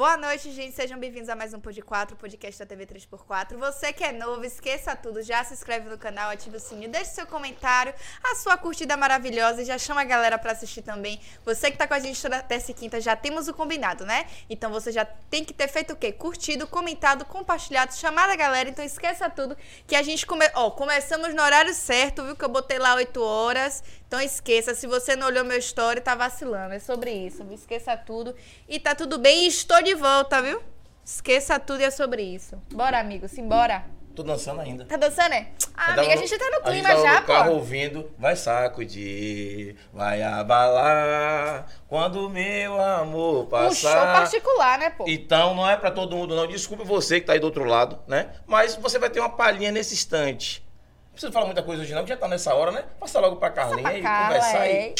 Boa noite, gente. Sejam bem-vindos a mais um Pod 4, podcast da TV 3x4. Você que é novo, esqueça tudo. Já se inscreve no canal, ativa o sininho, deixe seu comentário, a sua curtida maravilhosa e já chama a galera pra assistir também. Você que tá com a gente toda terça e quinta, já temos o combinado, né? Então você já tem que ter feito o quê? Curtido, comentado, compartilhado, chamado a galera. Então esqueça tudo que a gente come... Ó, começamos no horário certo, viu? Que eu botei lá 8 horas. Então esqueça, se você não olhou meu story, tá vacilando. É sobre isso. Esqueça tudo. E tá tudo bem. Estou de volta, viu? Esqueça tudo e é sobre isso. Bora, amigo, simbora. Tô dançando ainda. Tá dançando, é? Ah, amiga, a tava gente tá no a gente clima já, no carro pô. ouvindo, vai sacudir, vai abalar, quando meu amor Um show passar. particular, né, pô? Então não é pra todo mundo não. Desculpe você que tá aí do outro lado, né? Mas você vai ter uma palhinha nesse instante. Não precisa falar muita coisa hoje não, que já tá nessa hora, né? Passa logo pra Carlinha pra e Carla, conversar é. aí.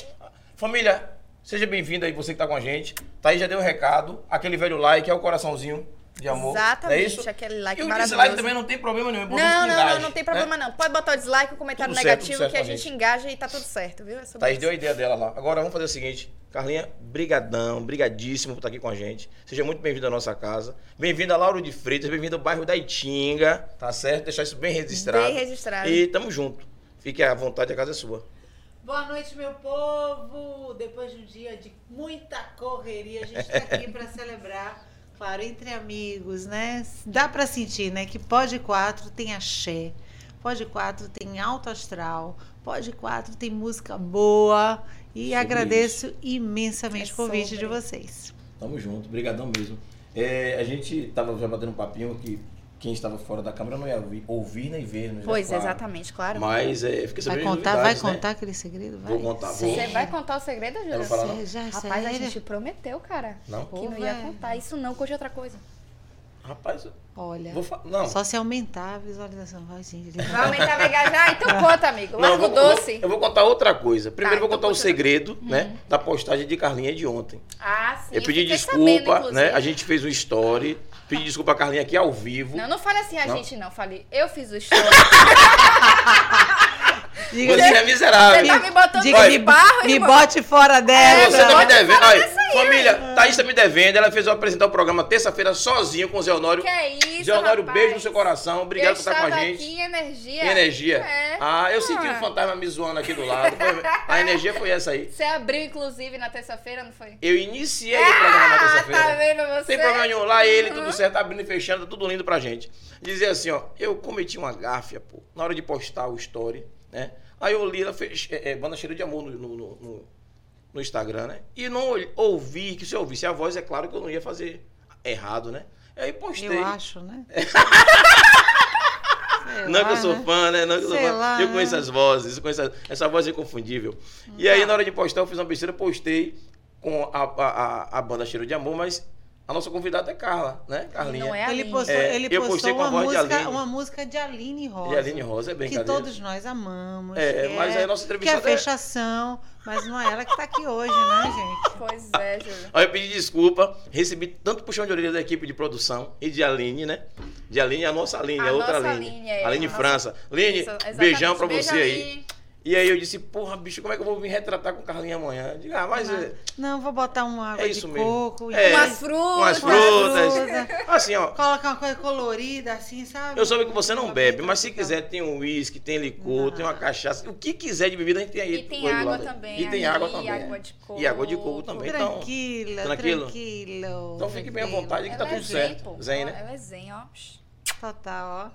Família, seja bem-vindo aí, você que tá com a gente. Tá aí, já deu o recado. Aquele velho like é o coraçãozinho de amor. Exatamente, não é isso? aquele like e o maravilhoso. dislike também não tem problema nenhum. é Não, não, não, não tem né? problema não. Pode botar o dislike, o comentário Tudo certo, negativo, tudo certo que a a gente gente. engaja e tá tudo certo, viu? É sobre Thaís isso. deu a ideia dela lá. Agora vamos fazer o seguinte. Carlinha, brigadão, brigadíssimo por estar aqui com a gente. Seja muito bem-vindo à nossa casa. Bem-vinda Lauro de Freitas, bem-vindo ao bairro da Itinga, tá certo? Deixar isso bem registrado. Bem registrado. E tamo junto. Fique à vontade, a casa é sua. Boa noite, meu povo! Depois de um dia de muita correria, a gente está aqui para celebrar, claro, entre amigos, né? Dá para sentir, né? Que Pode 4 tem axé, Pode 4 tem alto astral, Pode 4 tem música boa. E Sobre agradeço imensamente É o convite de sobre. vocês. Tamo junto, brigadão mesmo. É, a gente tava já batendo um papinho que quem estava fora da câmera não ia ouvir, ouvir nem ver. Né? Pois, Claro. exatamente, claro. Mas é, fiquei Vai sabendo de contar, vai novidades, né? contar aquele segredo? Vai. Vou contar, vou. Você vai contar o segredo, Júlia? Não? Já, Rapaz, a sério? gente prometeu, cara. Não? Que não ia velho. contar. Isso não, conte outra coisa. Rapaz, eu Olha. Não. só se aumentar a visualização. Vai, gente. Vai aumentar a já? Então conta, amigo. Não, eu Larga o vou, eu vou- doce. Eu vou contar outra coisa. Primeiro Tá, eu vou então contar o segredo, né, da postagem de Carlinha de ontem. Ah, sim. eu pedi fiquei desculpa, sabendo, né? A gente fez um story. Pedi desculpa a Carlinha aqui ao vivo. Não, não fale assim a Não? gente, não. Fale, eu fiz o story. Diga, Você é miserável. Você tá me botando diga, de me, barro, me irmão? bote fora dessa. Você tá me devendo. Olha, aí, família, Thaís tá me devendo. Ela fez eu apresentar o programa terça-feira sozinho com o Zé Honório. Que é isso, Zé Honório, rapaz? beijo no seu coração. Obrigado eu por estar com a gente. aqui energia. Energia. É. Ah, eu senti Ah. um fantasma me zoando aqui do lado. Foi- A energia foi essa aí. Você abriu, inclusive, na terça-feira, não foi? Eu iniciei o programa na Ah, terça-feira. tá vendo você? Tem problema nenhum. Lá ele, tudo Uhum. certo, abrindo e fechando, tudo lindo pra gente. Dizer assim, ó, eu cometi uma gáfia, pô, na hora de postar o story, né? Aí eu li, ela fez é, é, Banda Cheira de Amor no, no, no- no- Instagram, né? E não ouvi, que se eu ouvisse a voz, é claro que eu não ia fazer errado, né? Aí postei. Eu acho, né? Não lá, que eu sou né? fã, né? Não que eu sou fã. lá, eu conheço né? as vozes, eu conheço essa voz é inconfundível. E aí, na hora de postar, eu fiz uma besteira, postei com a, a, a, a banda Cheiro de Amor, mas a nossa convidada é Carla, né? Carlinha. Não é a Ele Aline. postou, É, ele eu postou postei com a uma, voz de música, Aline. uma música de Aline Rosa. E a Aline Rosa é Que brincadeira. todos nós amamos. É, que mas aí a nossa Que é entrevistada é- fechação, mas não é ela que tá aqui hoje, né, gente? Pois é, Júlia. Aí eu pedi desculpa, recebi tanto puxão de orelha da equipe de produção e de Aline, né? De Aline, a nossa Aline, a, A outra nossa Aline. Aline, é, Aline nossa- França. Aline, Isso, beijão pra Beijo, você aí. E aí eu disse, porra, bicho, como é que eu vou me retratar com Carlinha amanhã? Eu digo, ah, mas é, Não, vou botar uma água É isso de mesmo. coco. É. e Umas frutas. umas frutas. frutas. Assim, ó. Colocar uma coisa colorida, assim, sabe? Eu soube que você não bebe, mas se quiser tem um uísque, tem licor, tem uma cachaça, o que quiser de bebida a gente tem aí. E tem água lado também. E tem água também. água de coco. E água de coco também. Então, Tranquilo? tranquilo. Então fique bem à vontade que tá Ela é tudo zen, certo. pô. Zen, né? Ela é zen, ó. Total, ó.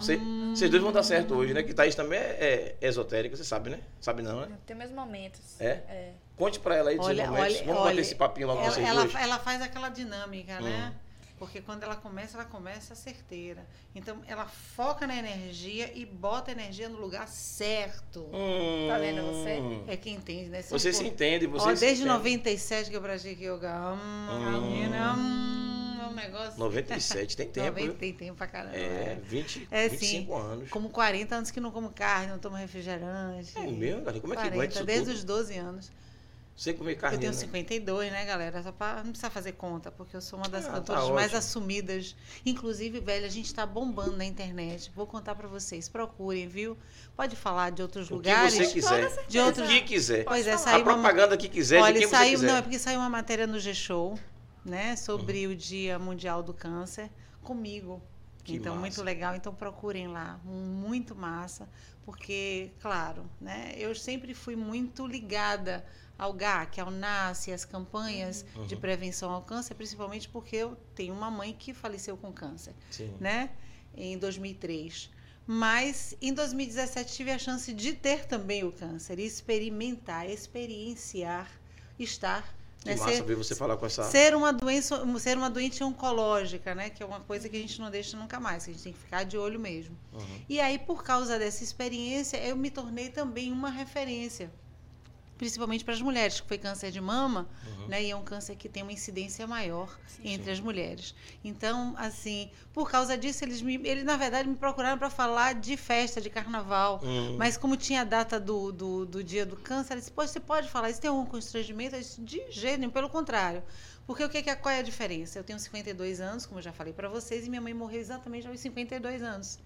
Cê- Hum. Vocês dois vão dar certo hoje, né? Que Thaís também é, é esotérica, você sabe, né? Sabe não, né? Tem meus momentos. É? É. Conte pra ela aí dos Olha, seus momentos. olha, Vamos olha, bater esse papinho logo com Ela, vocês ela, dois. ela faz aquela dinâmica, né? Hum. Porque quando ela começa, ela começa certeira. Então, ela foca na energia e bota a energia no lugar certo. Hum, Tá vendo você? É quem entende, né? São Você se pô- entende, você Ó, se desde entende. 97 que eu pratico yoga. Hum, Hum. Negócio. 97, tem tempo. 90 viu? tem tempo pra caramba. É, né? 20, É, 25 anos. Como 40 anos que não como carne, não tomo refrigerante. É mesmo, cara? Como é que 40, aguenta isso desde tudo? os 12 anos. Sem comer Eu carne, tenho né? 52, né, galera? Só pra não precisar fazer conta, porque eu sou uma das Ah, tá cantoras mais ótimo. assumidas. Inclusive, velho, a gente tá bombando na internet. Vou contar pra vocês. Procurem, viu? Pode falar de outros O que lugares. você quiser. De outros- O que quiser. Pois é, Pode A saiu uma, propaganda que quiser, Olha, de quem saiu, você não, é quiser. porque saiu uma matéria no G-Show né, sobre o Dia Mundial do Câncer comigo. Que então, massa. muito legal. Então, procurem lá. Muito massa. Porque, claro, né, eu sempre fui muito ligada ao GAC, ao NASCE, às campanhas de Uhum. prevenção ao câncer, principalmente porque eu tenho uma mãe que faleceu com câncer Sim. né? Em 2003. Mas em 2017 tive a chance de ter também o câncer, e experimentar, experienciar, estar, Que né? massa ser, ver você falar com essa. ser uma doença, ser uma doente oncológica, né? Que é uma coisa que a gente não deixa nunca mais, que a gente tem que ficar de olho mesmo. Uhum. E aí, por causa dessa experiência, eu me tornei também uma referência, principalmente para as mulheres, que foi câncer de mama, Uhum. né? E é um câncer que tem uma incidência maior Sim. entre as mulheres. Então, assim, por causa disso, eles, me, eles na verdade, me procuraram para falar de festa, de carnaval. Hum. Mas como tinha a data do, do, do dia do câncer, eles disse, "Pô, você pode falar isso? Tem algum constrangimento? Eu disse, de jeito nenhum, pelo contrário. Porque o que, que é, qual é a diferença? Eu tenho 52 anos, como eu já falei para vocês, e minha mãe morreu exatamente aos 52 anos.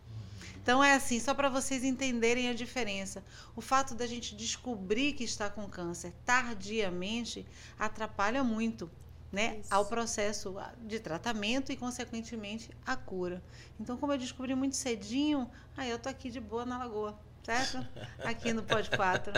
Então é assim, só para vocês entenderem a diferença. O fato da gente descobrir que está com câncer tardiamente atrapalha muito, né, Isso. ao processo de tratamento e consequentemente a cura. Então, como eu descobri muito cedinho, aí eu tô aqui de boa na lagoa, certo? Aqui no Pod 4.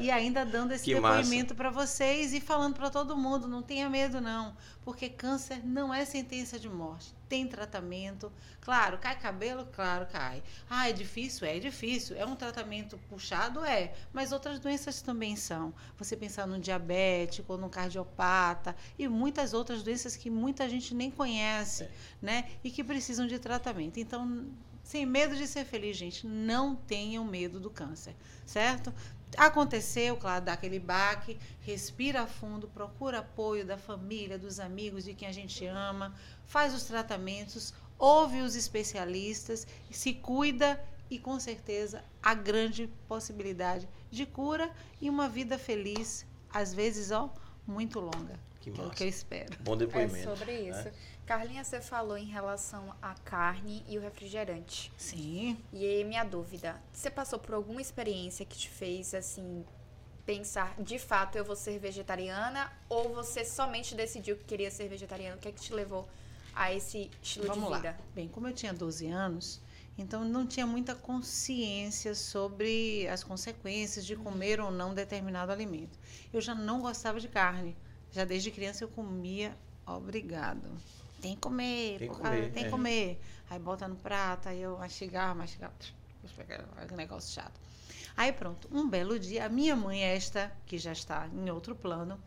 E ainda dando esse Que depoimento para vocês e falando para todo mundo, não tenha medo não, porque câncer não é sentença de morte. Tem tratamento. Claro, cai cabelo? Claro, cai. Ah, é difícil? É difícil. É um tratamento puxado? É. Mas outras doenças também são. Você pensar num diabético, ou num cardiopata e muitas outras doenças que muita gente nem conhece, É. né? E que precisam de tratamento. Então, sem medo de ser feliz, gente, não tenham medo do câncer, certo? Aconteceu, claro, dá aquele baque, respira fundo, procura apoio da família, dos amigos, de quem a gente ama, faz os tratamentos, ouve os especialistas, se cuida e com certeza a grande possibilidade de cura e uma vida feliz, às vezes, ó, muito longa. Que Que é o que eu espero. Bom É depoimento. sobre isso. né? Carlinha, você falou em relação à carne e o refrigerante. Sim. E aí, minha dúvida, você passou por alguma experiência que te fez, assim, pensar, de fato, eu vou ser vegetariana? Ou você somente decidiu que queria ser vegetariana? O que é que te levou a esse estilo Vamos de lá. vida? Bem, como eu tinha 12 anos, então não tinha muita consciência sobre as consequências de comer ou não determinado alimento. Eu já não gostava de carne. Já desde criança eu comia, obrigado. Tem que comer, Tem que comer, tem que é. comer. Aí bota no prato, aí eu mastigava, mastigava. Aquele negócio chato. Aí pronto, um belo dia, a minha mãe, esta, que já está em outro plano,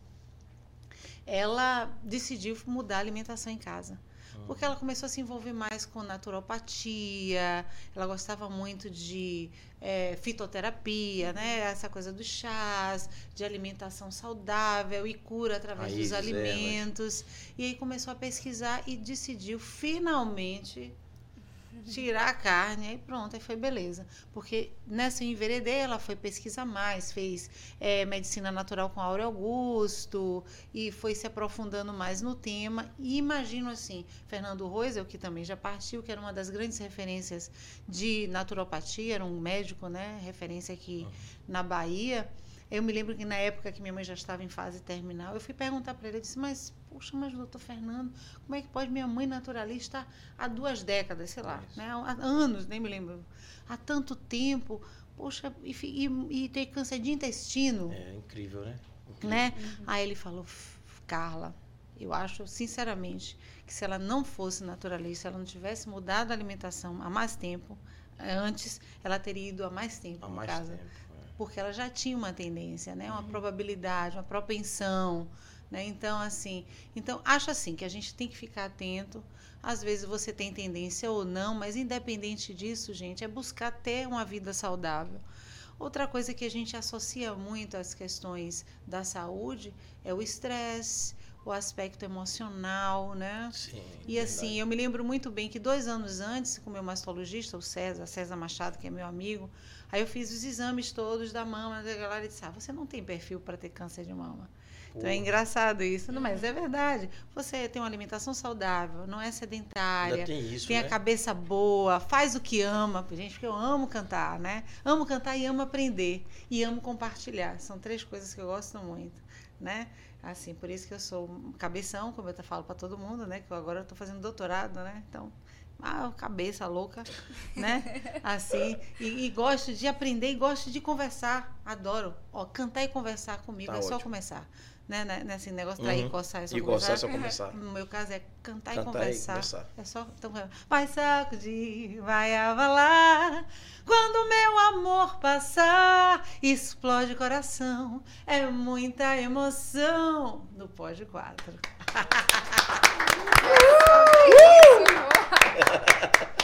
ela decidiu mudar a alimentação em casa. Porque ela começou a se envolver mais com naturopatia, ela gostava muito de eh, fitoterapia, né? Essa coisa dos chás, de alimentação saudável e cura através Raízes, dos é, mas- alimentos. E aí começou a pesquisar e decidiu finalmente tirar a carne, aí pronto, aí foi beleza. Porque nessa enveredei, ela foi pesquisar mais, fez eh, medicina natural com Áureo Augusto e foi se aprofundando mais no tema. E imagino assim, Fernando Roisel, que também já partiu, que era uma das grandes referências de naturopatia, era um médico, né, referência aqui na Bahia. Eu me lembro que na época que minha mãe já estava em fase terminal, eu fui perguntar para ele, eu disse, mas, poxa, mas doutor Fernando, como é que pode minha mãe naturalista há duas décadas, sei lá, né, há anos, nem me lembro, há tanto tempo, poxa, e, e, e ter câncer de intestino, É incrível, né? Incrível. né? Aí ele falou, "F- Carla, eu acho sinceramente que se ela não fosse naturalista, se ela não tivesse mudado a alimentação há mais tempo, eh, antes, ela teria ido há mais tempo Há em mais casa tempo. é. porque ela já tinha uma tendência, né? Uhum. Uma probabilidade, uma propensão, né? Então assim, então acho assim que a gente tem que ficar atento. Às vezes você tem tendência ou não, mas independente disso, gente, é buscar ter uma vida saudável. Outra coisa que a gente associa muito às questões da saúde é o estresse, o aspecto emocional, né? Sim. E assim, eu me lembro muito bem que dois anos antes, com o meu mastologista, o César, César Machado, que é meu amigo, Aí eu fiz os exames todos da mama, a galera disse: ah, você não tem perfil para ter câncer de mama. Então é engraçado isso, não, mas é verdade. Você tem uma alimentação saudável, não é sedentária, Ainda tem isso, tem a né? cabeça boa, faz o que ama, gente, porque eu amo cantar, né? Amo cantar e amo aprender e amo compartilhar. São três coisas que eu gosto muito, né? Assim, por isso que eu sou cabeção, como eu falo para todo mundo, né? Que eu agora estou fazendo doutorado, né? Então, ah, cabeça louca, né? Assim, e, e gosto de aprender e gosto de conversar. Adoro. Ó, cantar e conversar comigo Tá é só ótimo. começar. Né? né, Nesse negócio da Uhum. coçar é só E conversar. gostar é só começar. No meu caso é cantar, Cantar e e conversar. conversar. É só. Então, vai sacudir, vai avalar. Quando meu amor passar, explode o coração. É muita emoção. No Pode 4.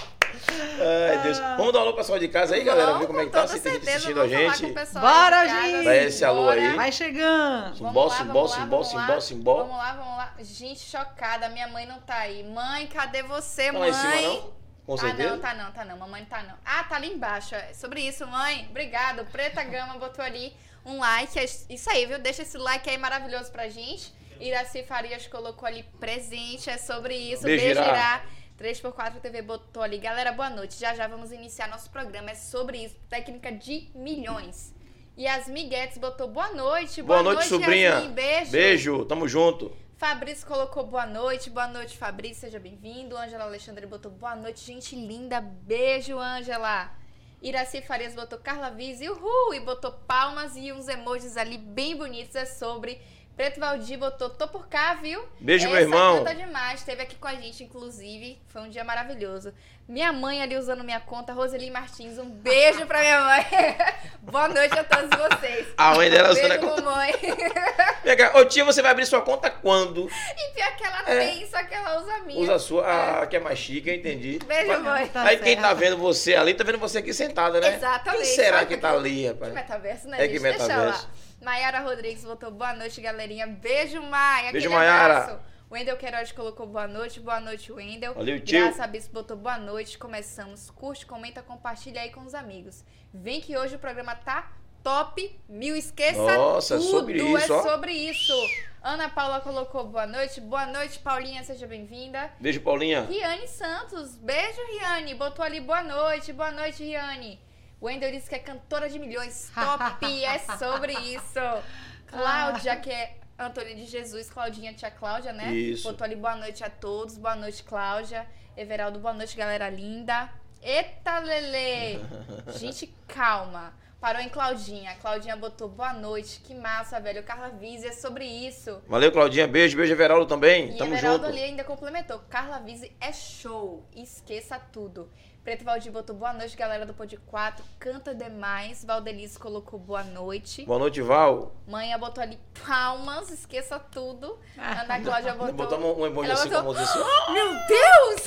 Ai, Deus. Vamos dar um alô pro pessoal de casa aí, galera. Ver como é que tá, se tem gente assistindo a gente. Bora, gente! Dá esse alô aí. Vai chegando. Simbó, simbó, simbó, simbó, simbó. Vamos lá, vamos lá. Gente, chocada, minha mãe não tá aí. Mãe, cadê você, Tá lá mãe? em cima, não? Com Ah, certeza. não, tá não, tá não. Mamãe não tá não. Ah, tá ali embaixo. É sobre isso, mãe. Obrigado. Preta Gama botou ali um like. É isso aí, viu? Deixa esse like aí maravilhoso pra gente. Iraci Farias colocou ali presente. É sobre isso. Beijo, Beijo, Irá. Irá. 3x4 TV botou ali. Galera, boa noite. Já já vamos iniciar nosso programa. É sobre isso. Técnica de milhões. Yasmin Guedes botou boa noite. Boa noite, sobrinha. Yasmin. Beijo. Beijo, tamo junto. Fabrício colocou boa noite. Boa noite, Fabrício. Seja bem-vindo. Ângela Alexandre botou boa noite, gente linda. Beijo, Ângela. Iraci Farias botou Carla Vise, uhul, e botou palmas e uns emojis ali bem bonitos. É sobre. Preto Valdir botou, tô por cá, viu? Beijo, Essa meu irmão. canta demais. Esteve aqui com a gente, inclusive. Foi um dia maravilhoso. Minha mãe ali usando minha conta, Roseli Martins. Um beijo pra minha mãe. Boa noite a todos vocês. A mãe dela usando a beijo, conta. cá, Ô tia, você vai abrir sua conta quando? E pior que ela É. tem, só que ela usa a minha. Usa a sua. Ah, que é mais chique, eu entendi. Beijo, Mas- mãe. Tá Aí quem tá certo. vendo você ali, tá vendo você aqui sentada, né? Exatamente. Quem será que tá ali, rapaz? Que metaverso, né, É que Deixa metaverso. Maiara Rodrigues botou boa noite, galerinha. Beijo, Maia. Beijo, Maiara. Wendel Queiroz colocou boa noite. Boa noite, Wendel. Valeu, tio. Graça Bispo botou boa noite. Começamos. Curte, comenta, compartilha aí com os amigos. Vem que hoje o programa tá top mil. Esqueça Nossa, é tudo. sobre isso, é ó. sobre isso. Ana Paula colocou boa noite. Boa noite, Paulinha. Seja bem-vinda. Beijo, Paulinha. Riane Santos, beijo Riane, botou ali boa noite, boa noite Riane. Wendel disse que é cantora de milhões, top, é sobre isso. Cláudia, que é Antônia de Jesus, Claudinha, tia Cláudia, né? Isso. Botou ali boa noite a todos, boa noite Cláudia. Everaldo, boa noite galera linda. Eita Lele, gente calma. Parou em Claudinha, Claudinha botou boa noite, que massa, velho. Carla Vise, é sobre isso. Valeu, Claudinha. Beijo, beijo, Everaldo também. E Tamo Everaldo junto. ali ainda complementou. Carla Vise é show. Esqueça tudo. Preto Valdir botou boa noite, galera do Pod 4. Canta demais. Valdelice colocou boa noite. Boa noite, Val. Manha botou ali palmas. Esqueça tudo. Ana Cláudia botou. Botamos um emoji assim botou- mãozinha assim. Meu Deus!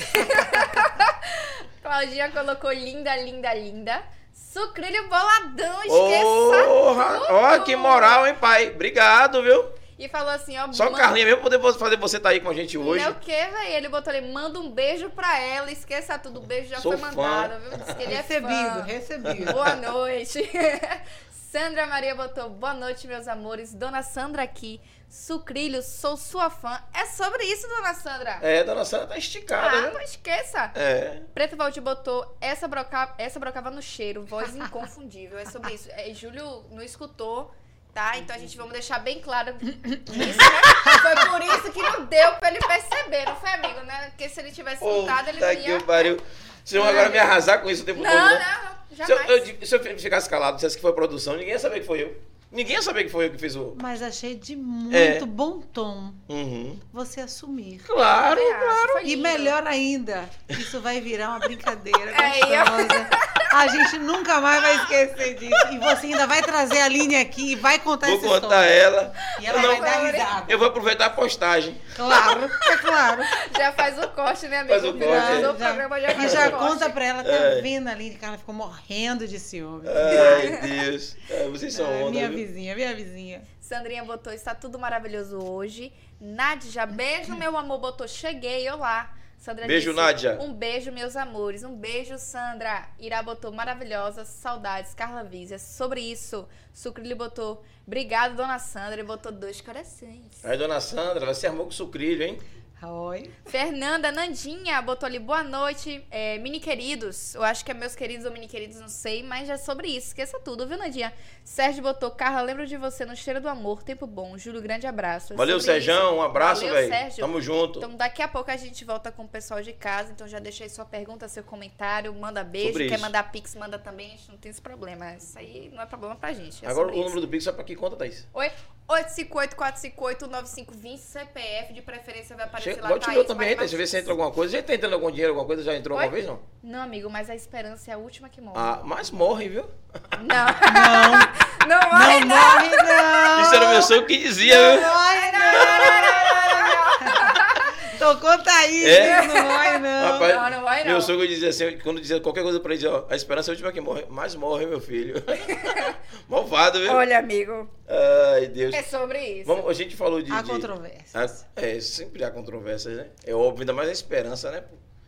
Claudinha colocou linda, linda, linda. Sucrilho boladão. Esqueça Porra! tudo. Ó, que moral, hein, pai? Obrigado, viu? E falou assim, ó. Só "Man- Carlinha mesmo poder fazer você estar aí com a gente hoje. Não é o que, velho? Ele botou ali, manda um beijo pra ela, esqueça tudo, o beijo já Sou foi fã. mandado, viu? Diz que ele é Recebido, fã. recebido. Boa noite. Sandra Maria botou, boa noite, meus amores. Dona Sandra aqui, Sucrilhos, sou sua fã. É sobre isso, dona Sandra. É, dona Sandra tá esticada, ah, né? não esqueça. É. Preto Valdir botou, essa, broca... essa brocava no cheiro, voz inconfundível. É sobre isso. É, Júlio não escutou, tá? Então a gente vamos deixar bem claro isso, né? Foi por isso que não deu pra ele perceber, não foi, amigo, né? Porque se ele tivesse escutado, ele Puta não que ia... pariu. Vocês vão agora me arrasar com isso o tempo Não, todo, não, né? não, Se eu, jamais. eu- se eu ficasse calado, dissesse que foi produção, ninguém ia saber que foi eu. Ninguém ia saber que foi eu que fiz o. Mas achei de muito É. bom tom Uhum. você assumir. Claro, acho, claro. foi E melhor ainda, isso vai virar uma brincadeira ó. gostosa. A gente nunca mais vai esquecer disso. E você ainda vai trazer a linha aqui e vai contar Vou essa contar história. ela. E ela não- vai dar risada. Eu vou aproveitar a postagem. Claro, é claro. Já faz o corte, né, amigo? Faz o corte. o programa, já e faz já o corte. conta pra ela, tá É. vendo ali que ela ficou morrendo de ciúme. Ai, Deus. É, vocês são É, onda, minha viu? vizinha, minha vizinha. Sandrinha botou, está tudo maravilhoso hoje. Nádia, beijo, meu amor, botou, cheguei, olá. Sandra Beijo, disse, Nádia. Um beijo, meus amores. Um beijo, Sandra. Irá botou maravilhosa. Saudades, Carla Vízia. Sobre isso, Sucrilho botou. Obrigado, dona Sandra. E botou dois corações. Aí, dona Sandra, vai ser amor com sucrilho, hein? Oi. Fernanda Nandinha botou ali boa noite, é, mini queridos. Eu acho que é meus queridos ou mini queridos, não sei, mas é sobre isso. Esqueça tudo, viu, Nandinha? Sérgio botou, Carla, lembro de você no cheiro do amor, tempo bom. Júlio, grande abraço. É Valeu, Sérgio. Um abraço, Valeu, velho. Sérgio. Tamo junto. Então, daqui a pouco a gente volta com o pessoal de casa. Então, já deixei sua pergunta, seu comentário, manda beijo. Sobre Quer isso. mandar pix, manda também. A gente não tem esse problema. Isso aí não é problema pra gente. é Agora o isso. número do Pix é pra que conta, Thaís? Oi, 858-458-9520, CPF, de preferência vai aparecer Chega, lá. bote o meu também, vai Thaís. Deixa eu ver se entra alguma coisa. Já tá entrando algum dinheiro, alguma coisa? Já entrou Oi? alguma vez, não? Não, amigo, mas a esperança é a última que morre. Ah, mas morre, viu? Não, Não, não morre, não não. morre, não. Isso era o meu sonho que dizia, viu? Não morre, não. Tocou Thaís, É? não morre, não. Rapaz, não, não vai, não. Meu sogro dizia assim, quando dizia qualquer coisa pra ele, dizia, ó, a esperança é a última que morre. Mas morre, meu filho. Malvado, viu? Olha, amigo, Ai, Deus. é sobre isso. Vamos, a gente falou de... Há de- controvérsias. Ah, é, sempre há controvérsias, né? É óbvio, ainda mais a esperança, né?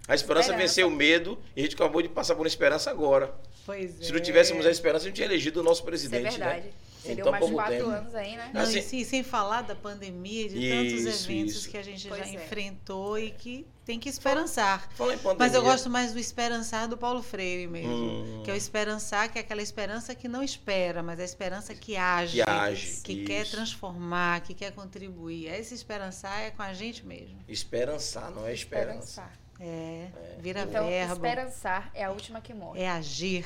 A esperança, Esperança. venceu o medo e a gente acabou de passar por uma esperança agora. Pois é. Se não tivéssemos a esperança, a gente tinha elegido o nosso Isso é presidente, verdade. né? Seria Então, mais pouco quatro tempo. anos aí, né? Não, Assim- e sim, sem falar da pandemia, de tantos Isso, eventos isso. que a gente Pois já é. enfrentou e que tem que esperançar. Fala pandemia. Mas eu gosto mais do esperançar do Paulo Freire mesmo. Hum. Que é o esperançar, que é aquela esperança que não espera, mas é a esperança que age. Que age, que quer isso. transformar, que quer contribuir. Esse esperançar é com a gente mesmo. Esperançar, não é esperança. Esperançar. É, vira Então, verbo. esperançar é a última que morre. É agir.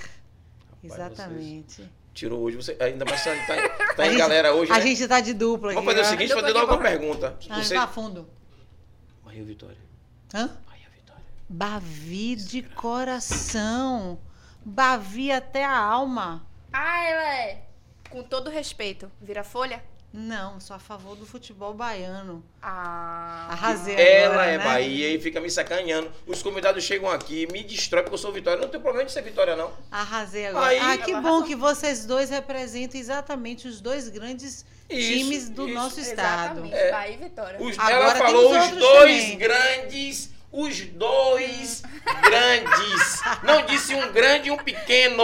vocês- Exatamente. Tirou hoje, você ainda mais tá, tá, tá A em gente- galera hoje, A né? gente tá de dupla aqui. Vamos fazer o ó. seguinte, fazer logo uma pergunta. Ah, Você... vá fundo. Bahia Vitória? Hã? Bahia Vitória? Bavi de coração. Bavi até a alma. Ah, ela é. Com todo respeito, vira folha? Não, sou a favor do futebol baiano. Ah. Arrasei Ela agora, é né? Bahia e fica me sacaneando. Os convidados chegam aqui, me destrói porque eu sou Vitória. Não tem problema de ser Vitória, não. Arrasei agora. Aí- ah, que bom arrasou. que vocês dois representam exatamente os dois grandes Isso, times do isso. nosso estado. Exatamente, É. Bahia e Vitória. Os- Agora ela falou os dois também. grandes. Os dois grandes. Não disse um grande e um pequeno.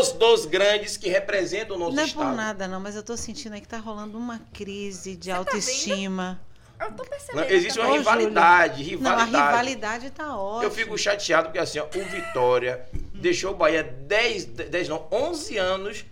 Os dois grandes que representam o nosso Não é estado. por nada, não, mas eu tô sentindo aí que tá rolando uma crise de tá autoestima. Eu tô percebendo. Não, existe uma Ô, rivalidade, Não, a rivalidade. rivalidade tá ótima. Eu fico chateado porque assim, ó, o Vitória deixou o Bahia 10, 10 não, 11 anos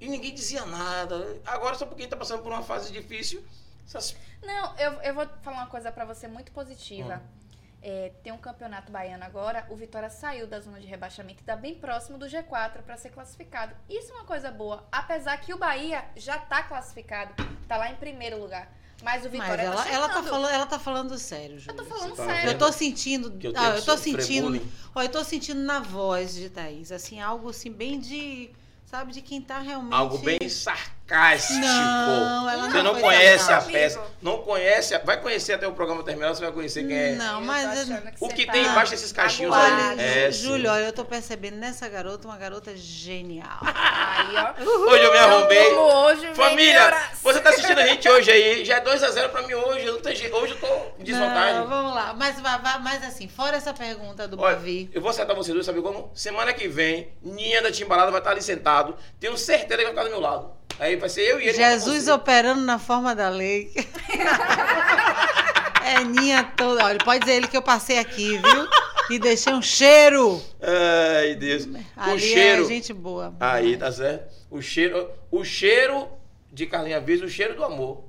e ninguém dizia nada. Agora só porque tá passando por uma fase difícil, essas- Não, eu, eu vou falar uma coisa pra você muito positiva. Hum. É, tem um campeonato baiano agora, o Vitória saiu da zona de rebaixamento e tá bem próximo do G4 pra ser classificado. Isso é uma coisa boa, apesar que o Bahia já tá classificado, tá lá em primeiro lugar. Mas o Mas Vitória ela, tá ela, tá falando, ela tá falando sério, Eu Júlia. tô falando tá sério. Eu tô sentindo, eu ah, eu tô sentindo, ó, eu tô sentindo na voz de Thaís, assim, algo assim bem de, sabe, de quem tá realmente algo bem sarcástico. Não, ela Você não não foi conhece a peça. Não conhece, a- vai conhecer até o programa terminar, você vai conhecer quem é. Não, mas eu- achando O você que tá tem embaixo desses cachinhos. Olha, aí. É. Júlio, olha, eu tô percebendo nessa garota uma garota genial. Aí, ó. Hoje eu me arrombei. Hoje, Família, você tá assistindo a gente hoje aí, já é 2x0 pra mim hoje. eu Não jeito. Hoje eu tô em desvantagem. Não, vamos lá. Mas, mas assim, fora essa pergunta do Olha, Bavi. eu vou acertar vocês dois, sabe como? Semana que vem, Ninha da Timbalada vai estar ali sentado. Tenho certeza que vai ficar do meu lado. Aí vai ser eu e ele. Jesus operando na forma da lei. é Ninha toda. Olha, pode dizer ele que eu passei aqui, viu? E deixei um cheiro. Ai, Deus. Ali o cheiro. é gente boa. Aí, tá certo? O cheiro, o cheiro de Carlinha Vez, o cheiro do amor.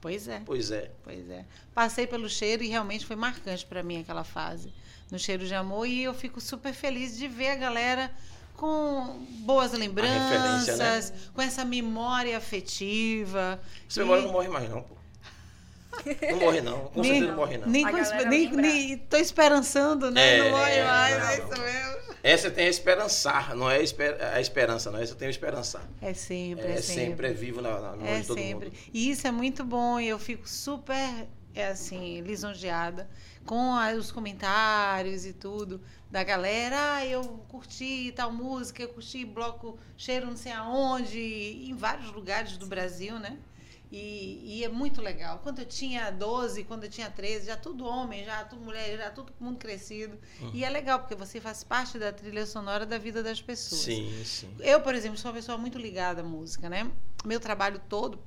Pois é, Pois é. pois é. Passei pelo cheiro e realmente foi marcante pra mim aquela fase. No cheiro de amor. E eu fico super feliz de ver a galera com boas lembranças, referência, com essa memória afetiva. Essa E- memória não morre mais, não, pô. Não morre, não. Com certeza não morre, não. Nem, A nem, nem tô esperançando, né? É, não morre mais, não, é não. isso mesmo. Essa tem a esperançar, não é a esper- a esperança, não. Essa tem o esperançar. É sempre, É, é, sempre, sempre. é vivo na, na memória É de todo sempre. mundo. E isso é muito bom e eu fico super, é assim, lisonjeada com a- os comentários e tudo da galera. Ah, eu curti tal música, eu curti bloco cheiro não sei aonde, em vários lugares do Brasil, né? E, e é muito legal. Quando eu tinha 12, quando eu tinha 13, já tudo homem, já tudo mulher, já todo mundo crescido. Uhum. E é legal, porque você faz parte da trilha sonora da vida das pessoas. Sim, sim. Eu, por exemplo, sou uma pessoa muito ligada à música, né? Meu trabalho todo,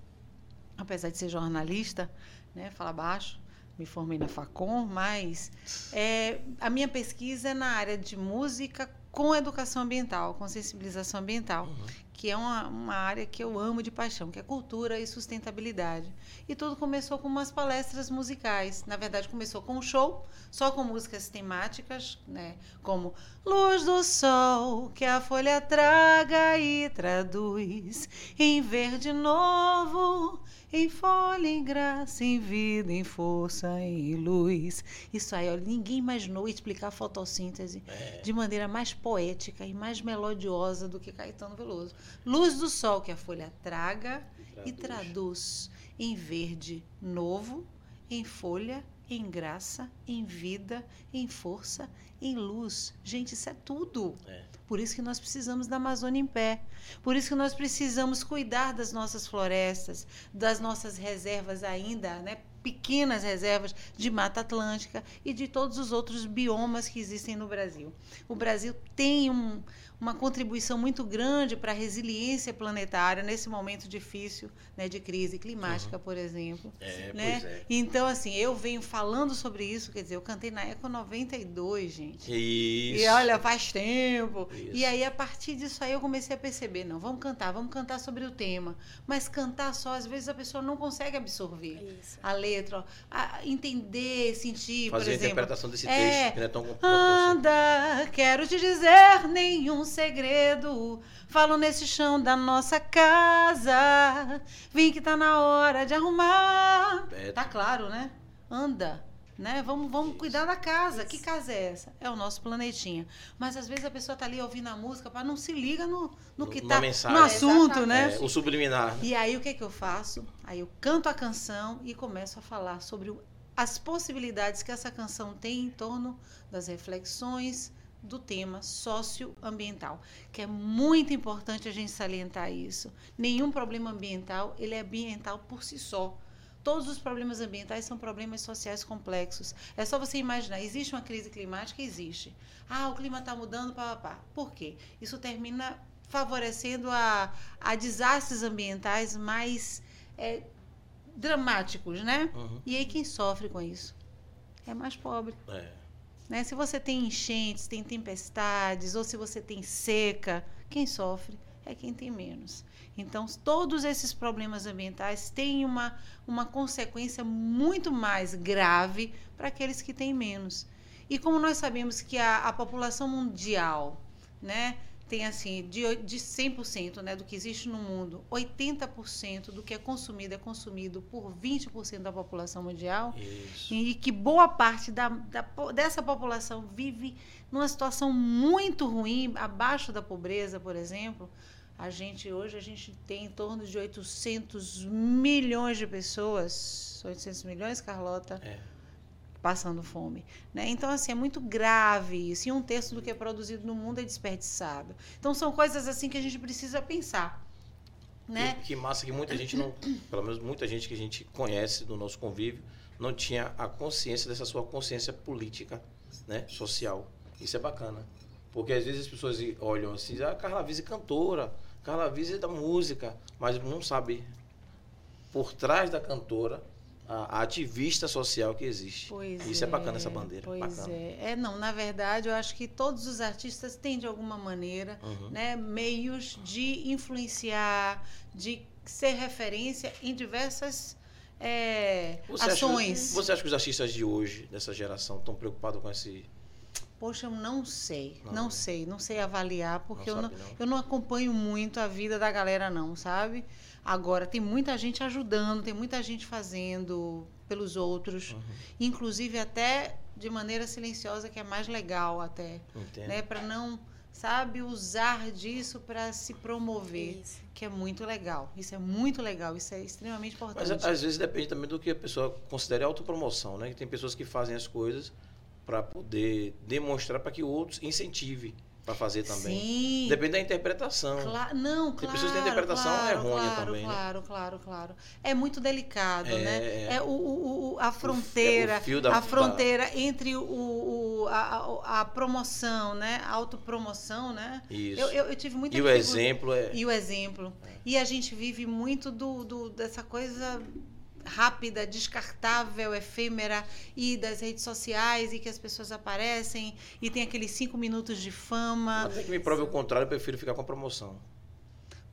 apesar de ser jornalista, né? Fala baixo, me formei na Facom, mas é, a minha pesquisa é na área de música com educação ambiental, com sensibilização ambiental, Uhum. que é uma, uma área que eu amo de paixão, que é cultura e sustentabilidade. E tudo começou com umas palestras musicais. Na verdade, começou com um show, só com músicas temáticas, né? Como Luz do Sol, que a folha traga e traduz em verde novo, em folha, em graça, em vida, em força, em luz. Isso aí, olha, ninguém imaginou explicar a fotossíntese de maneira mais poética e mais melodiosa do que Caetano Veloso. Luz do sol que a folha traga e traduz em verde novo, em folha, em graça, em vida, em força, em luz. Gente, isso é tudo. É. Por isso que nós precisamos da Amazônia em pé. Por isso que nós precisamos cuidar das nossas florestas, das nossas reservas ainda, né? pequenas reservas de Mata Atlântica e de todos os outros biomas que existem no Brasil. O Brasil tem um, uma contribuição muito grande para a resiliência planetária nesse momento difícil né, de crise climática, por exemplo. É, né? pois é. Então, assim, eu venho falando sobre isso, quer dizer, eu cantei na Eco 92, gente. Isso. E olha, faz tempo. Isso. E aí, a partir disso aí, eu comecei a perceber, não, vamos cantar, vamos cantar sobre o tema. Mas cantar só, às vezes, a pessoa não consegue absorver Isso. a letra, a entender, sentir, Fazer por a exemplo. interpretação desse É. texto, que não é tão. Anda, quero te dizer nenhum segredo. Falo nesse chão da nossa casa. Vim que tá na hora de arrumar. Beto. Tá claro, né? Anda. Né? Vamos, vamos cuidar da casa. Que casa é essa? É o nosso planetinha. Mas às vezes a pessoa tá ali ouvindo a música, para não se liga no, no que tá mensagem. no assunto, Exatamente. né? É, o subliminar. E aí o que, que eu faço? Aí eu canto a canção e começo a falar sobre as possibilidades que essa canção tem em torno das reflexões do tema socioambiental, que é muito importante a gente salientar isso. Nenhum problema ambiental, ele é ambiental por si só. Todos os problemas ambientais são problemas sociais complexos. É só você imaginar, existe uma crise climática? Existe. Ah, o clima está mudando, pá, pá, pá. Por quê? Isso termina favorecendo a, a desastres ambientais mais é, dramáticos, né? Uhum. E aí quem sofre com isso? É mais pobre. É. Né? Se você tem enchentes, tem tempestades, ou se você tem seca, quem sofre é quem tem menos. Então, todos esses problemas ambientais têm uma, uma consequência muito mais grave para aqueles que têm menos. E como nós sabemos que a, a população mundial né, tem assim, de, de 100% né, do que existe no mundo, 80% do que é consumido é consumido por 20% da população mundial, Isso. e que boa parte da, da dessa população vive numa situação muito ruim, abaixo da pobreza, por exemplo. A gente hoje a gente tem em torno de 800 milhões de pessoas, 800 milhões, Carlota, É. passando fome, né? Então assim é muito grave isso. E um terço do que é produzido no mundo é desperdiçado. Então são coisas assim que a gente precisa pensar, né? Que, que massa que muita gente não, pelo menos muita gente que a gente conhece do nosso convívio, não tinha a consciência dessa sua consciência política, né, social. Isso é bacana. Porque às vezes as pessoas olham assim, ah, Carla Vise é cantora, Carla Vise é da música, mas não sabe por trás da cantora a, a ativista social que existe. Pois Isso é, bacana essa bandeira, Pois bacana. é. É, não, na verdade, eu acho que todos os artistas têm, de alguma maneira, Uhum. né, meios de influenciar, de ser referência em diversas é, Você acha, ações. você acha que os artistas de hoje, dessa geração, estão preocupados com esse. Poxa, eu não sei, Não, não, né? sei, não sei avaliar, porque eu, não, sabe, não. eu não acompanho muito a vida da galera, não, sabe? Agora, tem muita gente ajudando, tem muita gente fazendo pelos outros, Uhum. inclusive até de maneira silenciosa, que é mais legal até. Entende? né, para não, sabe, usar disso para se promover, Isso. que é muito legal. Isso é muito legal, isso é extremamente Mas importante. às vezes depende também do que a pessoa considere autopromoção, né? Que tem pessoas que fazem as coisas para poder demonstrar para que outros incentive pra fazer também. Sim. Depende da interpretação. Cla- não, Tem claro. pessoas que têm interpretação claro, errônea claro, também, né? Claro, claro, claro. É muito delicado, É, né? é. É o, o- o- a fronteira, o fio da- a fronteira entre o, o- a, a- promoção, né? A autopromoção, né? Isso. Eu, eu, eu tive muita e o exemplo é. E o exemplo. E a gente vive muito do, do- dessa coisa rápida, descartável, efêmera e das redes sociais e que as pessoas aparecem e tem aqueles cinco minutos de fama. Até que me prove o contrário, eu prefiro ficar com a promoção.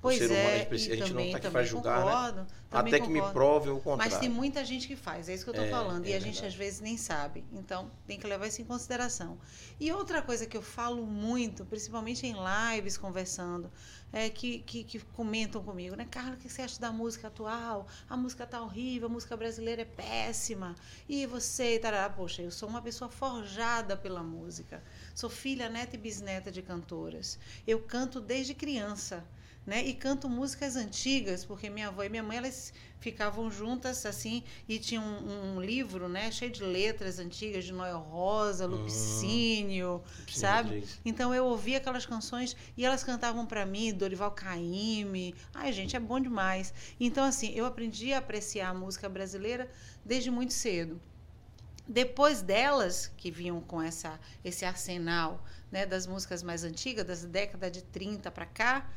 Pois ser humano, a é, gente precisa- e a gente não também, tá aqui também pra julgar, né? concordo, também Até que me concordo. prove o contrário. Mas tem muita gente que faz, é isso que eu estou É, falando. E é a gente verdade. às vezes nem sabe. Então tem que levar isso em consideração. E outra coisa que eu falo muito, principalmente em lives conversando, é que, que, que comentam comigo, né? Carla, o que você acha da música atual? A música tá horrível, a música brasileira é péssima. E você, tarará, poxa, eu sou uma pessoa forjada pela música. Sou filha, neta e bisneta de cantoras. Eu canto desde criança né? E canto músicas antigas, porque minha avó e minha mãe elas ficavam juntas assim e tinha um, um livro, né, cheio de letras antigas de Noel Rosa, Lupicínio, sabe? Então eu ouvia aquelas canções e elas cantavam para mim, Dorival Caymmi. Ai, gente, é bom demais. Então assim, eu aprendi a apreciar a música brasileira desde muito cedo. Depois delas, que vinham com essa, esse arsenal né, das músicas mais antigas, das décadas de 30 para cá,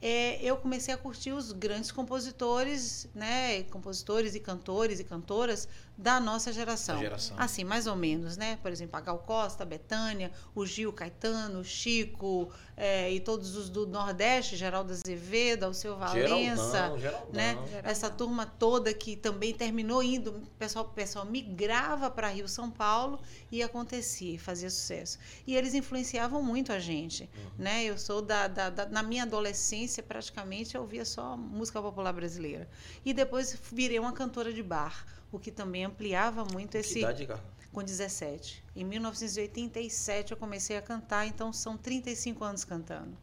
é, eu comecei a curtir os grandes compositores, né, compositores e cantores e cantoras da nossa geração. Geração. Assim, mais ou menos, né? Por exemplo, a Gal Costa, a Betânia, o Gil Caetano, o Chico é, e todos os do Nordeste, Geraldo Azevedo, Alceu Valença, Geraldão, Geraldão. né? Geraldão. Essa turma toda que também terminou indo, o pessoal, pessoal migrava para Rio São Paulo e acontecia, e fazia sucesso. E eles influenciavam muito a gente, Uhum. né? Eu sou da, da, da- na minha adolescência praticamente eu ouvia só música popular brasileira e depois virei uma cantora de bar, o que também ampliava muito Que esse idade, com 17. Em 1987 eu comecei a cantar, então são 35 anos cantando.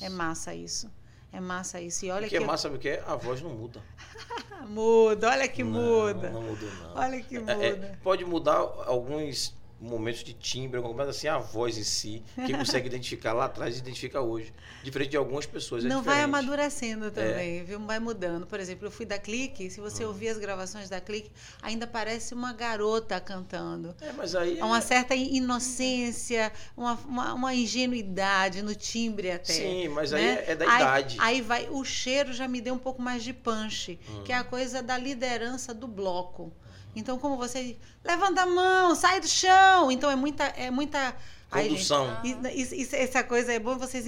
É massa isso. É massa isso. E olha o que é massa, que é? A voz não muda. Muda, olha que Não, muda. Não mudou, não. Olha que É, muda. é, pode mudar alguns momentos de timbre, mas assim, a voz em si, quem consegue identificar lá atrás, identifica hoje. Diferente de algumas pessoas. É Não vai amadurecendo também, viu? Vai mudando. Por exemplo, eu fui da Clique, se Hum. você ouvir as gravações da Clique, ainda parece uma garota cantando. É, mas aí. Há uma certa inocência, uma, uma, uma ingenuidade no timbre até. Sim, mas aí né? é, é da aí, idade. Aí vai, o cheiro já me deu um pouco mais de punch, Hum. que é a coisa da liderança do bloco. Então, como você levanta a mão, sai do chão, então é muita, é muita Ai, Condução. isso- isso- essa coisa é bom vocês,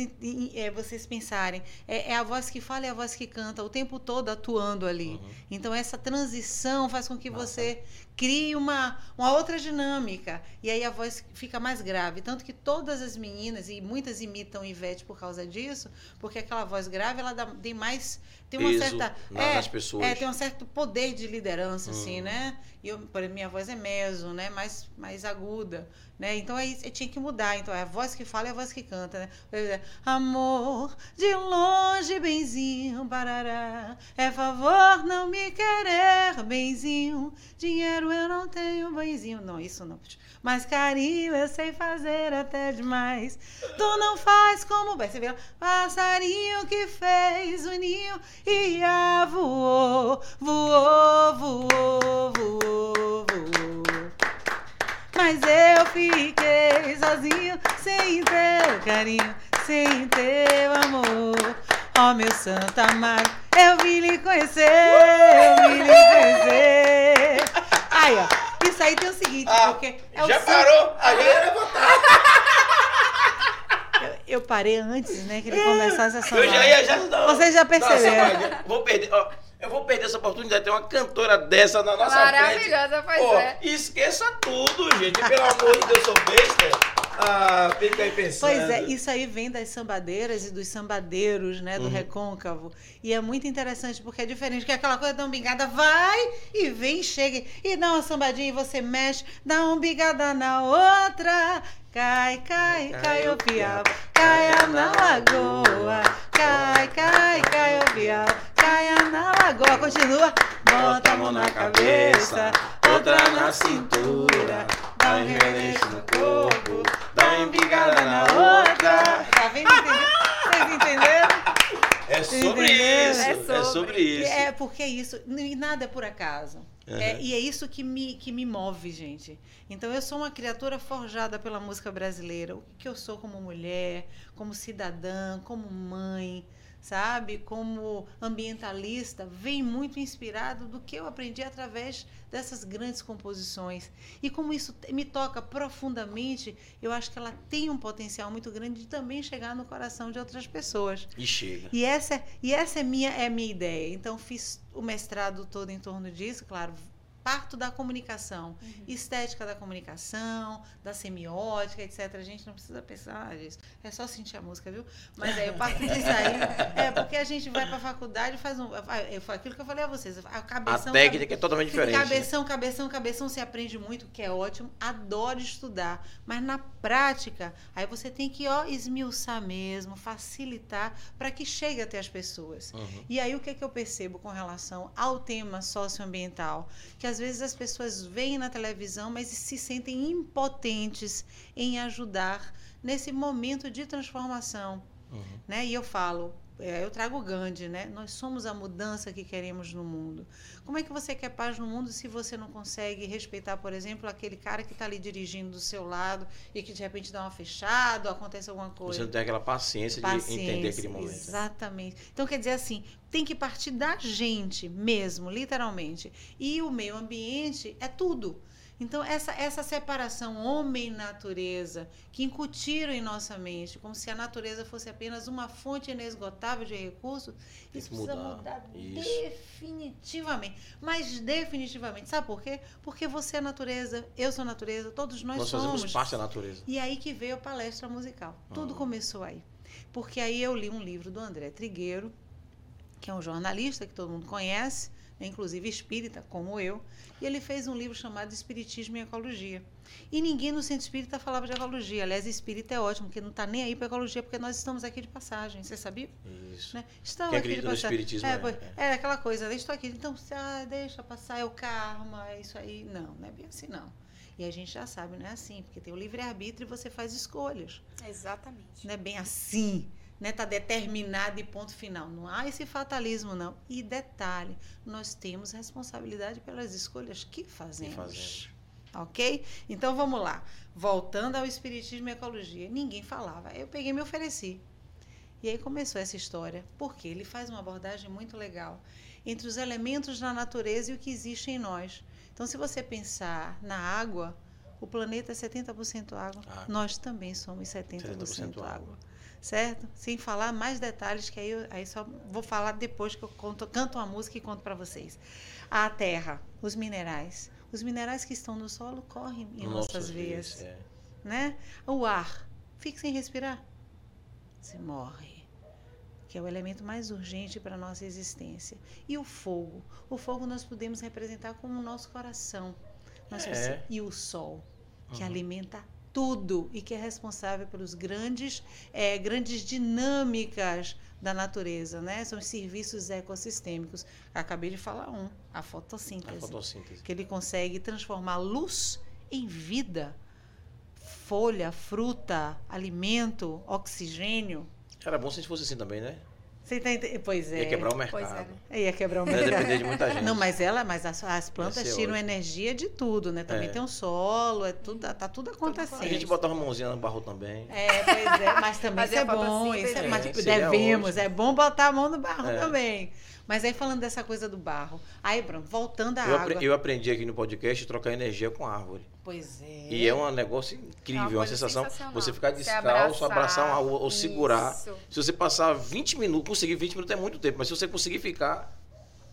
é, vocês pensarem. É, é a voz que fala e a voz que canta, o tempo todo atuando ali. Uhum. Então, essa transição faz com que Massa. você crie uma, uma outra dinâmica. E aí a voz fica mais grave. Tanto que todas as meninas, e muitas imitam Ivete por causa disso, porque aquela voz grave, ela dá- tem mais. Tem uma certa. na- é, nas pessoas. é, tem um certo poder de liderança, assim, Hum. né? E eu, por exemplo, minha voz é meso, né? Mais, mais aguda, né? Então aí eu tinha que mudar. Então é a voz que fala e a voz que canta, né? Exemplo, Amor, de longe, benzinho, barará. É favor não me querer, benzinho. Dinheiro eu não tenho, benzinho. Não, isso não. Mas carinho eu sei fazer até demais. Tu não faz como vai. Você vê passarinho que fez o ninho e a voou, voou, voou, voou, voou. Mas eu fiquei sozinho, sem teu carinho, sem teu amor. Ó meu santo amado, eu vim lhe conhecer, eu vim lhe conhecer. Aí, ó. Isso aí tem o seguinte, Ah, porque é o já santo- parou? A galera botar. Eu, eu parei antes, né, que ele começasse essa Eu já ia já dar- Vocês já perceberam. palhinha. Vou perder, ó, eu vou perder essa oportunidade de ter uma cantora dessa na nossa frente. Maravilhosa, pois Ó, é. Esqueça tudo, gente. Pelo amor de Deus, eu sou besta. Ah, fica aí pensando. Pois é, isso aí vem das sambadeiras e dos sambadeiros, né, do Uhum. recôncavo. E é muito interessante porque é diferente, que aquela coisa da umbigada vai e vem, chega e dá uma sambadinha e você mexe, dá uma umbigada na outra. Cai, cai, cai o piau, caia na lagoa. Cai, cai, cai o piau, caia na lagoa. Continua. Bota a mão na cabeça, outra na cintura. Dá um remeleixo no corpo, dá uma embigada na outra. Tá vendo? Vocês entenderam? É sobre isso, É é sobre. sobre isso. É, porque é isso. E nada é por acaso. Uhum. É, e é isso que me, que me move, gente. Então, eu sou uma criatura forjada pela música brasileira. O que eu sou como mulher, como cidadã, como mãe, sabe? Como ambientalista, vem muito inspirado do que eu aprendi através dessas grandes composições. E como isso me toca profundamente, eu acho que ela tem um potencial muito grande de também chegar no coração de outras pessoas. E chega. E essa, e essa é, minha, é a minha ideia. Então, fiz o mestrado todo em torno disso, claro. Parto da comunicação, estética da comunicação, da semiótica, etc. A gente não precisa pensar nisso. É só sentir a música, viu? Mas aí eu parto disso aí. É porque a gente vai para a faculdade e faz um. aquilo que eu falei a vocês. A, A cabeção, técnica é totalmente diferente. Cabeção, cabeção, cabeção, você aprende muito, que é ótimo. Adoro estudar. Mas na prática, aí você tem que ó, esmiuçar mesmo, facilitar para que chegue até as pessoas. Uhum. E aí o que, é que eu percebo com relação ao tema socioambiental? Que às vezes as pessoas veem na televisão, mas se sentem impotentes em ajudar nesse momento de transformação Uhum. né? E eu falo, eu trago o Gandhi, né? Nós somos a mudança que queremos no mundo. Como é que você quer paz no mundo se você não consegue respeitar, por exemplo, aquele cara que está ali dirigindo do seu lado e que de repente dá uma fechada, ou acontece alguma coisa? Você não tem aquela paciência, de entender aquele momento. né? Exatamente. Então, quer dizer assim, tem que partir da gente mesmo, literalmente. E o meio ambiente é tudo. Então, essa, essa separação homem-natureza que incutiram em nossa mente, como se a natureza fosse apenas uma fonte inesgotável de recursos, Tem isso precisa mudar. mudar Isso. definitivamente. Mas definitivamente. Sabe por quê? Porque você é natureza, eu sou natureza, todos nós, Nós somos. fazemos parte da natureza. E aí que veio a palestra musical. Tudo Ah. começou aí. Porque aí eu li um livro do André Trigueiro, que é um jornalista que todo mundo conhece, né, inclusive espírita, como eu, e ele fez um livro chamado Espiritismo e Ecologia. E ninguém no centro espírita falava de ecologia. Aliás, espírita é ótimo, porque não está nem aí para ecologia, porque nós estamos aqui de passagem. Você sabia? Isso. Né? Estamos Quem aqui de acredita no passagem. espiritismo É, é- pois- é. é aquela coisa, né? estou aqui, então ah, deixa passar, é o karma, é isso aí. Não, não é bem assim, não. E a gente já sabe, não é assim, porque tem o livre-arbítrio e você faz escolhas. Exatamente. Não é bem assim, né? Tá determinado e ponto final. Não há esse fatalismo, não. E detalhe, nós temos responsabilidade pelas escolhas que fazemos. fazemos. Ok? Então vamos lá. Voltando ao espiritismo e ecologia. Ninguém falava. Eu peguei e me ofereci. E aí começou essa história. Porque ele faz uma abordagem muito legal entre os elementos da natureza e o que existe em nós. Então, se você pensar na água, o planeta é 70% água. Água. Nós também somos 70%, 70% água. água. Certo? Sem falar mais detalhes, que aí, eu, aí só vou falar depois que eu conto, canto uma música e conto para vocês. A terra, os minerais. Os minerais que estão no solo correm em nossas, veias é. né? O ar, fique sem respirar, você morre, que é o elemento mais urgente para a nossa existência. E o fogo, o fogo nós podemos representar como o nosso coração. É. E o sol, que Uhum. alimenta tudo e que é responsável pelos grandes, eh, grandes dinâmicas da natureza, né? São os serviços ecossistêmicos. Acabei de falar um, a A fotossíntese fotossíntese. que ele consegue transformar luz em vida. Folha, fruta, alimento, oxigênio. Era bom se a gente fosse assim também, né? Você tá ente- Pois é. Ia quebrar o é, mercado. né? Ia quebrar o Ia mercado. depender de muita gente. Não, mas ela, mas as, as plantas tiram ótimo. energia de tudo, né? Também É. tem um solo, é tudo, tá tudo acontecendo. A gente botar uma mãozinha no barro também. É, pois é, mas também Fazer isso é bom. fotossíntese. Isso é, mas, É, tipo, devemos, ótimo. é bom botar a mão no barro É. também. Mas aí falando dessa coisa do barro. Aí, pronto, voltando à Eu, água. apre- eu aprendi aqui no podcast trocar energia com árvore. Pois é. E é um negócio É uma incrível, uma, coisa sensação. Você ficar descalço, abraçar, uma, ou, ou Isso. segurar. Se você passar 20 minutos, conseguir 20 minutos é muito tempo, mas se você conseguir ficar,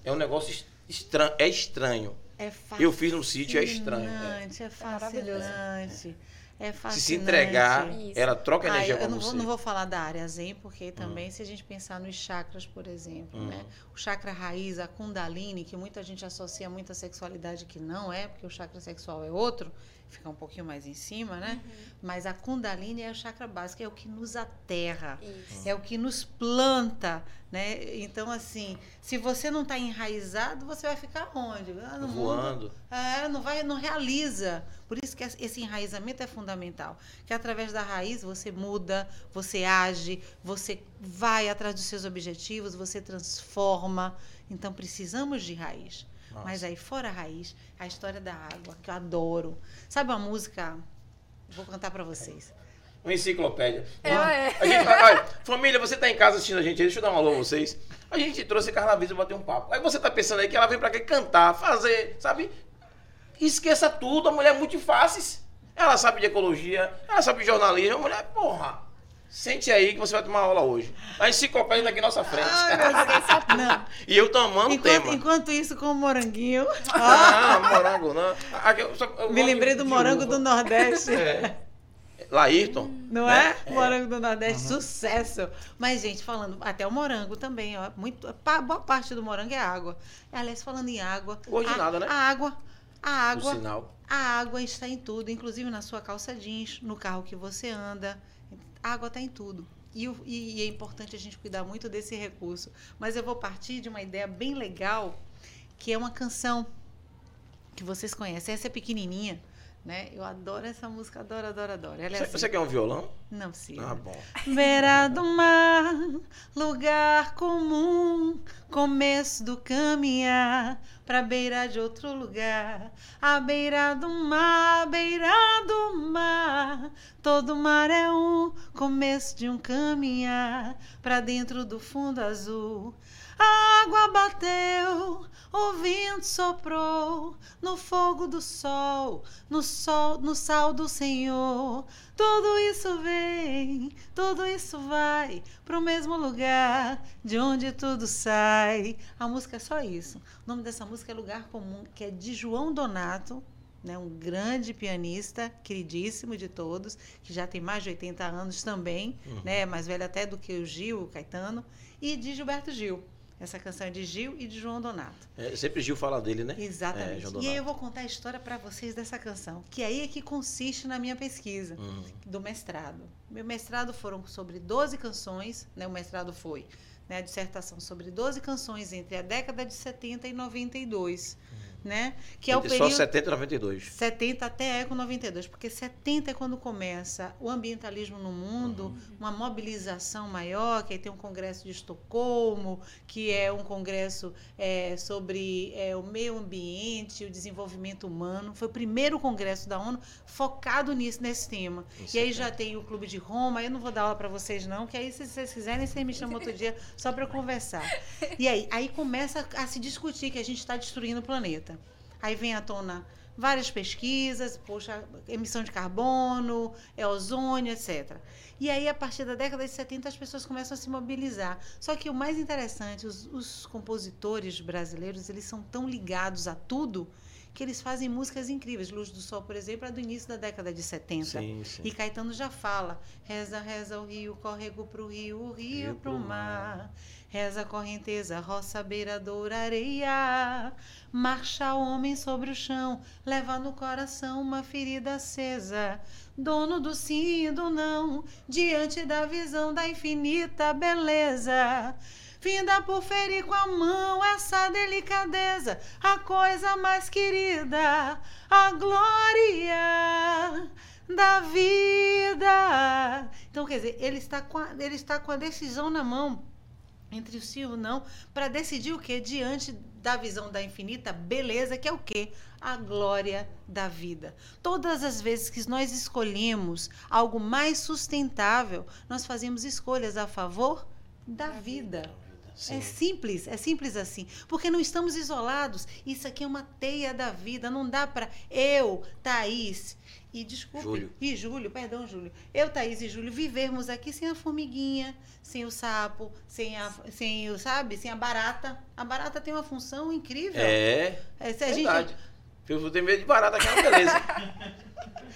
é um negócio es- estranho. É estranho. É Eu fiz no sítio, é estranho, é. fascinante, É maravilhoso. fascinante. É Se fascinante. se entregar, Isso. ela troca Ah, energia eu com não você. vou, não vou falar da área Zen, porque também, se a gente pensar nos chakras, por exemplo, Hum. né? o chakra raiz, a Kundalini, que muita gente associa muito à sexualidade, que não é, porque o chakra sexual é outro, fica um pouquinho mais em cima, né? Mas a Kundalini é o chakra básico, é o que nos aterra, Isso. é o que nos planta, né? Então, assim, se você não está enraizado, você vai ficar onde? Ah, no mundo- Voando. é, não vai, não realiza. Por isso que esse enraizamento é fundamental. Que através da raiz você muda, você age, você vai atrás dos seus objetivos, você transforma. Então precisamos de raiz. Nossa. Mas aí fora a raiz, a história da água, que eu adoro. Sabe uma música? Vou cantar para vocês. Uma enciclopédia. É, é. A gente- olha, família, você tá em casa assistindo a gente, aí, deixa eu dar um alô a vocês. A gente trouxe a Carla Visa pra bater um papo. Aí você tá pensando aí que ela vem pra cá cantar, fazer, sabe? Esqueça tudo, a mulher é muito fácil. Ela sabe de ecologia, ela sabe de jornalismo, a mulher, porra. Sente aí que você vai tomar aula hoje. A enciclopédia tá aqui na nossa frente. Não. e eu tô amando o Enquanto, tema. enquanto isso, com o moranguinho. Ah, morango não. Aqui, eu só- eu Me lembrei do morango uva. do Nordeste. É. Laírton. Não né? é? Morango do Nordeste, sucesso. Mas, gente, falando, até o morango também, ó. Muito, pa- boa parte do morango é água. Aliás, falando em água. De a, nada, né? A água. A O água. sinal. A água está em tudo, inclusive na sua calça jeans, no carro que você anda. Água está em tudo. E, e- e é importante a gente cuidar muito desse recurso. Mas eu vou partir de uma ideia bem legal, que é uma canção que vocês conhecem. Essa é pequenininha, né? Eu adoro essa música, adoro, adoro, adoro. Ela é Você, assim. você quer um violão? Não precisa. Ah, bom. Beira do mar, lugar comum, começo do caminhar pra beira de outro lugar. A beira do mar, beira do mar, todo mar é um começo de um caminhar pra dentro do fundo azul. A água bateu, o vento soprou no fogo do sol, no sol, no sal do Senhor. Tudo isso vem, tudo isso vai pro mesmo lugar de onde tudo sai. A música é só isso. O nome dessa música é Lugar Comum, que é de João Donato, né, um grande pianista, queridíssimo de todos, que já tem mais de 80 anos também, né, mais velho até do que o Gil, o Caetano, e de Gilberto Gil. Essa canção é de Gil e de João Donato. É, sempre Gil fala dele, né? Exatamente. É, e aí eu vou contar a história para vocês dessa canção, que aí é que consiste na minha pesquisa Hum. do mestrado. Meu mestrado foram sobre 12 canções, né? O mestrado foi né, a dissertação sobre 12 canções entre a década de 70 e 92, né? Que é o Só período 70 e 92. 70 até Eco 92, porque 70 é quando começa o ambientalismo no mundo, uma mobilização maior, que aí tem um congresso de Estocolmo, que é um congresso é, sobre é, o meio ambiente, o desenvolvimento humano. Foi o primeiro congresso da ONU focado nisso, nesse tema. Em E aí 70. já tem o Clube de Roma, eu não vou dar aula para vocês não, que aí se vocês quiserem, vocês me chamam outro dia só para conversar. E aí, aí começa a se discutir que a gente está destruindo o planeta. Aí vem à tona várias pesquisas, poxa, emissão de carbono, é ozônio, etc. E aí, a partir da década de 70, as pessoas começam a se mobilizar. Só que o mais interessante, os, os compositores brasileiros, eles são tão ligados a tudo que eles fazem músicas incríveis. Luz do Sol, por exemplo, é do início da década de 70. Sim, sim. E Caetano já fala: reza, reza o rio, córrego pro rio, o rio, Rio pro pro mar. Reza a correnteza, roça, beiradoura, areia. Marcha o homem sobre o chão, leva no coração uma ferida acesa. Dono do sim e do não, diante da visão da infinita beleza. Finda por ferir com a mão essa delicadeza, a coisa mais querida, a glória da vida. Então, quer dizer, ele está com a, ele está com a decisão na mão entre o sim e o não para decidir o que diante da visão da infinita beleza, que é o quê? A glória da vida. Todas as vezes que nós escolhemos algo mais sustentável, nós fazemos escolhas a favor da vida. Sim. É simples, é simples assim. Porque não estamos isolados. Isso aqui é uma teia da vida. Não dá para eu, Thaís e desculpe, Júlio. e Júlio, perdão, Júlio. Eu, Thaís e Júlio vivermos aqui sem a formiguinha, sem o sapo, sem a, sem o, sabe, sem a barata. A barata tem uma função incrível. É, É, se a gente- verdade. Eu tenho medo de barata, aquela beleza.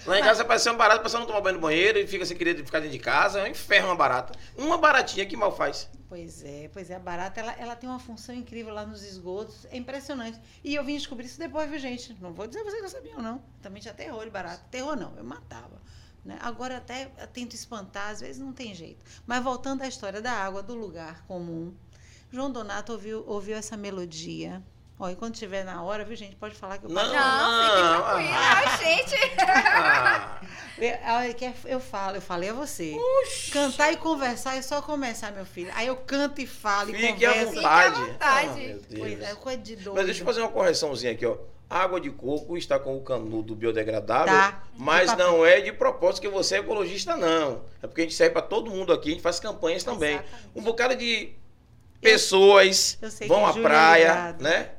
Lá em casa apareceu uma barata, a pessoa não toma banho no banheiro e fica sem querer ficar dentro de casa. É um inferno uma barata. Uma baratinha que mal faz. Pois é, pois é, a barata ela, ela tem uma função incrível lá nos esgotos, é impressionante. E eu vim descobrir isso depois, viu, gente? Não vou dizer vocês que eu sabia, não. Também tinha terror de barata. Terror não, eu matava. Né? Agora até tento espantar, às vezes não tem jeito. Mas voltando à história da água, do lugar comum, João Donato ouviu, ouviu essa melodia. Ó, e quando tiver na hora, viu, gente? Pode falar que eu Não, Não, não, fique tranquila. ah. gente. Ah, Eu, falo, eu falei a você. Cantar e conversar é só começar, meu filho. Aí eu canto e falo e fique à converso. vontade. Fique à vontade. Ah, Deus. Pois é, coisa de doido. Mas deixa eu fazer uma correçãozinha aqui, ó. Água de coco está com o canudo biodegradável, Tá. mas papel. não é de propósito que você é ecologista, não. É porque a gente serve para todo mundo aqui, a gente faz campanhas também. Exatamente. Um bocado de pessoas vão à é praia, ligada. né?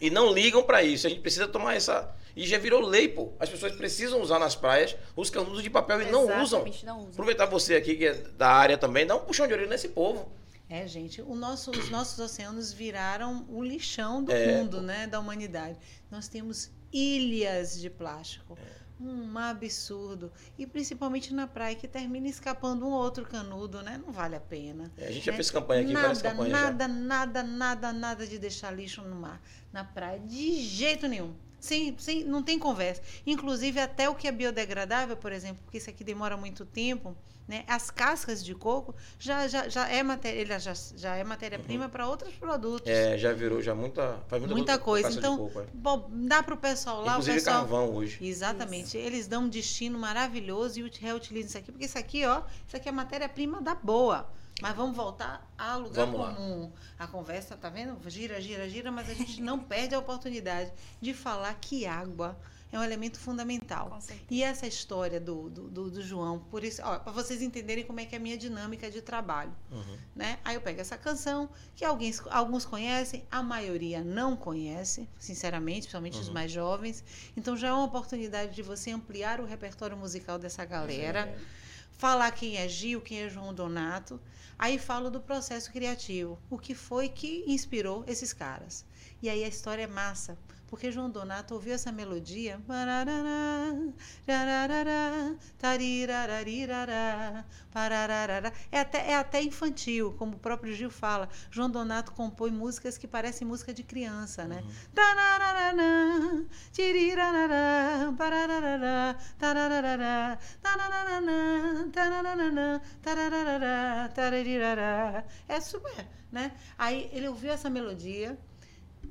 E não ligam para isso. A gente precisa tomar essa. E já virou lei, pô. As pessoas precisam usar nas praias os canudos de papel e não usam. Exatamente, não usam. Aproveitar você aqui, que é da área também, dá um puxão de orelha nesse povo. É, gente, o nosso- os nossos oceanos viraram o lixão do É, mundo, né? Da humanidade. Nós temos ilhas de plástico. Um absurdo. E principalmente na praia, que termina escapando um outro canudo, né? Não vale a pena. É, a gente já né? fez campanha aqui, nada, várias campanhas já. nada, nada, nada, nada de deixar lixo no mar, na praia, de jeito nenhum. Sem, sem, não tem conversa. Inclusive, até o que é biodegradável, por exemplo, porque isso aqui demora muito tempo, né? As cascas de coco já, já, já é matéria, ele já, já é matéria-prima para outros produtos. Uhum. É, já virou já muita, faz muita, Muita coisa. Então, coco, é. bom, dá para o pessoal lá, Inclusive o pessoal. carvão hoje. Exatamente. Eles dão um destino maravilhoso e ut- reutilizam isso aqui, porque isso aqui, ó, isso aqui é matéria-prima da boa. Mas vamos voltar ao lugar Vamos lá. comum. A conversa, tá vendo? Gira, gira, gira, mas a gente não perde a oportunidade de falar que água é um elemento fundamental. E essa história do, do, do- do João, por isso, para vocês entenderem como é que é a minha dinâmica de trabalho Uhum. né? Aí eu pego essa canção, que alguns, alguns conhecem, a maioria não conhece, sinceramente, principalmente os mais jovens. Então já é uma oportunidade de você ampliar o repertório musical dessa galera, É. falar quem é Gil, quem é João Donato. Aí falo do processo criativo, o que foi que inspirou esses caras. E aí a história é massa, porque João Donato ouviu essa melodia. É até, é até infantil, como o próprio Gil fala. João Donato compõe músicas que parecem música de criança, né? Tararirará. É super, né? Aí ele ouviu essa melodia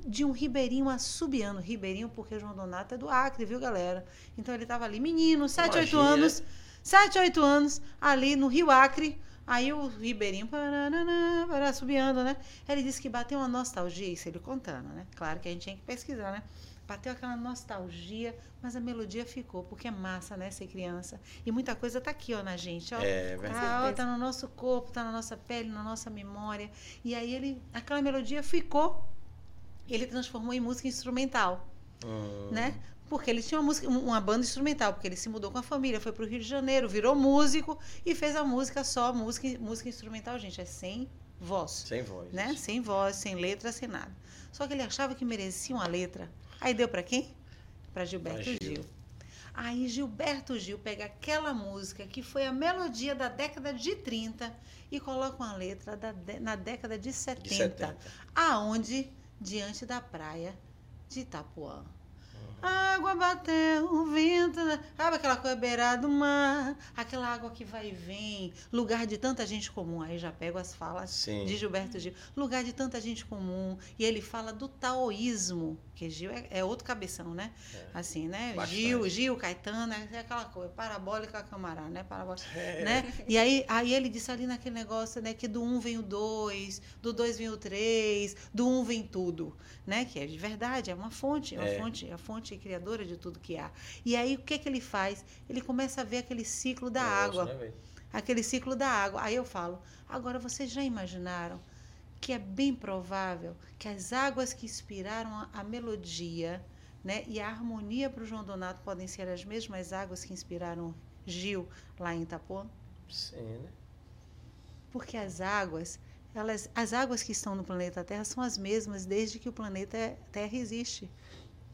de um ribeirinho assobiando. Ribeirinho porque João Donato é do Acre, viu, galera? Então ele estava ali, menino, 7, 8 Imagina. anos, 7, 8 anos, ali no Rio Acre. Aí o ribeirinho parará, assobiando, né? Ele disse que bateu uma nostalgia, isso ele contando, né? Claro que a gente tinha que pesquisar, né? Bateu aquela nostalgia, mas a melodia ficou, porque é massa, né, ser criança. E muita coisa tá aqui, ó, na gente, ó. É. Tá, ó, tá no nosso corpo, tá na nossa pele, na nossa memória. E aí ele, aquela melodia ficou. Ele transformou em música instrumental, Hum. né? Porque ele tinha uma, música, um- uma banda instrumental, porque ele se mudou com a família, foi pro Rio de Janeiro, virou músico e fez a música só, música, música instrumental, gente, é sem voz Sem voz. né? Sem voz, sem letra, sem nada. Só que ele achava que merecia uma letra. Aí deu para quem? Para Gilberto Pra Gil. Gil. Aí Gilberto Gil pega aquela música que foi a melodia da década de 30 e coloca uma letra da na década de 70, De 70. aonde diante da praia de Itapuã. Água bateu, o vento, sabe aquela coisa beirada do mar, aquela água que vai e vem, lugar de tanta gente comum. Aí já pego as falas Sim. de Gilberto Gil, lugar de tanta gente comum. E ele fala do taoísmo, que Gil é, é outro cabeção, né? Assim, né? Bastante. Gil, Gil, Caetano, é aquela coisa, parabólica camarada, né? Parabólica, É. né? E aí, aí ele disse ali naquele negócio, né, que do um vem o dois, do dois vem o três, do um vem tudo, né? Que é de verdade, é uma fonte, é uma É. fonte, é a fonte criadora de tudo que há. E aí o que que ele faz? Ele começa a ver aquele ciclo da Negócio, água né, aquele ciclo da água. Aí eu falo, agora vocês já imaginaram que é bem provável que as águas que inspiraram a, a melodia né, e a harmonia para o João Donato podem ser as mesmas águas que inspiraram Gil lá em Itapuã? Sim, né? Porque as águas, elas, as águas que estão no planeta Terra são as mesmas desde que o planeta Terra existe.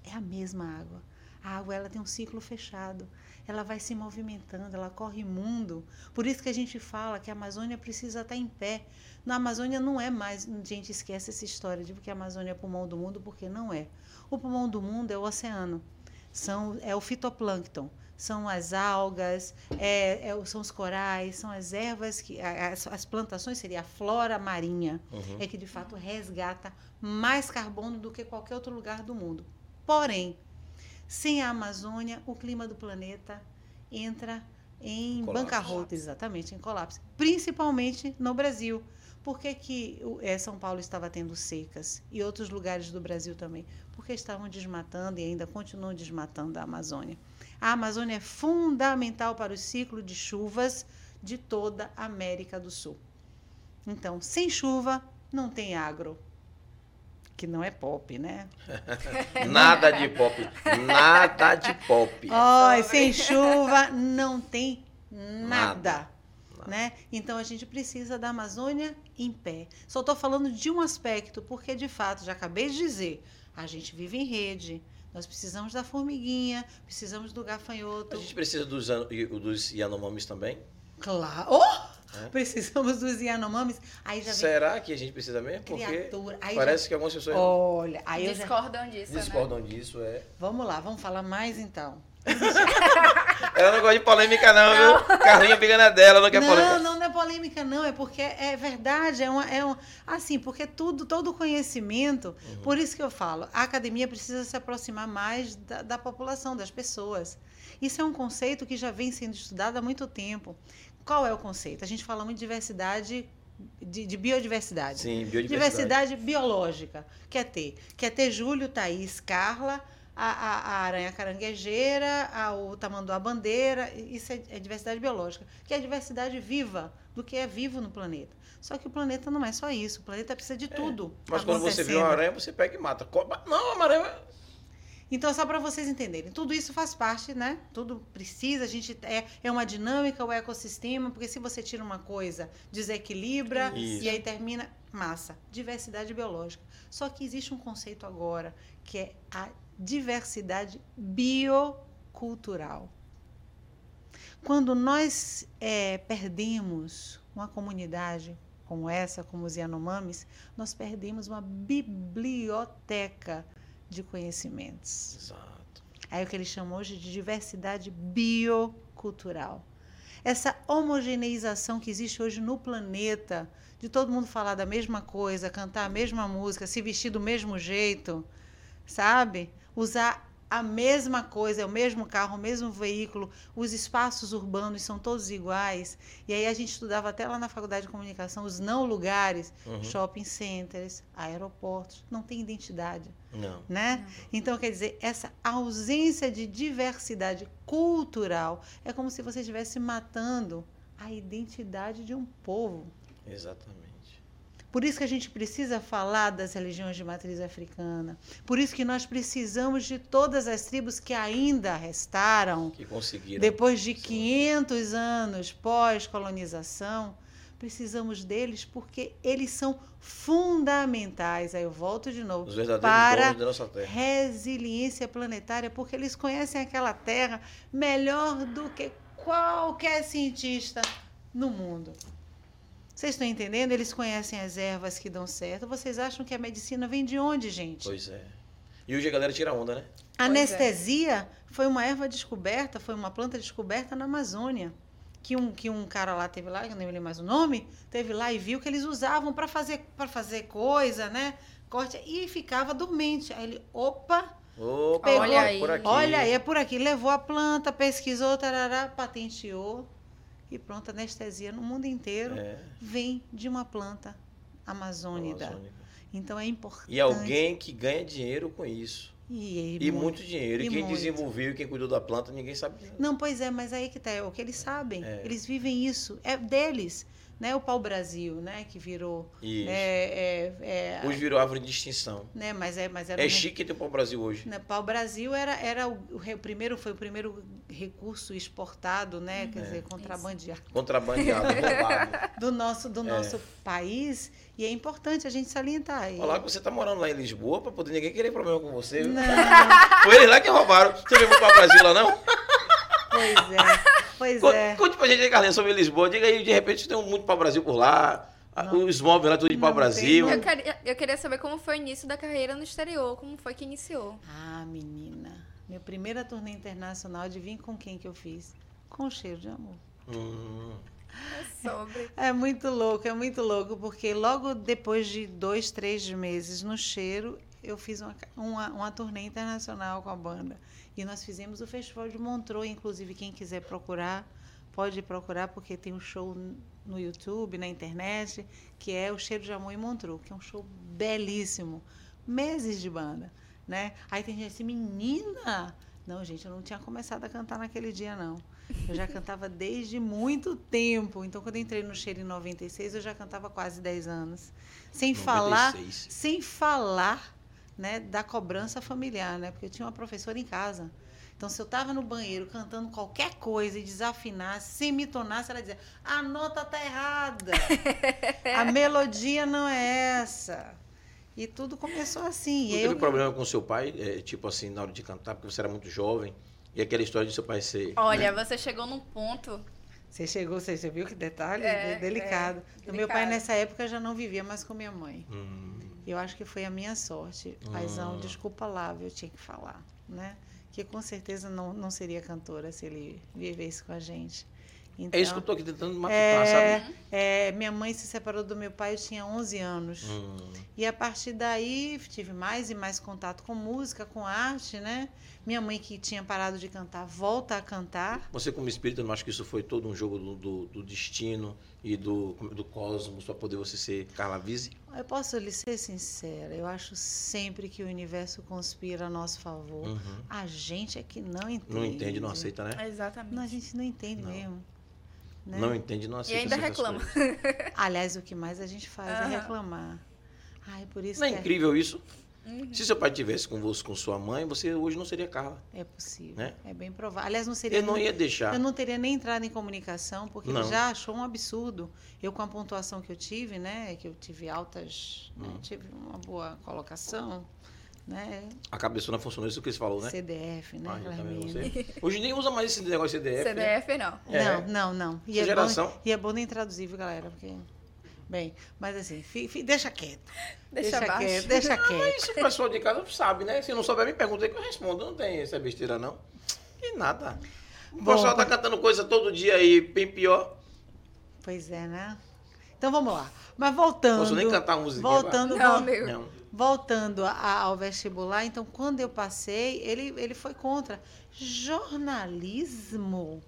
É a mesma água. A água ela tem um ciclo fechado. Ela vai se movimentando, ela corre mundo. Por isso que a gente fala que a Amazônia precisa estar em pé. Na Amazônia não é mais, a gente esquece essa história de que a Amazônia é pulmão do mundo, porque não é. O pulmão do mundo é o oceano. São, é o fitoplâncton, são as algas, é, é, são os corais, são as ervas, que as, as plantações seria a flora marinha, Uhum. é que de fato resgata mais carbono do que qualquer outro lugar do mundo. Porém, sem a Amazônia, o clima do planeta entra em Colapso. bancarrota, exatamente, em colapso. Principalmente no Brasil. Por que, que eh, São Paulo estava tendo secas e outros lugares do Brasil também? Porque estavam desmatando e ainda continuam desmatando a Amazônia. A Amazônia é fundamental para o ciclo de chuvas de toda a América do Sul. Então, sem chuva, não tem agro. Que não é pop, né? Nada de pop. Nada de pop. Sobre. sem chuva não tem nada. Nada. Né? Então a gente precisa da Amazônia em pé. Só estou falando de um aspecto, porque de fato, já acabei de dizer, a gente vive em rede. Nós precisamos da formiguinha, precisamos do gafanhoto. A gente precisa dos, e- dos Yanomamis também? Claro! Oh! É. Precisamos dos Yanomamis. Aí já vem Será que a gente precisa mesmo? Porque criatura. Aí parece que algumas pessoas já... Olha, aí eu já... Discordam disso, né? discordam disso. É. Vamos lá, vamos falar mais então. Ela não gosta de polêmica, não, viu? Carlinha briga na dela, não quer não, polêmica. não, não é polêmica, não. É porque é verdade. É, uma, é um, assim, porque tudo, todo conhecimento. Uhum. Por isso que eu falo, a academia precisa se aproximar mais da, da população, das pessoas. Isso é um conceito que já vem sendo estudado há muito tempo. Qual é o conceito? A gente fala muito de diversidade, de, de biodiversidade. Sim, biodiversidade. Diversidade biológica. Quer ter? Quer ter Júlio, Thaís, Carla, a, a, a aranha caranguejeira, a, o tamanduá bandeira. Isso é, é diversidade biológica. Que é a diversidade viva do que é vivo no planeta. Só que o planeta não é só isso. O planeta precisa de tudo. Mas quando você vê uma aranha, você pega e mata. Não, uma aranha. Então, só para vocês entenderem, tudo isso faz parte, né? Tudo precisa, a gente é, é uma dinâmica, o ecossistema, porque se você tira uma coisa, desequilibra Isso. e aí termina massa, diversidade biológica. Só que existe um conceito agora que é a diversidade biocultural. Quando nós é, perdemos uma comunidade como essa, como os Yanomamis, nós perdemos uma biblioteca de conhecimentos. Exato. É o que eles chamam hoje de diversidade biocultural. Essa homogeneização que existe hoje no planeta, de todo mundo falar da mesma coisa, cantar a mesma música, se vestir do mesmo jeito, sabe? Usar a mesma coisa, é o mesmo carro, o mesmo veículo, os espaços urbanos são todos iguais. E aí a gente estudava até lá na faculdade de comunicação os não lugares, Uhum. shopping centers, aeroportos, não tem identidade Não. né? Então, quer dizer, essa ausência de diversidade cultural é como se você estivesse matando a identidade de um povo. Exatamente. Por isso que a gente precisa falar das religiões de matriz africana. Por isso que nós precisamos de todas as tribos que ainda restaram Que conseguiram. depois de 500 anos pós-colonização, precisamos deles porque eles são fundamentais. Aí eu volto de novo. Para da resiliência planetária, porque eles conhecem aquela terra melhor do que qualquer cientista no mundo. Vocês estão entendendo? Eles conhecem as ervas que dão certo. Vocês acham que a medicina vem de onde, gente? Pois é. E hoje a galera tira onda, né? A é. Anestesia foi uma erva descoberta, foi uma planta descoberta na Amazônia. Que um, que um cara lá teve lá, que eu nem lembro mais o nome, teve lá e viu que eles usavam para fazer, pra fazer coisa, né? Corte, e ficava dormente. Aí ele, opa, Opa, Pegou- Olha aí. por aqui. olha aí, é por aqui. Levou a planta, pesquisou, tarará, patenteou e pronto, anestesia no mundo inteiro É, vem de uma planta amazônica. amazônica. Então é importante. E alguém que ganha dinheiro com isso. E, E, muito, dinheiro. E, e quem muito. desenvolveu e quem cuidou da planta, ninguém sabe. Não, pois é, mas aí que tá, é o que eles sabem. É. Eles vivem isso, é deles. Né? O pau-brasil, né? Que virou... Isso. É, é, é, Hoje virou árvore de extinção. né? Mas, é, mas era É um- chique ter o pau-brasil hoje. né, Pau-brasil era, era o, o primeiro, foi o primeiro recurso exportado, né? Uhum. Quer dizer, contrabandeado Contrabandeado, roubado. do nosso, do É. nosso país. E é importante a gente salientar. Olha lá que você tá morando lá em Lisboa pra poder ninguém querer problema com você. Não, Foi eles lá que roubaram. Você viu o pau-brasil lá, não? pois é. Pois Conte, é. conte pra gente aí, Carlinhos, sobre Lisboa. Diga aí, de repente tem muito pau-brasil por lá. a- Não. Os móveis lá, tudo de Não pau-brasil. tem, Eu queria, eu queria saber como foi o início da carreira no exterior, como foi que iniciou. Ah, menina. Minha primeira turnê internacional, adivinha com quem que eu fiz? Com cheiro de amor. Hum, É sobre. É muito louco, é muito louco, porque logo depois de dois, três meses no cheiro, eu fiz uma, uma, uma turnê internacional com a banda. E nós fizemos o Festival de Montreux, inclusive quem quiser procurar, pode procurar, porque tem um show no YouTube, na internet, que é o Cheiro de Amor em Montreux, que é um show belíssimo. Meses de banda, né? Aí tem gente assim, menina! Não, gente, eu não tinha começado a cantar naquele dia, não. Eu já cantava desde muito tempo. Então, quando eu entrei no Cheiro em 96, eu já cantava quase 10 anos. Sem falar, 96. sem falar né, da cobrança familiar, né? Porque eu tinha uma professora em casa. Então, se eu estava no banheiro cantando qualquer coisa e desafinasse, sem me tonasse, ela dizia: a nota tá errada. a melodia não é essa. E tudo começou assim. Não E teve eu- problema com seu pai, é, tipo assim, na hora de cantar, porque você era muito jovem. E aquela história de seu pai ser. Olha, você chegou num ponto. Você chegou, você você viu que detalhe É, de- delicado. é, Então, Meu pai, delicado. nessa época, já não vivia mais com minha mãe. Hum, Eu acho que foi a minha sorte. Paizão, Hum. desculpa lá, eu tinha que falar, né? Que com certeza não, não seria cantora se ele vivesse com a gente. Então, é isso que eu tô aqui tentando matutar, é, sabe? é, minha mãe se separou do meu pai, eu tinha 11 anos. Hum, E a partir daí tive mais e mais contato com música, com arte, né? Minha mãe que tinha parado de cantar, volta a cantar. Você, como espírita, não acha que isso foi todo um jogo do, do- do destino e do, do cosmos para poder você ser Carla Vise? Eu posso lhe ser sincera, eu acho sempre que o universo conspira a nosso favor. Uhum. A gente é que não entende. Não entende, não aceita, né? Exatamente. Não, a gente não entende Não. mesmo. né? Não entende, não aceita. ainda certas reclama. Aliás, o que mais a gente faz é Aham. reclamar. Ai, por isso Não é que incrível isso? Uhum. Se seu pai tivesse convosco com sua mãe, você hoje não seria Carla. é possível. Né? É bem provável. Aliás, não seria Ele não ia deixar. Eu não teria nem entrado em comunicação, porque Não. ele já achou um absurdo. Eu, com a pontuação que eu tive, né? Que eu tive altas. né, Hum. tive uma boa colocação, né? A cabeçona funcionou, isso que você falou, né? CDF, né? Ah? Hoje nem usa mais esse negócio de CDF. né? CDF não. É. Não, não, não. E Essa é, geração. bom, e é bom nem traduzir, viu, galera? Porque. Bem, mas assim, fi- fi- deixa quieto. Deixa abaixo. quieto, deixa quieto. Isso o pessoal de casa sabe, né? Se não souber, me pergunta aí que eu respondo. Não tem essa besteira, não. E nada. O Bom, pessoal tá cantando coisa todo dia aí, bem pior. Pois é, né? Então vamos lá. Mas voltando. Posso nem cantar música. Voltando, Não, vol- amigo. Não. voltando a- ao vestibular, então quando eu passei, ele, ele foi contra. Jornalismo?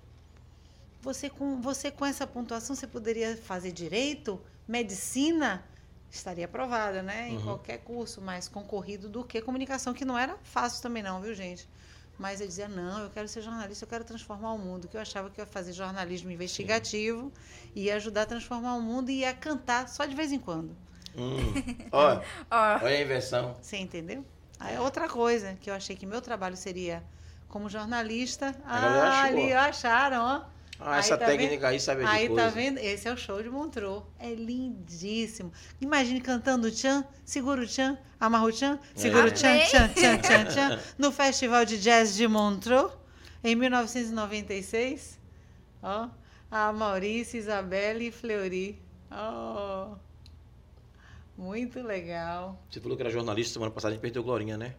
Você com, você com essa pontuação, você poderia fazer direito? Medicina? Estaria aprovada, né? Em Uhum. qualquer curso mais concorrido do que comunicação, que não era fácil também não, viu, gente? Mas eu dizia, não, eu quero ser jornalista, eu quero transformar o mundo. Que eu achava que eu ia fazer jornalismo investigativo, ia ajudar a transformar o mundo e ia cantar só de vez em quando. Hum. Olha, Ó, olha a inversão. Você entendeu? Aí é outra coisa que eu achei que meu trabalho seria como jornalista. A Ah, ali acharam, ó. Ah, Aí essa tá técnica aí sabe de Aí coisa. tá vendo? Esse é o show de Montreux. É lindíssimo. Imagine cantando o tchan, segura o tchan, amarra o tchan, segura É. o tchan, tchan, tchan, tchan, tchan, no Festival de Jazz de Montreux, em 1996. Ó, a Maurícia, Isabelle e Fleury. Oh, muito legal. Você falou que era jornalista, semana passada a gente perdeu Glorinha, né?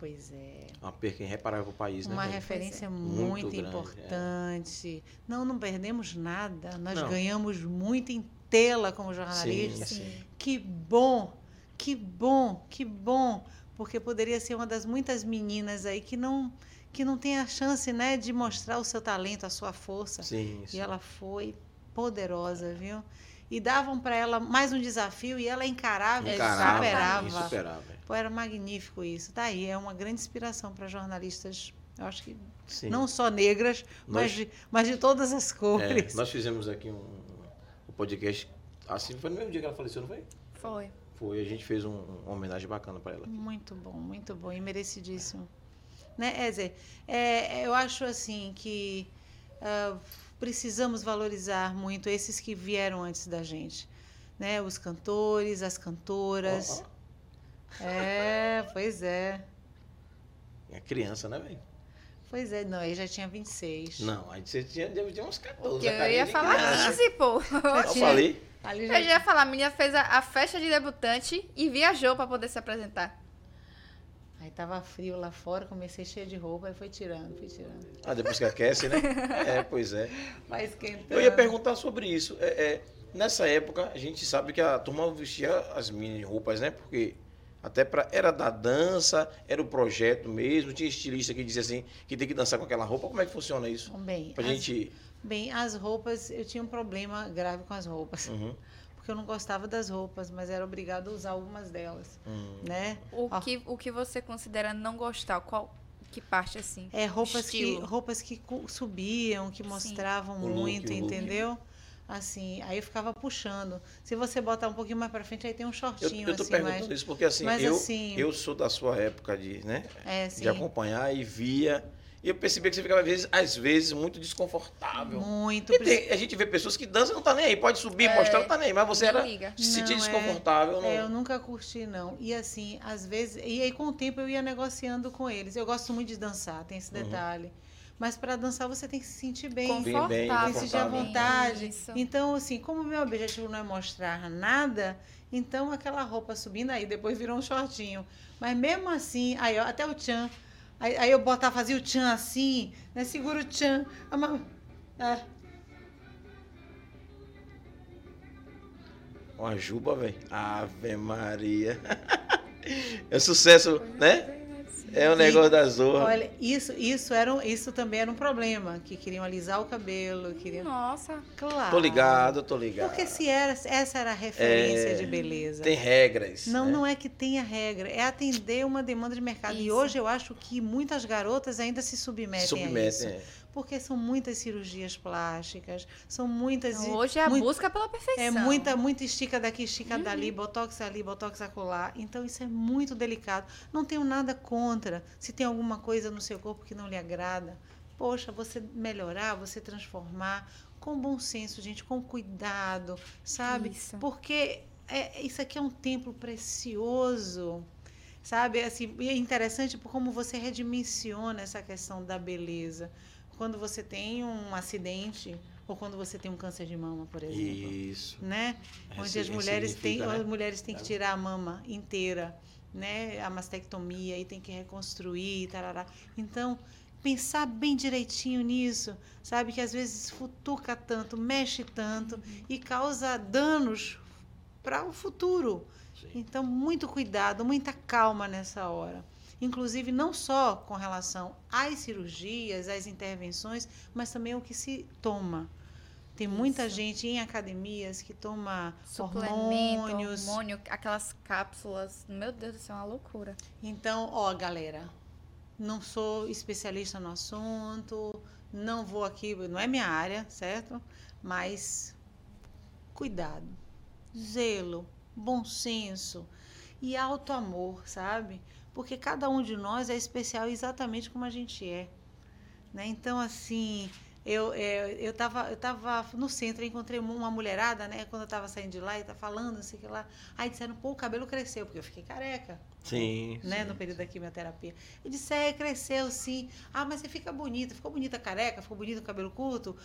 Pois é. Uma perca irreparável pro país, né? Uma referência Muito muito, grande, é. importante. Não, não perdemos nada. Nós Não. ganhamos muito em tela como Sim, jornalistas. sim. Que bom, que bom, que bom. Porque poderia ser uma das muitas meninas aí que não, que não tem a chance né, de mostrar o seu talento, a sua força. Sim, sim. E ela foi poderosa, viu? E davam para ela mais um desafio e ela encarava e Encarava superava. e superava. Pô, era magnífico isso. Tá aí, é uma grande inspiração para jornalistas, eu acho que Sim. não só negras, mas Nós- de, mas de todas as É, cores. nós fizemos aqui um, um podcast Assim, foi no mesmo dia que ela faleceu, não foi? Foi. Foi, a gente fez um- uma homenagem bacana pra ela. Muito bom, muito bom e merecidíssimo. Né, Ézer? É, eu acho assim que ah, precisamos valorizar muito esses que vieram antes da gente. Né? Os cantores, as cantoras. Ó, É, pois é. É criança, né, velho? Pois é, não, aí já tinha 26. Não, aí você tinha, deve ter uns 14. Porque a eu ia falar criança. 15, pô. Eu falei. Ali Eu já ia falar, a menina fez a, a festa de debutante e viajou pra poder se apresentar. Aí tava frio lá fora, comecei cheia de roupa, aí foi tirando, foi tirando. Ah, depois que aquece, né? É, pois é. Vai esquentando. Eu ia perguntar sobre isso. É, é, nessa época, a gente sabe que a turma vestia as mini roupas, né? Porque até pra, era da dança, era o projeto mesmo. Tinha estilista que dizia assim, que tem que dançar com aquela roupa. Como é que funciona isso? Bem, Pra as, gente... bem, as roupas, eu tinha um problema grave com as roupas. Uhum, Porque eu não gostava das roupas, mas era obrigada a usar algumas delas, uhum. né? O, Ó. que, o que você considera não gostar? Qual que parte assim? É roupas que Estilo. roupas que subiam, que Sim. mostravam look, muito, look. entendeu? Assim, aí eu ficava puxando. Se você botar um pouquinho mais pra frente, aí tem um Eu, shortinho eu tô assim, perguntando mais. isso porque assim, mas eu, assim- eu sou da sua época de, né? É, sim. De acompanhar e via. E eu percebi que você ficava, às vezes, às vezes muito desconfortável. Muito. E tem- a gente vê pessoas que dançam e não tá nem aí. Pode subir, É, mostrar, não tá nem aí. Mas você era liga. se sentir Não, é- desconfortável. É, eu não... nunca curti, não. E assim, às vezes. E aí, com o tempo, eu ia negociando com eles. Eu gosto muito de dançar, tem esse Uhum. detalhe. Mas para dançar, você tem que se sentir bem. Confortável. bem, tem que se sentir à vontade. Isso. Então, assim, como o meu objetivo não é mostrar nada, então aquela roupa subindo aí, depois virou um shortinho. Mas mesmo assim, aí ó, até o tchan. Aí, aí eu botava, fazia o tchan assim, né? Segura o tchan. é, Uma juba, velho. Ave Maria. é sucesso, né? É o negócio da zorra. Olha, isso, isso, era um- isso também era um problema, que queriam alisar o cabelo, queriam... Nossa. Claro. Tô ligado, tô ligado. Porque se era, essa era a referência É, de beleza. Tem regras. Não, né? não é que tenha regra, é atender uma demanda de mercado. E Isso. hoje eu acho que muitas garotas ainda se submetem, a Submetem. isso. é. Porque são muitas cirurgias plásticas, são muitas. Então, hoje é a muito- busca pela perfeição. É muita, muita estica daqui, estica Uhum. dali, botox ali, botox acolá. Então isso é muito delicado. Não tenho nada contra. Se tem alguma coisa no seu corpo que não lhe agrada, poxa, você melhorar, você transformar com bom senso, gente, com cuidado, sabe? Isso. Porque é, isso aqui é um templo precioso. Sabe, assim, e é interessante como você redimensiona essa questão da beleza. Quando você tem um acidente ou quando você tem um câncer de mama, por exemplo Isso. né? Onde as mulheres têm, né? as mulheres têm que tirar a mama inteira, né? A mastectomia e tem que reconstruir, tarará. Então, pensar bem direitinho nisso, sabe que às vezes futuca tanto, mexe tanto e causa danos para o futuro. Sim. Então, muito cuidado, muita calma nessa hora. Inclusive, não só com relação às cirurgias, às intervenções, mas também o que se toma. Tem muita Isso. gente em academias que toma hormônios. hormônio, aquelas cápsulas. Meu Deus do céu, é uma loucura. Então, ó, galera, não sou especialista no assunto, não vou aqui, não é minha área, certo? Mas cuidado, zelo, bom senso e alto amor, sabe? Porque cada um de nós é especial exatamente como a gente é. Né? Então, assim, eu, é, eu, tava, eu tava no centro, encontrei uma mulherada, né? Quando eu tava saindo de lá e tá falando, não sei o que lá. Aí disseram, pô, o cabelo cresceu, porque eu fiquei careca Sim. né, sim. no período da quimioterapia. Eu disse, é, cresceu sim. Ah, mas você fica bonita, ficou bonita careca, ficou bonito o cabelo curto?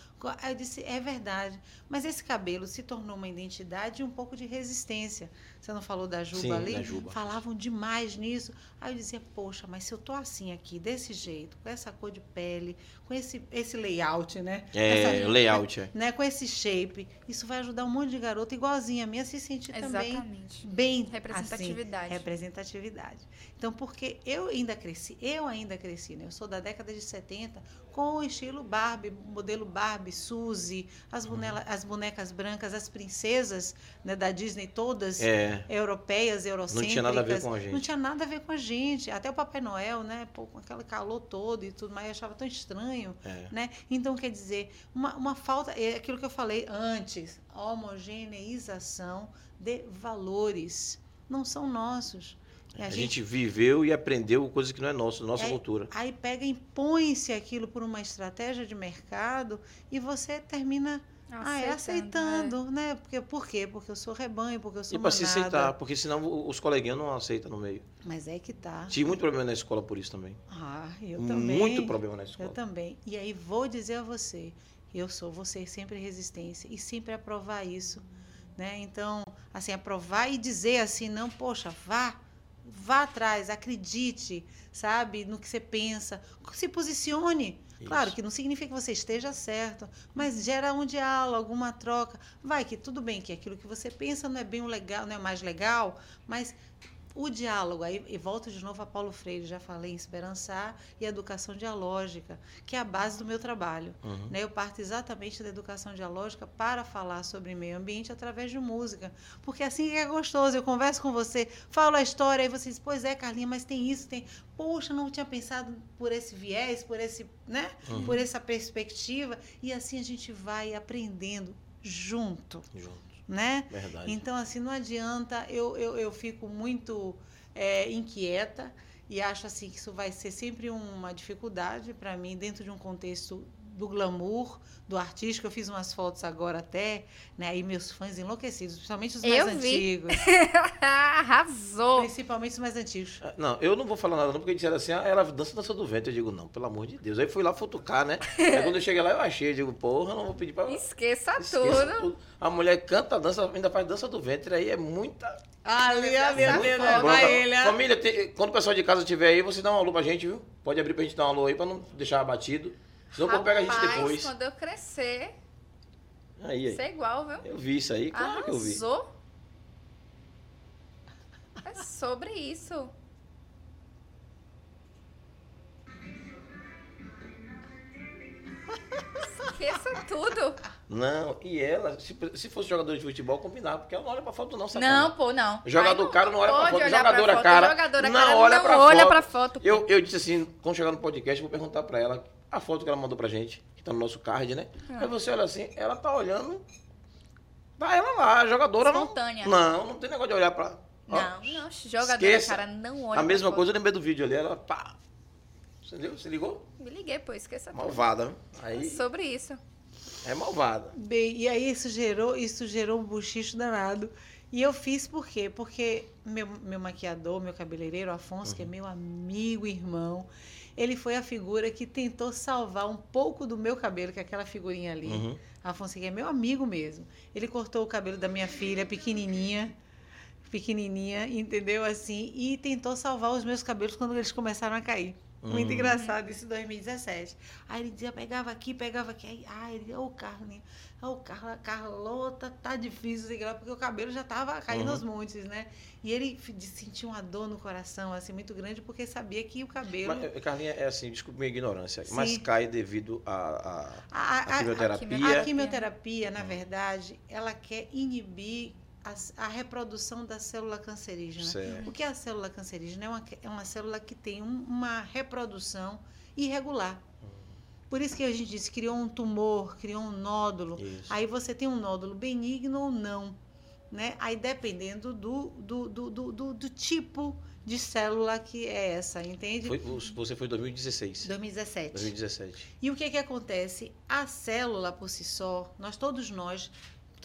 Aí eu disse, é verdade. Mas esse cabelo se tornou uma identidade e um pouco de resistência. Você não falou da juba Sim, ali? da juba. Falavam demais nisso. Aí eu dizia, poxa, mas se eu tô assim aqui, desse jeito, com essa cor de pele, com esse, esse layout, né? É, Essa- layout. é. né? Com esse shape, isso vai ajudar um monte de garota igualzinha a mim a se sentir também Exatamente. bem Representatividade. Assim, representatividade. Longevidade. Então, porque eu ainda cresci, eu ainda cresci, né? Eu sou da década de 70 com o estilo Barbie, modelo Barbie, Suzy, as, Uhum. bonela, as bonecas brancas, as princesas né, da Disney, todas É. europeias, eurocêntricas. tinha nada a ver com a gente. Não tinha nada a ver com a gente. Até o Papai Noel, né? Pô, com aquele calor todo e tudo mais, eu achava tão estranho. É. Né? Então, quer dizer, uma, uma falta, é aquilo que eu falei antes, a homogeneização de valores. Não são nossos. E A, gente viveu e aprendeu coisas que não é nosso, da nossa É, cultura. Aí pega, impõe-se aquilo por uma estratégia de mercado e você termina ah, é, aceitando, né? Porque, por quê? Porque eu sou rebanho, porque eu sou E para se aceitar, porque senão os coleguinhas não aceitam no meio. Mas é que tá. Tive muito problema na escola por isso também. Ah, eu também. Muito problema na Eu escola. também. E aí vou dizer a você, eu sou você sempre resistência e sempre aprovar isso, né? Então, assim, aprovar e dizer assim, não, poxa, vá, vá atrás, acredite, sabe, no que você pensa, se posicione. Claro Isso. que não significa que você esteja certo, mas gera um diálogo, uma troca. Vai que tudo bem que aquilo que você pensa não é bem o legal, não é mais legal, mas o diálogo, aí e volto de novo a Paulo Freire, já falei em esperançar e educação dialógica, que é a base do meu trabalho. Uhum. Né? Eu parto exatamente da educação dialógica para falar sobre meio ambiente através de música. Porque assim que é gostoso. Eu converso com você, falo a história, e você diz, pois é, Carlinha, mas tem isso, tem. Poxa, não tinha pensado por esse viés, por esse, né? Uhum. Por essa perspectiva. E assim a gente vai aprendendo junto, Junto. Né? Verdade. Então, assim, não adianta, eu, eu, eu fico muito é, inquieta e acho assim que isso vai ser sempre uma dificuldade para mim dentro de um contexto do glamour, do artístico. Eu fiz umas fotos agora até, né? Aí meus fãs enlouquecidos, principalmente os mais Eu vi. antigos. Arrasou. Principalmente os mais antigos. Ah, Não, eu não vou falar nada não, porque disseram assim, ah, ela dança dança do vento. Eu digo, não, pelo amor de Deus. Aí fui lá futucar, né? Aí quando eu cheguei lá, eu achei. Eu digo, porra, não vou pedir pra... Esqueça, Esqueça tudo. tudo. A mulher canta, dança, ainda faz dança do ventre. Aí é muita... Ali, ali, ali, ali, Bronca. Família, tem- quando o pessoal de casa estiver aí, você dá um alô pra gente, viu? Pode abrir pra gente dar um alô aí, pra não deixar abatido. Senão eu pego a gente Rapaz, depois. quando eu crescer, Aí, isso aí. é igual, viu? Eu vi isso aí, claro que eu vi. Arrasou. É sobre isso. Esqueça tudo. Não, e ela, se, se fosse jogador de futebol, combinava, porque ela não olha pra foto não, sabe? Não, pô, não. Jogador Ai, cara não olha pra foto, olhar pra jogadora foto, cara jogadora não cara olha não pra olha foto. pra foto. Eu, eu disse assim, quando chegar no podcast, vou perguntar pra ela a foto que ela mandou pra gente, que tá no nosso card, né? Ah. Aí você olha assim, ela tá olhando, tá ela lá, a jogadora não... Espontânea. Não, não tem negócio de olhar pra... Ó, Não, não, jogadora Esqueça. cara não olha A mesma pra coisa, eu lembrei do vídeo ali, ela pá. Você viu? Você ligou? Me liguei, pô, esqueça tudo. Malvada, né? É Aí sobre isso. é malvada. Bem, e aí isso gerou, isso gerou um buchicho danado. E eu fiz por quê? Porque meu, meu maquiador, meu cabeleireiro, Afonso, que é meu amigo, irmão, ele foi a figura que tentou salvar um pouco do meu cabelo, que é aquela figurinha ali. Uhum. Afonso, que é meu amigo mesmo. Ele cortou o cabelo da minha filha, pequenininha, pequenininha, entendeu? Assim, e tentou salvar os meus cabelos quando eles começaram a cair. Muito Hum. engraçado, isso em 2017. Aí ele dizia, pegava aqui, pegava aqui. Aí, ah, ele, ô Carlinhos, ô Carla, Carlota, tá difícil, sei lá, porque o cabelo já tava caindo Uhum. aos montes, né? E ele sentiu uma dor no coração, assim, muito grande, porque sabia que o cabelo... Mas, Carlinha, é assim, desculpe minha ignorância, mas Sim. cai devido a, a, A, a- a quimioterapia. quimio- A quimioterapia, na verdade, ela quer inibir as- a, reprodução da célula cancerígena. Certo. O que é a célula cancerígena? É uma, é uma célula que tem um- uma reprodução irregular. Por isso que a gente diz, criou um tumor, criou um nódulo. Isso. Aí você tem um nódulo benigno ou não. Né? Aí dependendo do, do, do, do, do- tipo de célula que é essa, entende? Foi- você foi em 2016. 2017. 2017. E o que que acontece? A célula por si só, nós todos nós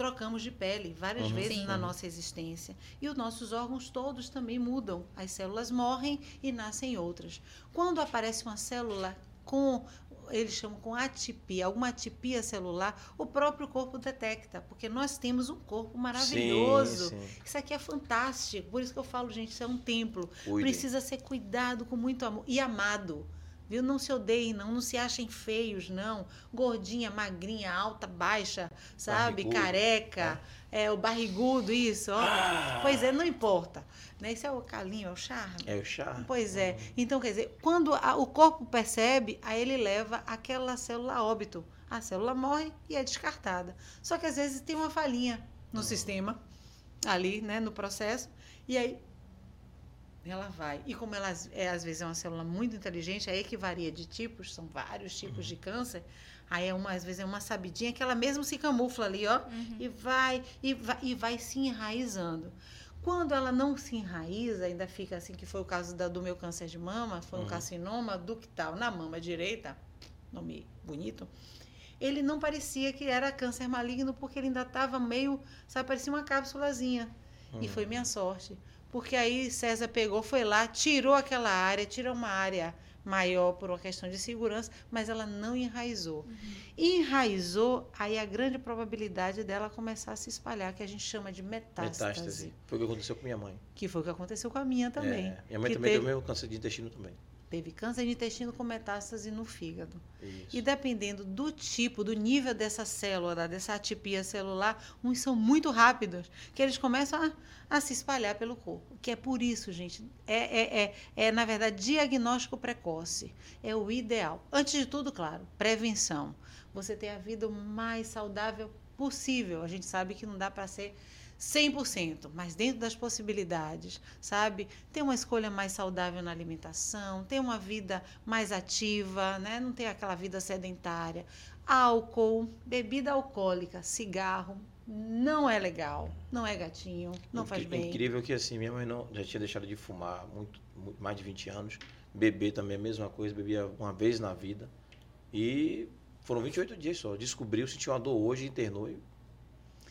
trocamos de pele várias Uhum. vezes Sim. na nossa existência. E os nossos órgãos todos também mudam. As células morrem e nascem outras. Quando aparece uma célula com eles chamam com atipia, alguma atipia celular, o próprio corpo detecta, porque nós temos um corpo maravilhoso. Sim, sim. Isso aqui é fantástico. Por isso que eu falo, gente, isso é um templo Cuidem. precisa ser cuidado com muito amor e amado. Viu? Não se odeiem, não. Não se achem feios, não. Gordinha, magrinha, alta, baixa, sabe? Barrigudo. Careca. É. o barrigudo, isso. Ó. Ah. Pois é, não importa. Né? Isso é o calinho, é o charme. É o chá. Pois é. Então, quer dizer, quando a- o corpo percebe, aí ele leva aquela célula a óbito. A célula morre e é descartada. Só que às vezes tem uma falhinha no sistema, ali, né, no processo, e aí ela vai. E como ela é, às vezes é uma célula muito inteligente, aí que varia de tipos, são vários tipos de câncer. Aí é uma, às vezes é uma sabidinha que ela mesmo se camufla ali, ó, e vai e vai e vai se enraizando. Quando ela não se enraiza, ainda fica assim, que foi o caso da- do meu câncer de mama, foi um Uhum. carcinoma ductal na mama direita, nome bonito. Ele não parecia que era câncer maligno, porque ele ainda estava meio, sabe, parecia uma cápsulazinha. E foi minha sorte. Porque aí César pegou, foi lá, tirou aquela área, tirou uma área maior por uma questão de segurança, mas ela não enraizou. Enraizou, aí a grande probabilidade dela começar a se espalhar, que a gente chama de metástase. Metástase. Foi o que aconteceu com minha mãe. Que foi o que aconteceu com a minha também. É, minha mãe também teve, teve o mesmo câncer de intestino também. Teve câncer de intestino com metástase no fígado. Isso. E dependendo do tipo, do nível dessa célula, dessa atipia celular, uns são muito rápidos, que eles começam a, a se espalhar pelo corpo. Que é por isso, gente, é, é, é, é, na verdade, diagnóstico precoce. É o ideal. Antes de tudo, claro, prevenção. Você ter a vida o mais saudável possível. A gente sabe que não dá para ser 100%, mas dentro das possibilidades, sabe? Ter uma escolha mais saudável na alimentação, ter uma vida mais ativa, né? Não ter aquela vida sedentária. Álcool, bebida alcoólica, cigarro, não é legal, não é gatinho, não faz bem. Incrível que assim, minha mãe não, já tinha deixado de fumar muito, muito- mais de 20 anos. Beber também é a mesma coisa, bebia uma vez na vida. E foram 28 dias só. Descobriu, sentiu uma dor hoje, internou e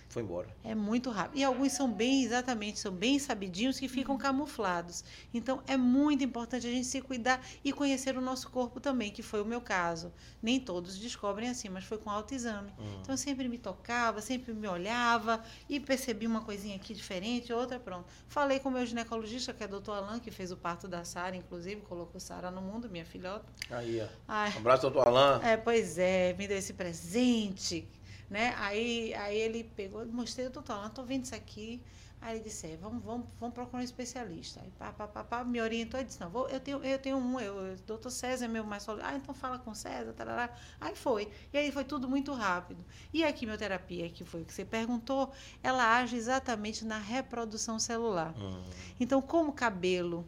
foi embora. É muito rápido. E alguns são bem, exatamente, são bem sabidinhos que ficam camuflados. Então, é muito importante a gente se cuidar e conhecer o nosso corpo também, que foi o meu caso. Nem todos descobrem assim, mas foi com autoexame. Hum. Então, eu sempre me tocava, sempre me olhava e percebi uma coisinha aqui diferente, outra, pronto. Falei com o meu ginecologista, que é o doutor Alan, que fez o parto da Sara, inclusive, colocou Sara no mundo, minha filhota. Aí, ó. Ai, Um abraço, doutor Alain. é, pois é, me deu esse presente, né? Aí, aí ele pegou, mostrei doutor, não tô vendo isso aqui. Aí ele disse, é, vamos, vamos, vamos procurar um especialista. Aí pá, pá, pá, pá, me orientou e disse, não, vou, eu, tenho, eu tenho um, eu, eu, doutor César é meu mais sólido. Ah, então fala com o César, tarará. Aí foi. E aí foi tudo muito rápido. E a quimioterapia, que foi o que você perguntou, ela age exatamente na reprodução celular. Hum. Então, como o cabelo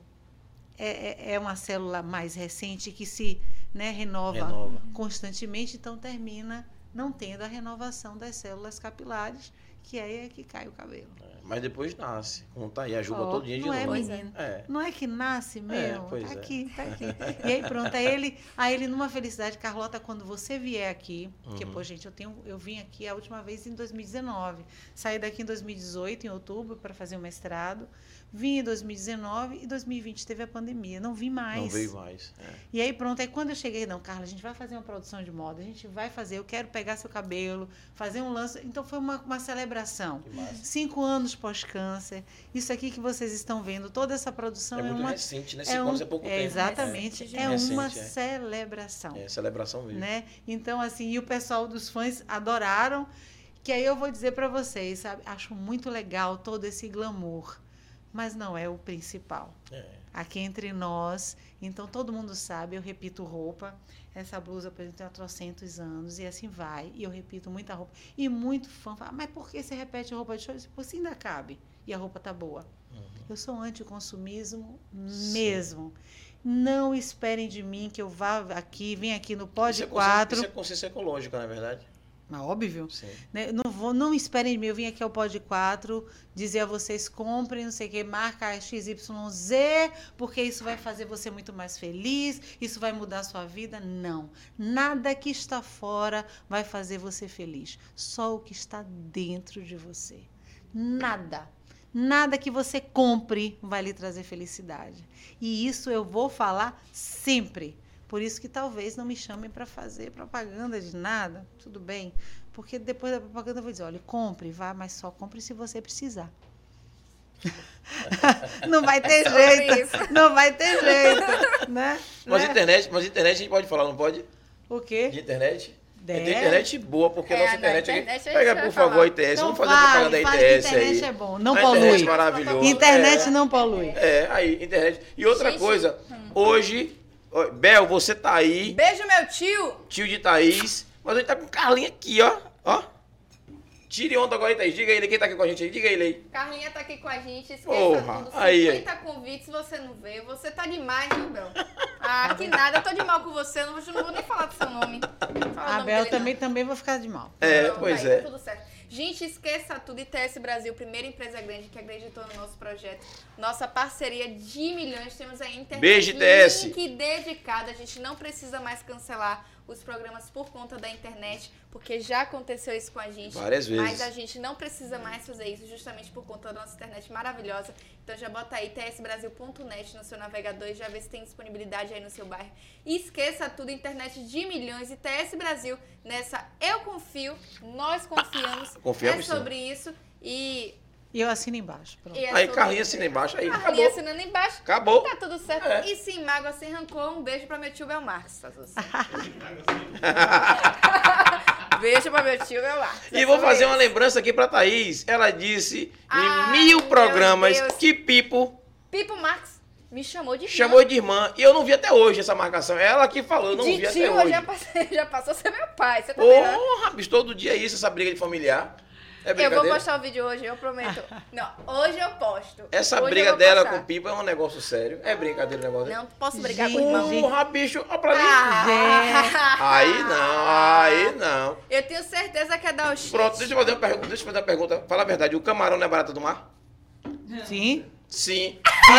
é, é, é uma célula mais recente que se né, renova, Renova. constantemente, então termina não tendo a renovação das células capilares, que aí é que cai o cabelo. É, Mas depois nasce. Como tá aí a juba Ó, todo dia de não é, novo. É. menino? É. Não é que nasce mesmo? pois tá é. aqui, tá aqui. E aí pronto, aí ele, aí ele numa felicidade, Carlota, quando você vier aqui, porque, Uhum. pô, gente, eu tenho, eu vim aqui a última vez em 2019, saí daqui em 2018, em outubro, para fazer o mestrado, vim em 2019 e 2020 teve a pandemia, não vim mais. Não veio mais. É. E aí pronto, aí quando eu cheguei, não, Carla, a gente vai fazer uma produção de moda, a gente vai fazer, eu quero pegar seu cabelo, fazer um lance. Então foi uma, uma celebração. Cinco anos pós-câncer. Isso aqui que vocês estão vendo, toda essa produção É é, muito uma. recente, né? é Cinco um- anos é pouco é, tempo. Exatamente. Recente, É, recente, uma é. celebração. É, celebração mesmo. Né? Então, assim, e o pessoal dos fãs adoraram. Que aí eu vou dizer para vocês, sabe? Acho muito legal todo esse glamour. Mas não é o principal É. aqui entre nós. Então todo mundo sabe, eu repito roupa. Essa blusa, por exemplo, tem trocentos anos e assim vai. E eu repito muita roupa. E muito fã fala, mas por que você repete roupa de show? Por se ainda cabe. E a roupa tá boa. Uhum. Eu sou anticonsumismo mesmo. Não esperem de mim que eu vá aqui, venha aqui no Isso é consciência- 4. Isso é consciência ecológica, na verdade. Mas óbvio. Sim. Né? Não, vou, não esperem de mim, eu vim aqui ao Pod 4 dizer a vocês, comprem, não sei o que, marca XYZ, porque isso vai fazer você muito mais feliz, isso vai mudar a sua vida. Não. Nada que está fora vai fazer você feliz. Só o que está dentro de você. Nada. Nada que você compre vai lhe trazer felicidade. E isso eu vou falar sempre. Por isso que talvez não me chamem para fazer propaganda de nada, tudo bem. Porque depois da propaganda eu vou dizer, olha, compre, vá, mas só compre se você precisar. Não vai ter É sobre jeito. isso. Não vai ter jeito, né? Mas Né? internet, mas internet a gente pode falar, não pode? O quê? De internet? Deve. Tem internet boa, porque É, nossa internet, internet a aqui. Pega, por favor, falar. a ITS. Então Vamos fazer fale, propaganda da ITS internet aí. é bom, não a polui. Internet. Internet é. não polui. É, aí, internet. E outra Gente, coisa, hum. hoje, Bel, você tá aí, Beijo, meu tio. tio de Thaís, mas a gente tá com o Carlinho aqui, ó. Ó. Tire onda agora aí, Thaís. Diga ele, quem tá aqui com a gente aí? Diga ele aí. Carlinha tá aqui com a gente. Esqueça Porra, tudo. aí, 50 convites você não veio. Você tá demais, viu, Bel? Ah, que nada. Eu tô de mal com você. Não vou, não vou nem falar do seu nome. Fala o A nome Bel dele, também, também vou ficar de mal. É, Não, pois vai, é. Tá tudo certo. Gente, esqueça tudo. ITS Brasil, primeira empresa grande que acreditou no nosso projeto. Nossa parceria de milhões. Temos aí internet. Beijo, ITS. Link dedicado. A gente não precisa mais cancelar os programas por conta da internet, porque já aconteceu isso com a gente. Várias vezes. Mas a gente não precisa mais fazer isso justamente por conta da nossa internet maravilhosa. Então já bota aí tsbrasil.net no seu navegador e já vê se tem disponibilidade aí no seu bairro. E esqueça tudo, internet de milhões. ITS Brasil, nessa eu confio, nós confiamos. Confiamos é sim. sobre isso. E, E eu assino embaixo. Pronto. é Aí, isso. assina embaixo aí. Carlinhos Acabou. assinando embaixo. Acabou. Tá tudo certo. É. E sem mágoa, sem rancor, um beijo pra meu tio Belmarques. Tá tudo certo. beijo pra meu tio Belmarques. E É vou fazer uma lembrança aqui pra Thaís. Ela disse em mil programas que Pipo Pipo Marques me chamou de irmã. chamou de irmã. E eu não vi até hoje essa marcação. Ela que falou, eu não vi de até tio, eu hoje. já, passei, já passou a ser meu pai. Você tá vendo? Porra, bicho, todo dia é isso, essa briga de familiar. É Eu vou postar o vídeo hoje, eu prometo. Não, hoje eu posto. Essa Hoje briga dela postar. com o Pipo é um negócio sério. É brincadeira o negócio. Não posso brigar com o Gente, irmão. Porra, bicho, ó pra mim. Ah, Aí não, aí não. Eu tenho certeza que é dar o shit. Pronto, deixa eu fazer uma pergunta. Deixa eu fazer uma pergunta. Fala a verdade, o camarão não é barato do mar? Sim? Sim. Eu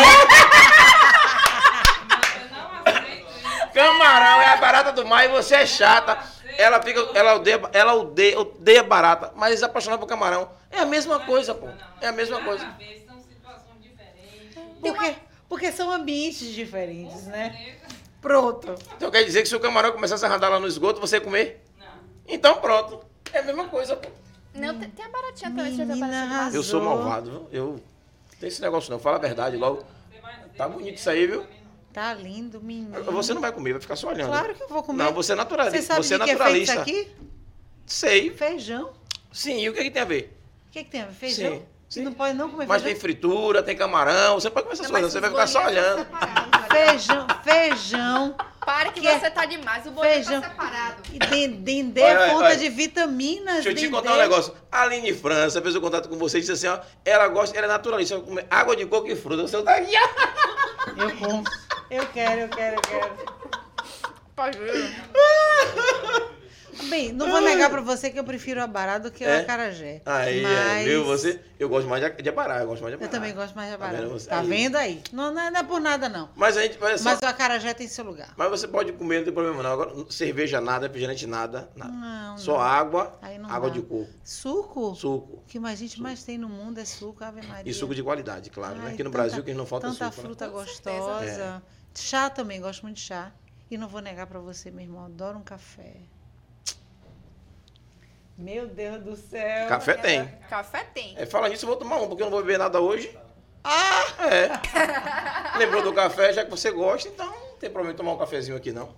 não aceito isso. Camarão é a barata do mar e você é chata. Ela fica, ela odeia, ela odeia, odeia barata, mas é apaixonada por camarão. É a mesma coisa, pô. É a mesma coisa. a ver, são situações diferentes. Por quê? Porque são ambientes diferentes, né? Pronto. Então quer dizer que se o camarão começasse a andar lá no esgoto, você ia comer? Não. Então pronto. É a mesma coisa, pô. Não, tem, tem a baratinha também. Deixa eu sou malvado, viu? Eu não tem esse negócio não. Fala a verdade logo. Você Tá bonito é isso aí, viu? Tá lindo, menino. Você não vai comer, vai ficar só olhando. Claro que eu vou comer. Não, você é Você naturalista. sabe Você é de que é feito isso naturalista. aqui? Sei. Feijão. Sim, e o que, que tem a ver? O que, que tem? a ver? Feijão? Sim, Você sim. não pode não comer Mas tem feijão? fritura, tem camarão, você pode comer essas Não, coisas, mas você vai ficar só olhando. Feijão, feijão. Pare que, Que é- você tá demais. O bolinho Feijão. tá separado. E den- dendê é fonte olha. de vitaminas. Deixa eu te dendê. contar um negócio. A Aline França fez o contato com você e disse assim, ó, ela gosta, ela é naturalista, ela come água de coco e fruta. Você tá aqui, ó. Eu como. Eu quero, eu quero, eu quero. Bem, não vou negar pra você que eu prefiro a bará do que É? o acarajé. Aí, mas... é, viu, você, eu gosto mais de, de abará, eu gosto mais de Eu abará. também gosto mais de Tá abará. vendo você? Tá Aí. vendo aí? Não, não é- não é por nada, não. Mas a gente, só, Mas o acarajé tem seu lugar. mas você pode comer, não tem problema não. Agora, cerveja nada, refrigerante nada, nada. Não, Só não. água, Aí não água dá. de coco, Suco? suco. O que mais a gente mais tem no mundo é suco, Ave Maria. E suco de qualidade, claro. né? Ai, Aqui no tanta- Brasil que não falta Tanta suco. né? fruta Com gostosa. Chá também, gosto muito de chá. E não vou negar pra você, meu irmão, adoro um café. Meu Deus do céu. Café tem. Café tem. É, fala nisso, eu vou tomar um, porque eu não vou beber nada hoje. Ah! É. Lembrou do café, já que você gosta, então não tem problema em tomar um cafezinho aqui, não.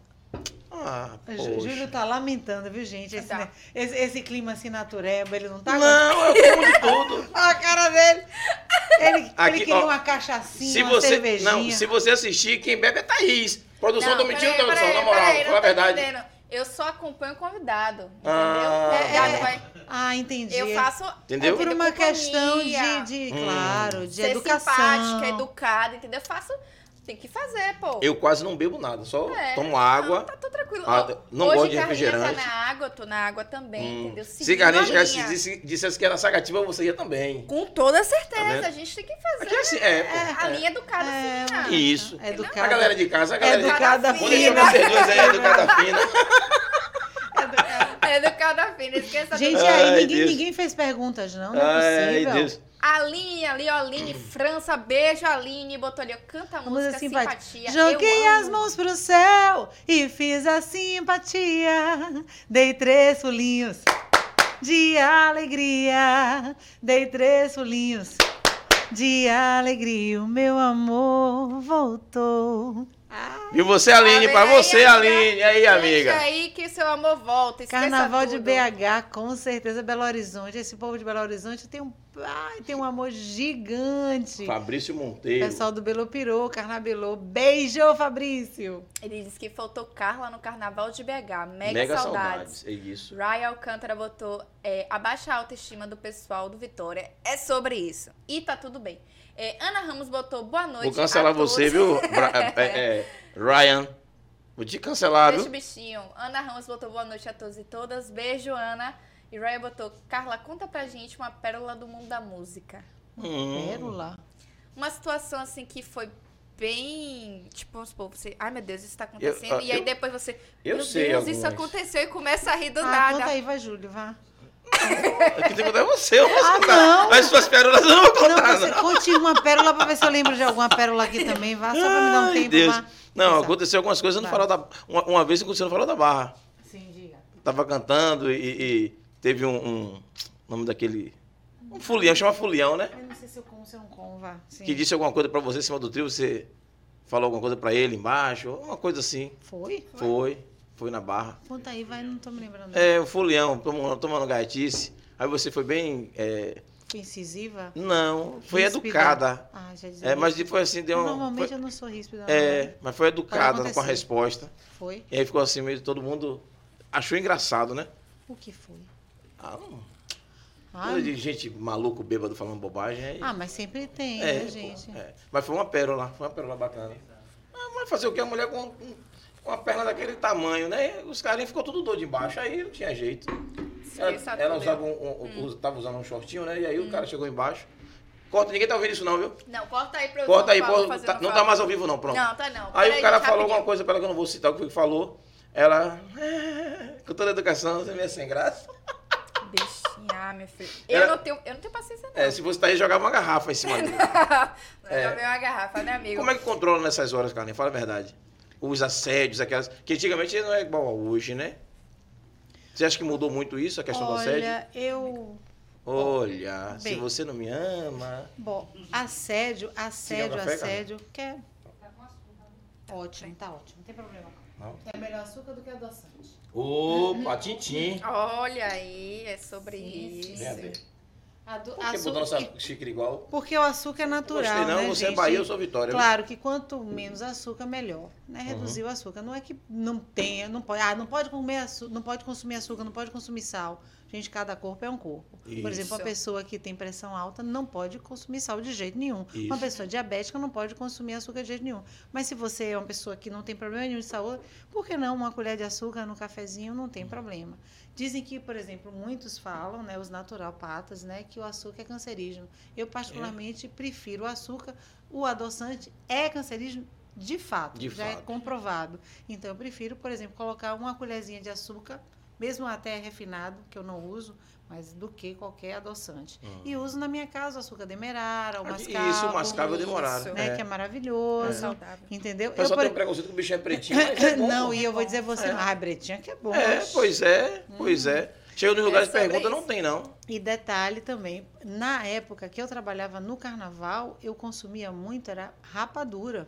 Ah, poxa. Júlio tá lamentando, viu, gente? Esse, Tá. né, esse, esse clima assim natureba, ele não tá Não, eu como de tudo. Olha a cara dele. Ele, Aqui, ele queria ó, uma cachaçinha, Se uma você, cervejinha. não, se você assistir, quem bebe é Thaís. Produção, Não, tô mentindo, peraí, produção, na moral, peraí, fala a verdade. entendendo. Eu só acompanho o convidado. Entendeu? Ah, o convidado é. vai. Ah, entendi. Eu faço. Entendeu? É por uma companhia, questão de, de Hum. claro, de ser educação. simpática, educada, entendeu? Eu faço. Tem que fazer, pô. Eu quase não bebo nada, só É. tomo água. Não, tá tudo tranquilo. Ah, não hoje gosto de Carlinha refrigerante. tá na água, eu tô na água também, Hum. entendeu? Se Seguindo a tivesse linha. disse- dissesse que era sagativa, você ia também. Com toda Tá certeza, vendo? a gente tem que fazer. Aqui é assim, é, pô. A é. linha educada, É, sim. ah. Isso. É A educada. galera de casa, a galera de casa. Educada Vou Vou deixar fina. vocês dois aí, educada fina. É educada fina, esqueça Gente, aí Ai, ninguém, ninguém fez perguntas, não. Não é Ai, possível. Deus. Aline ali, Aline França, beijo, Aline, botou ali, canta a música, a simpatia. simpatia. Joguei as mãos pro céu e fiz a simpatia. Dei três pulinhos de alegria. Dei três pulinhos de alegria o meu amor voltou. E você, Aline, aí, você, amiga? Aline. E aí, amiga? Deixa aí que seu amor volta. esqueça Carnaval de tudo. BH, com certeza, Belo Horizonte. Esse povo de Belo Horizonte tem um, ai, tem um amor gigante. Fabrício Monteiro. Pessoal do Belo Pirou, Carnabelô. Beijo, Fabrício. Ele disse que faltou Carla no Carnaval de BH. Mega, Mega saudades. saudades. É isso. Ryan Alcântara botou é, abaixa a autoestima do pessoal do Vitória. É sobre isso. E tá tudo bem. É, Ana Ramos botou boa noite. Vou cancelar a todos. você, viu, Bra- é, é, Ryan? Vou te cancelar, Deixa o viu? bichinho. Ana Ramos botou boa noite a todos e todas. Beijo, Ana. E Ryan botou, Carla, conta pra gente uma pérola do mundo da música. Hum. Pérola. Uma situação assim que foi bem. Tipo, vamos supor, você. Ai meu Deus, isso tá acontecendo. Eu- e aí eu- depois você. eu meu sei Deus, isso algumas. aconteceu e começa a rir do Ah, nada. conta aí, vai, Júlio, vá. Aqui tem que contar você, eu posso Ah, contar. não. Mas suas pérolas eu não vou Não, contar, você não. conte uma pérola pra ver se eu lembro de alguma pérola aqui também. Vá, só pra me dar um Ai, tempo. Deus. vá. Não, Exato. aconteceu algumas coisas, não Vai. falou da. Uma, uma vez você não falou da barra. Sim, diga. Tava cantando e, e teve um, um- nome daquele. Um fulião, chama fulião, né? Eu não sei se eu como, se eu não como, vá. Sim. Que disse alguma coisa pra você em cima do trio, você falou alguma coisa pra ele embaixo, uma coisa assim. Foi? Foi, foi na barra. Conta aí, vai, não tô me lembrando. É, o fulião, tomando, tomando gaitice. Aí você foi bem. é, Foi incisiva? não, foi Ríspida? educada. Ah, já dizia. É, mas depois assim deu um. Normalmente foi- eu não sou ríspida. não, é, né? mas foi educada com a resposta. Foi? E aí ficou assim meio todo mundo achou engraçado, né? O que foi? Ah, não. Ah, de gente maluco, bêbado falando bobagem. Aí, ah, mas sempre tem, é, né, pô, gente? é. Mas foi uma pérola, foi uma pérola bacana. Ah, mas fazer o que? A mulher com, com uma perna daquele tamanho, né? Os carinhos ficou tudo doido embaixo, aí não tinha jeito. Ela, Esqueça ela tudo. usava um, um, us- tava usando um shortinho, né? E aí o Hum. cara chegou embaixo. Corta, ninguém tá ouvindo isso não, viu? Não, corta aí pra eu Corta aí, fazendo tá- não tá favor. mais ao vivo não, pronto. Não, tá não. Aí Peraí, o cara falou alguma coisa pra ela que eu não vou citar o que foi que falou. Ela, com toda a educação, você meio sem graça. Bichinha, ah, meu filho. Eu, Ela- não tenho, eu não tenho paciência, não. É, se você tá aí, jogava uma garrafa em cima dele. Eu já vi uma garrafa, né, amigo? Como é que controla nessas horas, Carlinhos? Fala a verdade. Os assédios, aquelas. Que antigamente não é igual a hoje, né? Você acha que mudou muito isso, a questão do assédio? Olha, eu. Olha, se Bem. você não me ama. Bom, assédio, assédio, café, assédio. Quer. Ótimo, tá ótimo, não tem problema. Não? É melhor açúcar do que adoçante. Opa, tintim. Olha aí, é sobre Sim, sim. isso. Vem a. Ado- Por que botou nossa xícara igual? Porque o açúcar é natural, Gostei não, né, você é gente? Bahia, eu sou Vitória. viu? Claro que quanto menos açúcar, melhor. Né? Uhum. Reduzir o açúcar. Não é que não tenha, não pode. Ah, não pode comer açúcar, não pode consumir açúcar, não pode consumir sal. Gente, cada corpo é um corpo. Por exemplo, Isso. uma pessoa que tem pressão alta não pode consumir sal de jeito nenhum. Uma Isso. pessoa diabética não pode consumir açúcar de jeito nenhum. Mas se você é uma pessoa que não tem problema nenhum de saúde, por que não uma colher de açúcar no cafezinho não tem problema? Dizem que, por exemplo, muitos falam, né, os naturopatas, né, que o açúcar é cancerígeno. Eu particularmente prefiro o açúcar. O adoçante é cancerígeno de fato, De já é fato. comprovado. Então eu prefiro, por exemplo, colocar uma colherzinha de açúcar, mesmo até refinado, que eu não uso, mas do que qualquer adoçante. E uso na minha casa o açúcar demerara, o Ah, mascavo, Isso, o mascavo isso, demoraram. né, é. que é É maravilhoso. saudável. Entendeu? O pessoal por- tem um preconceito que o bicho é pretinho, mas é bom. não, pô. e eu vou dizer a você, É. ah, bretinha que é bom. É, pois é, pois é. Chega nos lugares e pergunta, não isso. tem não. E detalhe também, na época que eu trabalhava no carnaval, eu consumia muito, era rapadura.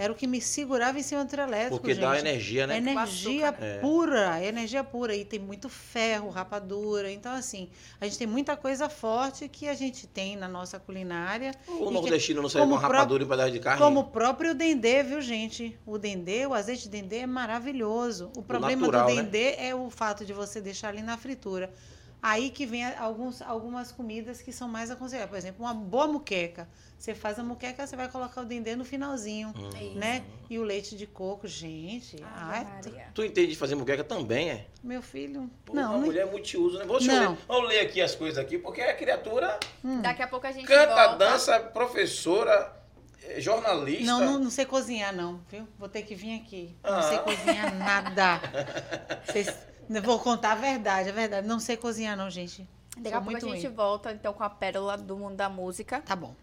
Era o que me segurava em cima do trio elétrico, Hum. Porque gente. dá energia, né? Energia né? pura, energia pura. E tem muito ferro, rapadura. Então, assim, a gente tem muita coisa forte que a gente tem na nossa culinária. O e que- nordestino não uma o rapadura em pedaço de carne. Como o próprio dendê, viu, gente? O dendê, o azeite de dendê é maravilhoso. O problema natural, do né? dendê é o fato de você deixar ali na fritura. Aí que vem alguns, algumas comidas que são mais aconselháveis. Por exemplo, uma boa muqueca. Você faz a muqueca, você vai colocar o dendê no finalzinho, Hum. né? E o leite de coco, gente. Ave ai, Maria. Tu entende de fazer muqueca também, é? meu filho. Pô, não, uma não mulher multiuso, né? Vou, deixa eu Não. ler. Vamos ler aqui as coisas aqui, porque a criatura Daqui a pouco a gente canta, volta. dança, professora, eh, jornalista. Não, não, não sei cozinhar, não, viu? Vou ter que vir aqui. Não sei Ah. cozinhar nada. Vocês- vou contar a verdade, a verdade. Não sei cozinhar, não, gente. Daqui a pouco a gente ruim. volta então com a pérola do mundo da música. Tá bom.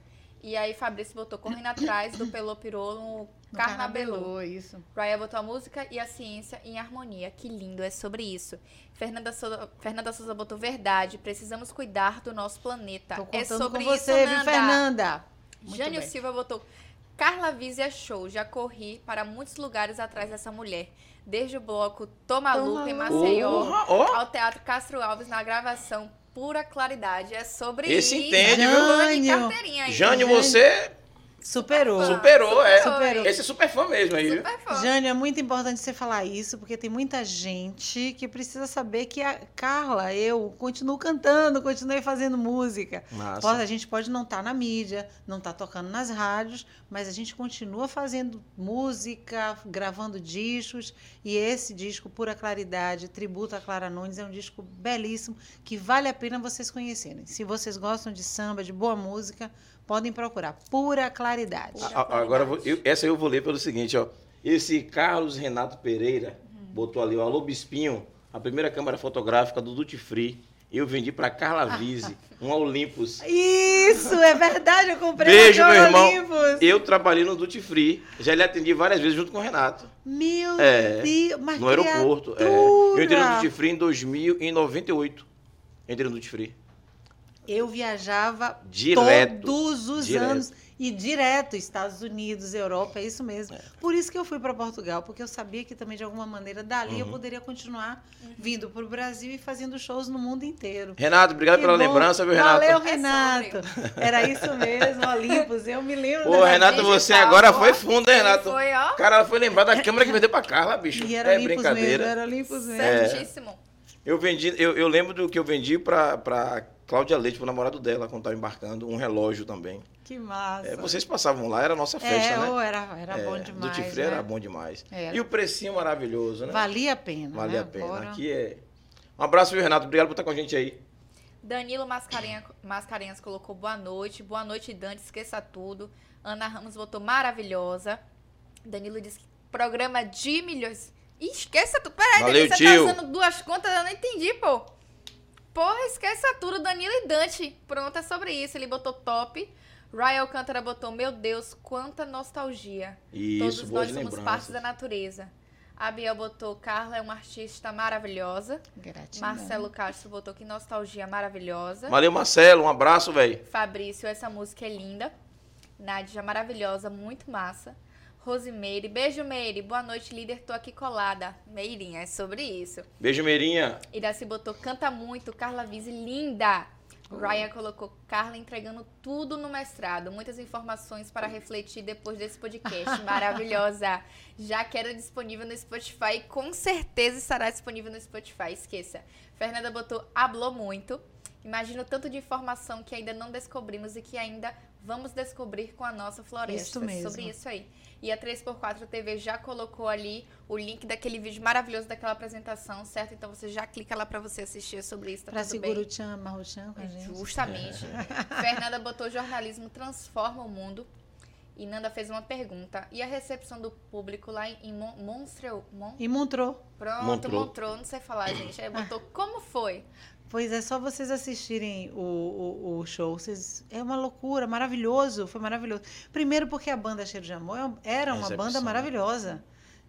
E aí Fabrício botou Correndo Atrás do Pelô Pirô no No Carnabelô. isso. Raya botou a música e a ciência em harmonia. Que lindo, é sobre isso. Fernanda Souza, Fernanda Souza botou verdade. Precisamos cuidar do nosso planeta. Tô é sobre com isso, você, viu, Nanda. Fernanda? Muito Jânio bem. Silva botou Carla Vizia Show. Já corri para muitos lugares atrás dessa mulher. Desde o bloco Toma Lupa em Maceió ó. ao Teatro Castro Alves na gravação Pura Claridade. É sobre Esse isso. entende, viu? Jânio, Jânio. você Superou. Superou, é. Superou. Esse é super fã mesmo aí? Super fã. Jânio, é muito importante você falar isso, porque tem muita gente que precisa saber que a Carla, eu, continuo cantando, continuei fazendo música. Massa. Pode- a gente pode não estar na mídia, não estar tocando nas rádios, mas a gente continua fazendo música, gravando discos. E esse disco, Pura Claridade, Tributo a Clara Nunes, é um disco belíssimo que vale a pena vocês conhecerem. Se vocês gostam de samba, de boa música, podem procurar. Pura Claridade. Pura a- Agora, eu essa eu vou ler pelo seguinte, ó. Esse Carlos Renato Pereira botou ali, ó, Alô Bispinho, a primeira câmera fotográfica do Duty Free. Eu vendi pra Carla Vise, um Olympus. Isso, é verdade, eu comprei Beijo, meu irmão. Olympus. Eu trabalhei no Duty Free. Já lhe atendi várias vezes junto com o Renato. Meu É, Deus, mas no aeroporto. É. Eu entrei no Duty Free em 2098. Entrei no Duty Free. Eu viajava Direto. todos os Direto. anos e direto Estados Unidos, Europa, é isso mesmo. Por isso que eu fui para Portugal, porque eu sabia que também de alguma maneira dali eu Uhum. poderia continuar vindo para o Brasil e fazendo shows no mundo inteiro. Renato, obrigado Que pela bom. lembrança, viu, Renato? Valeu, É Renato. Era isso mesmo, Olympus. Eu me lembro. Ô, Renato, você tal. agora foi fundo, hein, Renato? Foi, ó. Cara, ela foi lembrar da câmera que vendeu pra Carla, bicho. E era é Olympus brincadeira. mesmo, era Olympus mesmo. É. Certíssimo. Eu vendi, eu, eu lembro do que eu vendi pra Cláudia Leite, pro namorado dela, quando tava embarcando, um relógio também. Que massa. É, vocês passavam lá, era a nossa festa, é, né? ô, era, era bom É, demais. Duty Free né? era bom demais. Era. E o precinho maravilhoso, né? Valia a pena. Valia né? a pena. Bora. Aqui é. Um abraço, viu, Renato? Obrigado por estar com a gente aí. Danilo Mascarenha, Mascarenhas colocou boa noite. Boa noite, Dante. Esqueça tudo. Ana Ramos votou maravilhosa. Danilo disse que programa de milhões. Ih, esqueça tudo. Peraí, Valeu, Danilo, você tio. tá usando duas contas? Eu não entendi, pô. Porra, esqueça tudo. Danilo e Dante. Pronto, é sobre isso. Ele botou top. Ryan Alcântara botou, meu Deus, quanta nostalgia. Isso, Todos nós somos lembranças. parte da natureza. A Biel botou, Carla é uma artista maravilhosa. Gratidão. Marcelo Castro botou que nostalgia maravilhosa. Valeu, Marcelo. Um abraço, velho. Fabrício, essa música é linda. Nádia, maravilhosa, muito massa. Rosimeire, beijo Meire, boa noite líder, tô aqui colada. Meirinha, é sobre isso. Beijo, Meirinha. Iraci botou, canta muito, Carla Vise, linda. Ryan colocou Carla entregando tudo no mestrado. Muitas informações para refletir depois desse podcast. Maravilhosa. Já que era disponível no Spotify, com certeza estará disponível no Spotify. Esqueça. Fernanda botou, hablou muito. Imagino o tanto de informação que ainda não descobrimos e que ainda vamos descobrir com a nossa floresta. Isso mesmo. Sobre isso aí. E a 3x4 TV já colocou ali o link daquele vídeo maravilhoso daquela apresentação, certo? Então você já clica lá pra você assistir sobre isso, tá Pra tudo bem? seguro o Tchan, amarra o Tchan com a gente. Justamente. Fernanda botou jornalismo transforma o mundo. E Nanda fez uma pergunta. E a recepção do público lá em Mon Monstro? Mon E Montrou. Pronto, Montreux. Montreux, não sei falar, gente. Aí botou como foi? Pois é, só vocês assistirem o, o, o show. Vocês, é uma loucura, maravilhoso. Foi maravilhoso. Primeiro porque a banda Cheiro de Amor é- era uma Recepção, banda né? maravilhosa.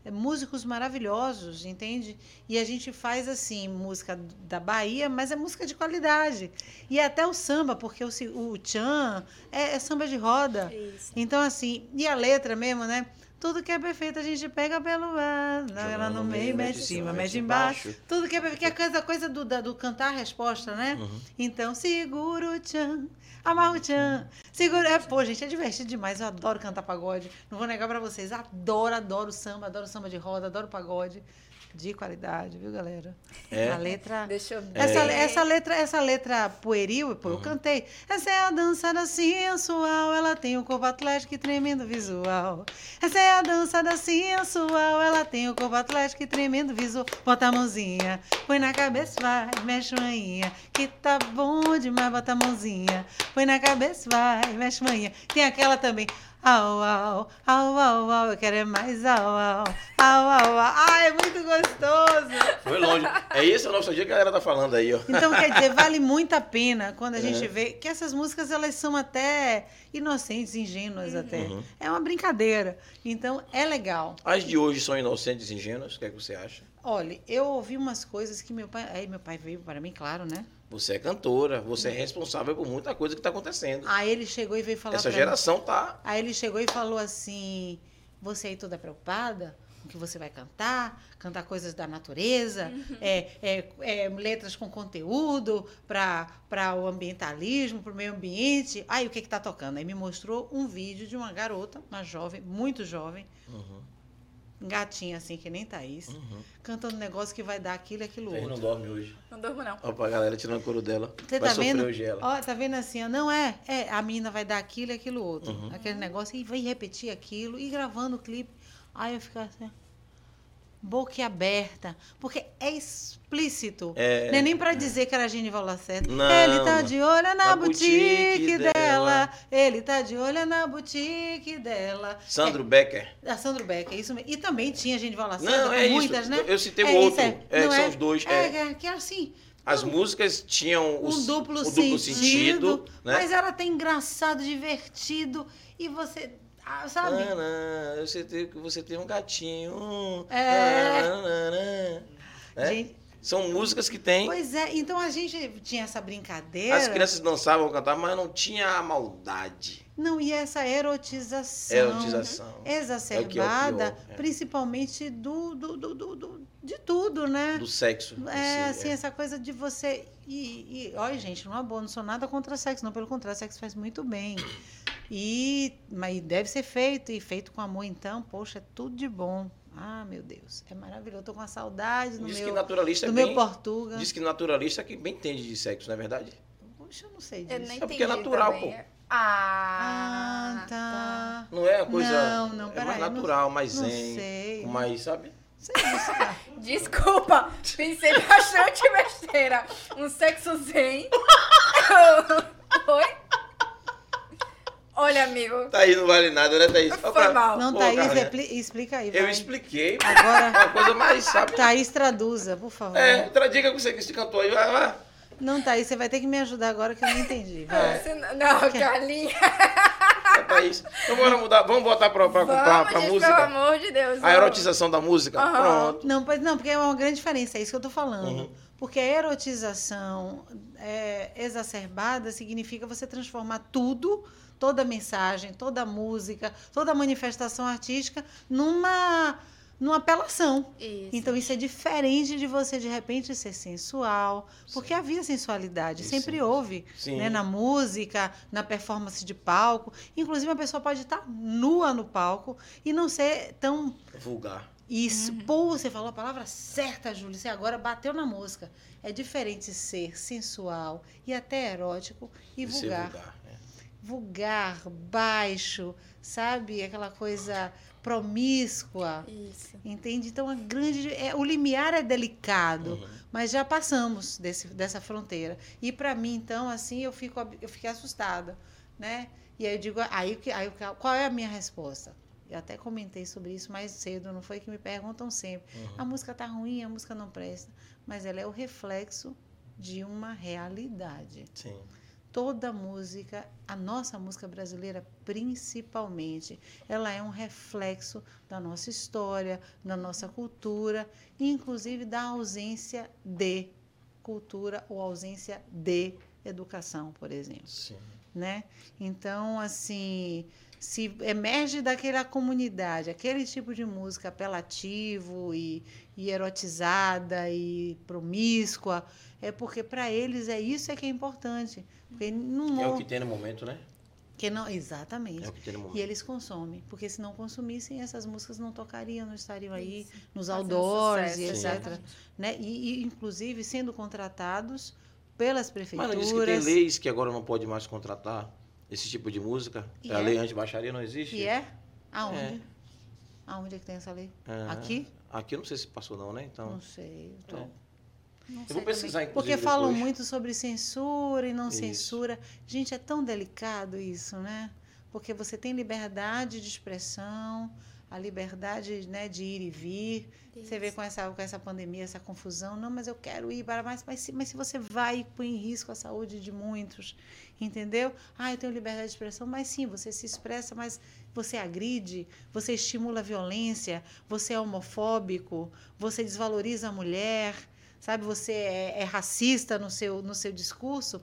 É, músicos maravilhosos, entende? E a gente faz assim, música da Bahia, mas é música de qualidade. E até o samba, porque o, o Tchan é, é samba de roda. Isso. Então, assim, e a letra mesmo, né? Tudo que é perfeito a gente pega pelo ar. Ela no no meio, meio, mete em cima, mete embaixo. embaixo. Tudo que é perfeito. Que é coisa, coisa do, do cantar a resposta, né? Uhum. Então, segura o tchan, amarra o tchan. Segura. É, pô, gente, é divertido demais. Eu adoro cantar pagode. Não vou negar pra vocês. Adoro, adoro samba, adoro samba de roda, adoro pagode. De qualidade, viu, galera? É. A letra. Deixa eu ver. Essa, essa letra, essa letra pueril, pô, eu cantei. Essa é a dança da sensual, ela tem o corpo atlético e tremendo visual. Essa é a dança da sensual, ela tem o corpo atlético e tremendo visual. Bota a mãozinha, põe na cabeça, vai, mexe manhinha, que tá bom demais, bota a mãozinha, põe na cabeça, vai, mexe manhinha. Tem aquela também. Au, au, au, au, au, eu quero é mais au, au, au, au, au. Ai, é muito gostoso. Foi longe. É esse o nosso dia que a galera tá falando aí, ó. Então, quer dizer, vale muito a pena quando a gente É. vê que essas músicas, elas são até inocentes, ingênuas até. Uhum. É uma brincadeira. Então, é legal. As de hoje são inocentes e ingênuas, o que é que você acha? Olha, eu ouvi umas coisas que meu pai... Aí meu pai veio para mim, claro, né? Você é cantora, você é responsável por muita coisa que tá acontecendo. Aí ele chegou e veio falar Essa pra mim- geração tá. Aí ele chegou e falou assim: Você aí toda preocupada com o que você vai cantar? Cantar coisas da natureza, é, é, é, letras com conteúdo para o ambientalismo, para o meio ambiente. Aí o que que tá tocando? Aí me mostrou um vídeo de uma garota, uma jovem, muito jovem, Uhum, gatinha assim, que nem Thaís, uhum. cantando um negócio que vai dar aquilo e aquilo não outro. dorme hoje. Não durmo, não. Ó, pra galera tirando o couro dela. Você vai tá sofrer vendo? hoje ela. Ó, tá vendo assim, ó, não é, é, a menina vai dar aquilo e aquilo outro. Uhum. Aquele negócio, e vai repetir aquilo, e gravando o clipe. Aí eu fico assim, boca aberta, porque é explícito. É, não é nem pra dizer que era Genival Lacerda. Não, ele tá de olho na, na boutique, boutique dela. dela. Ele tá de olho na boutique dela. Sandro Becker. É, a Sandro Becker, é isso mesmo. E também tinha Genival Lacerda, Não, é muitas, isso. né? Eu citei o É, isso outro. é. É, Não são é? os dois. É, é. é, que é assim. As músicas tinham os- um duplo, o duplo sentido, né? mas era até engraçado, divertido e você, ah, sabe? Nanã, você tem, você tem um gatinho. É. Né? Gente, São músicas que tem. pois é, então a gente tinha essa brincadeira. As crianças dançavam, cantavam, mas não tinha a maldade. Não, e essa erotização. Erotização. Exacerbada, É que é o pior, é. principalmente do, do, do, do- de tudo, né? Do sexo. É, si, assim, essa coisa de você. E, e olha, gente, não é bom, não sou nada contra sexo, não, pelo contrário, sexo faz muito bem. E, mas deve ser feito, e feito com amor, então, poxa, é tudo de bom. Ah, meu Deus, é maravilhoso. Eu tô com uma saudade no Diz que meu, naturalista é do bem. meu Portugal. Diz que naturalista é que bem entende de sexo, não é verdade? Poxa, eu não sei Eu disso. nem É porque é natural, também. pô. Ah, Ah, tá. Não é uma coisa. Não, não, é mais não- natural, mais não zen. sei. com mais, sabe? Sei disso, tá? Desculpa, pensei bastante besteira. Um sexo zen. Oi? Olha, amigo. Thaís não vale nada, né, Thaís? Foi mal. Não, Pô, Thaís, repli- explica aí, Eu vai. expliquei. Agora, Uma coisa mais, sabe? Thaís, traduza, por favor. É, outra dica que você que você cantou aí, vai lá. Não, Thaís, você vai ter que me ajudar agora que eu não entendi. Vai. Você não, Carlinha. É, Thaís. Então bora mudar, vamos botar pra, pra, pra, Vamos, pra gente, música. pelo amor de Deus. A erotização da música. Aham. Pronto. Não, pois não, porque é uma grande diferença, é isso que eu tô falando. Uhum. Porque a erotização é, exacerbada significa você transformar tudo, toda mensagem, toda música, toda manifestação artística numa, numa apelação. Isso. Então isso é diferente de você de repente ser sensual, porque havia sensualidade, Sim, sempre sim. houve, Sim. né, na música, na performance de palco. Inclusive a pessoa pode estar nua no palco e não ser tão Vulgar. isso. Pô, você falou a palavra certa, Júlia. Você agora bateu na música. É diferente ser sensual e até erótico e ser vulgar. vulgar. Vulgar, baixo, sabe? Aquela coisa promíscua. Isso. Entende? Então, a grande. É, o limiar é delicado, Uhum. mas já passamos desse, dessa fronteira. E para mim, então, assim, eu, fico, eu fiquei assustada, né? E aí eu digo, aí, que- aí eu- qual é a minha resposta? Eu até comentei sobre isso mais cedo, não foi que me perguntam sempre. Uhum. A música tá ruim, a música não presta, mas ela é o reflexo de uma realidade Sim. Toda música, a nossa música brasileira principalmente, ela é um reflexo da nossa história, da nossa cultura, e inclusive da ausência de cultura ou ausência de educação, por exemplo Sim. né? Então, assim, se emerge daquela comunidade aquele tipo de música apelativo e, e erotizada e promíscua, é porque para eles é isso é que é importante. Porque não, É o que tem no momento, né? que não exatamente. É o que tem no E eles consomem, porque se não consumissem, essas músicas não tocariam, não estariam aí Isso. nos Fazendo outdoors sucesso, e etc. Né? E, e, inclusive, sendo contratados pelas Mas prefeituras. não disse que tem leis que agora não pode mais contratar esse tipo de música? E a é? lei anti-baixaria não existe? E é? Aonde? É. Aonde é que tem essa lei? É. Aqui? Aqui eu não sei se passou não, né? Então, Não sei. eu tô- É. Não eu sei vou pesquisar, também. Porque falam depois. muito sobre censura e não Isso. censura. Gente, é tão delicado isso, né? porque você tem liberdade de expressão, a liberdade né, de ir e vir. Você vê Isso. com essa, com essa pandemia, essa confusão, não, mas eu quero ir para mais, mas se, mas se você vai, põe em risco a saúde de muitos, entendeu? Ah, eu tenho liberdade de expressão, mas sim, você se expressa, mas você agride, você estimula a violência, você é homofóbico, você desvaloriza a mulher, sabe? Você é, é racista no seu, no seu discurso.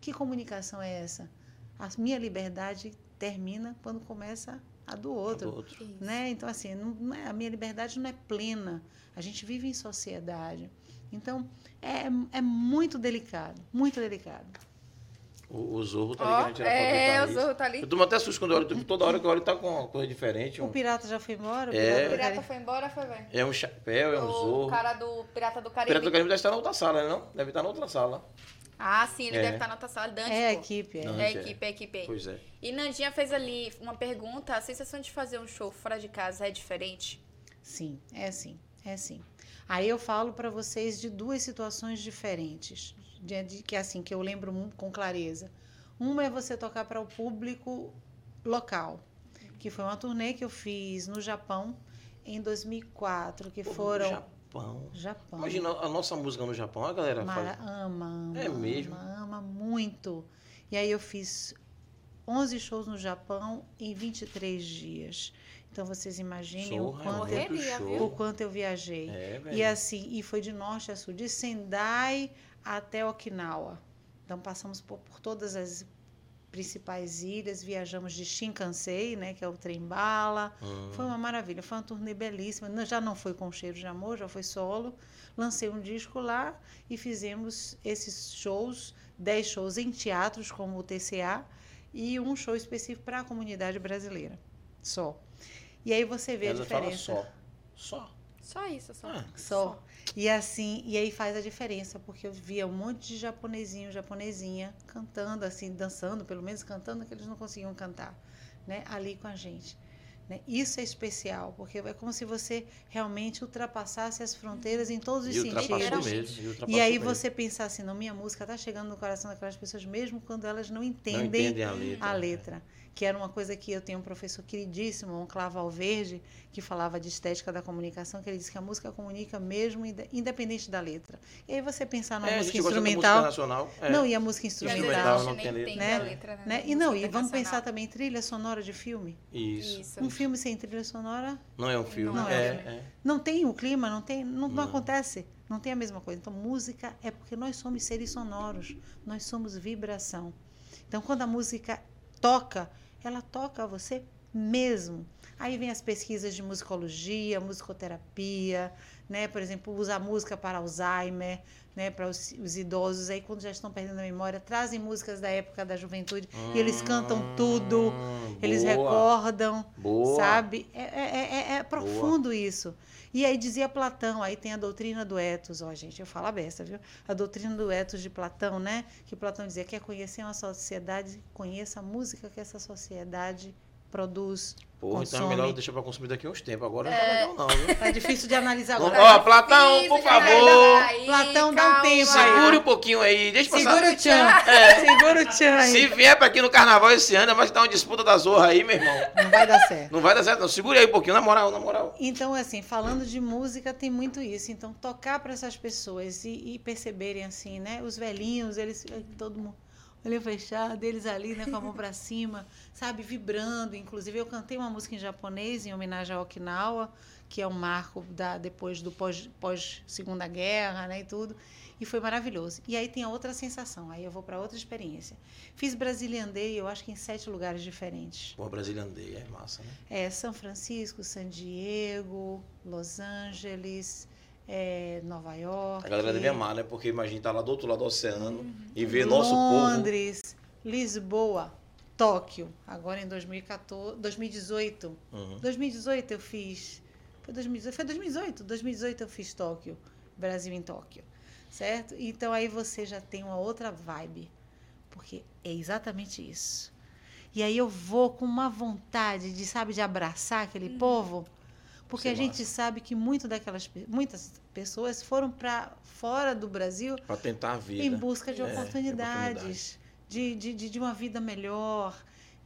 Que comunicação é essa? A minha liberdade termina quando começa a do outro Do outro. Né? Então assim, não, não é- a minha liberdade não é plena. A gente vive em sociedade. Então é, é muito delicado, muito delicado. O, o Zorro tá ligado, tirar foto é, o. Zorro tá ali. Eu tomo até susto quando eu olho, toda hora que eu olho tá com uma coisa diferente. O Um, pirata já foi embora? O É. O pirata, foi embora, foi, velho? é um chapéu, é um o Zorro. cara do Pirata do O Caribe. Pirata do Caribe deve estar na outra sala, né? Não? Deve estar na outra sala. Ah, sim, ele É. deve estar na outra sala. Dante, É a equipe, é. Não. É a Dante, é. equipe, é a equipe. aí. Pois é. E Nandinha fez ali uma pergunta: a sensação de fazer um show fora de casa é diferente? Sim, é sim, é sim. Aí eu falo para vocês de duas situações diferentes, de, de- que assim que eu lembro com clareza. Uma é você tocar para o público local, que foi uma turnê que eu fiz no Japão em 2004, que Pô, foram Japão. Japão. Imagina a nossa música no Japão, a galera Mara- faz. ama, ama. É mesmo? Ama, ama muito. E aí eu fiz 11 shows no Japão em 23 dias. Então vocês imaginem o é quanto, viu? o quanto eu viajei. É. E assim, e foi de norte a sul, de Sendai até Okinawa. Então passamos por, por todas as principais ilhas, viajamos de Shinkansei, né, que é o trem bala. Hum. Foi uma maravilha, foi uma turnê belíssima. Já não foi com cheiro de amor, já foi solo. Lancei um disco lá e fizemos esses shows, 10 shows em teatros como o TCA e um show específico para a comunidade brasileira. Só. E aí você vê Ela a fala diferença. só. Só. Só isso, só. Ah, Só. E assim, e aí faz a diferença, porque eu via um monte de japonesinho, japonesinha cantando, assim, dançando, pelo menos cantando, que eles não conseguiam cantar, né? Ali com a gente. Né? Isso é especial, porque é como se você realmente ultrapassasse as fronteiras em todos os E sentidos. Mesmo. ultrapassou E aí mesmo. você pensar assim, não, minha música está chegando no coração daquelas pessoas, mesmo quando elas não não entendem, entendem a letra. a letra. Que era uma coisa que eu tenho um professor queridíssimo, um Clavo Alverde, que falava de estética da comunicação, que ele disse que a música comunica mesmo inde- independente da letra. E aí você pensar numa É, música da música instrumental. nacional. é. Não, e a música E instrumental. não tem letra. Né? letra, né? Né? E não, e vamos pensar também trilha sonora de filme. Isso. Isso. Um filme sem trilha sonora Não é um filme. Não é é, é. não tem o clima, não tem, não, não Não. acontece, não tem a mesma coisa. Então música é porque nós somos seres sonoros, nós somos vibração. Então quando a música toca, ela toca você mesmo. Aí vem as pesquisas de musicologia, musicoterapia, né? Por exemplo, usar música para Alzheimer, né? Para os, os idosos aí quando já estão perdendo a memória, trazem músicas da época da juventude e eles cantam tudo, Hum, eles boa, recordam, Boa. sabe? É, é- é- é profundo isso. E aí dizia Platão, aí tem a doutrina do ethos, ó, gente, eu falo a beça, viu? A doutrina do ethos de Platão, né? Que Platão dizia, quer conhecer uma sociedade, conheça a música que essa sociedade produz, Porra, então é consome. melhor deixar pra consumir daqui uns tempos. Agora não tá legal, não, viu? Tá difícil de analisar agora. Ó, Platão, Isso, por favor. aí, Platão, dá um tempo aí. Segure um pouquinho aí. Deixa eu. Segura o tchan, segura o tchan aí. Se vier pra aqui no carnaval esse ano, vai dar uma disputa da zorra aí, meu irmão. Não vai dar certo. Não vai dar certo, não. Segure aí um pouquinho, na moral, na moral. Então, assim, falando de música, tem muito isso. Então, tocar para essas pessoas e, e perceberem, assim, né? Os velhinhos, eles, todo mundo, olho fechado, eles ali, né, com a mão para cima, sabe? Vibrando. Inclusive, eu cantei uma música em japonês, em homenagem a Okinawa, que é um marco da, depois do pós, pós-segunda guerra, né, e tudo. E foi maravilhoso. E aí tem a outra sensação, aí eu vou para outra experiência. Fiz Brazilian Day, eu acho que em sete lugares diferentes. Pô, Brasília andei, é massa, né? É, São Francisco, San Diego, Los Angeles, é, Nova York. A galera deve amar, né? Porque imagina, tá lá do outro lado do oceano e ver nosso povo. Londres, Lisboa, Tóquio, agora em 2014, 2018. Uhum. 2018 eu fiz. Foi 2018, foi 2018. 2018 eu fiz Tóquio, Brasil em Tóquio. Certo? Então aí você já tem uma outra vibe. Porque é exatamente isso. E aí eu vou com uma vontade de, sabe, de abraçar aquele povo. Porque a gente sabe que muito daquelas, muitas pessoas foram para fora do Brasil Pra tentar a vida. em busca de É, de oportunidades, de, de, de, de uma vida melhor,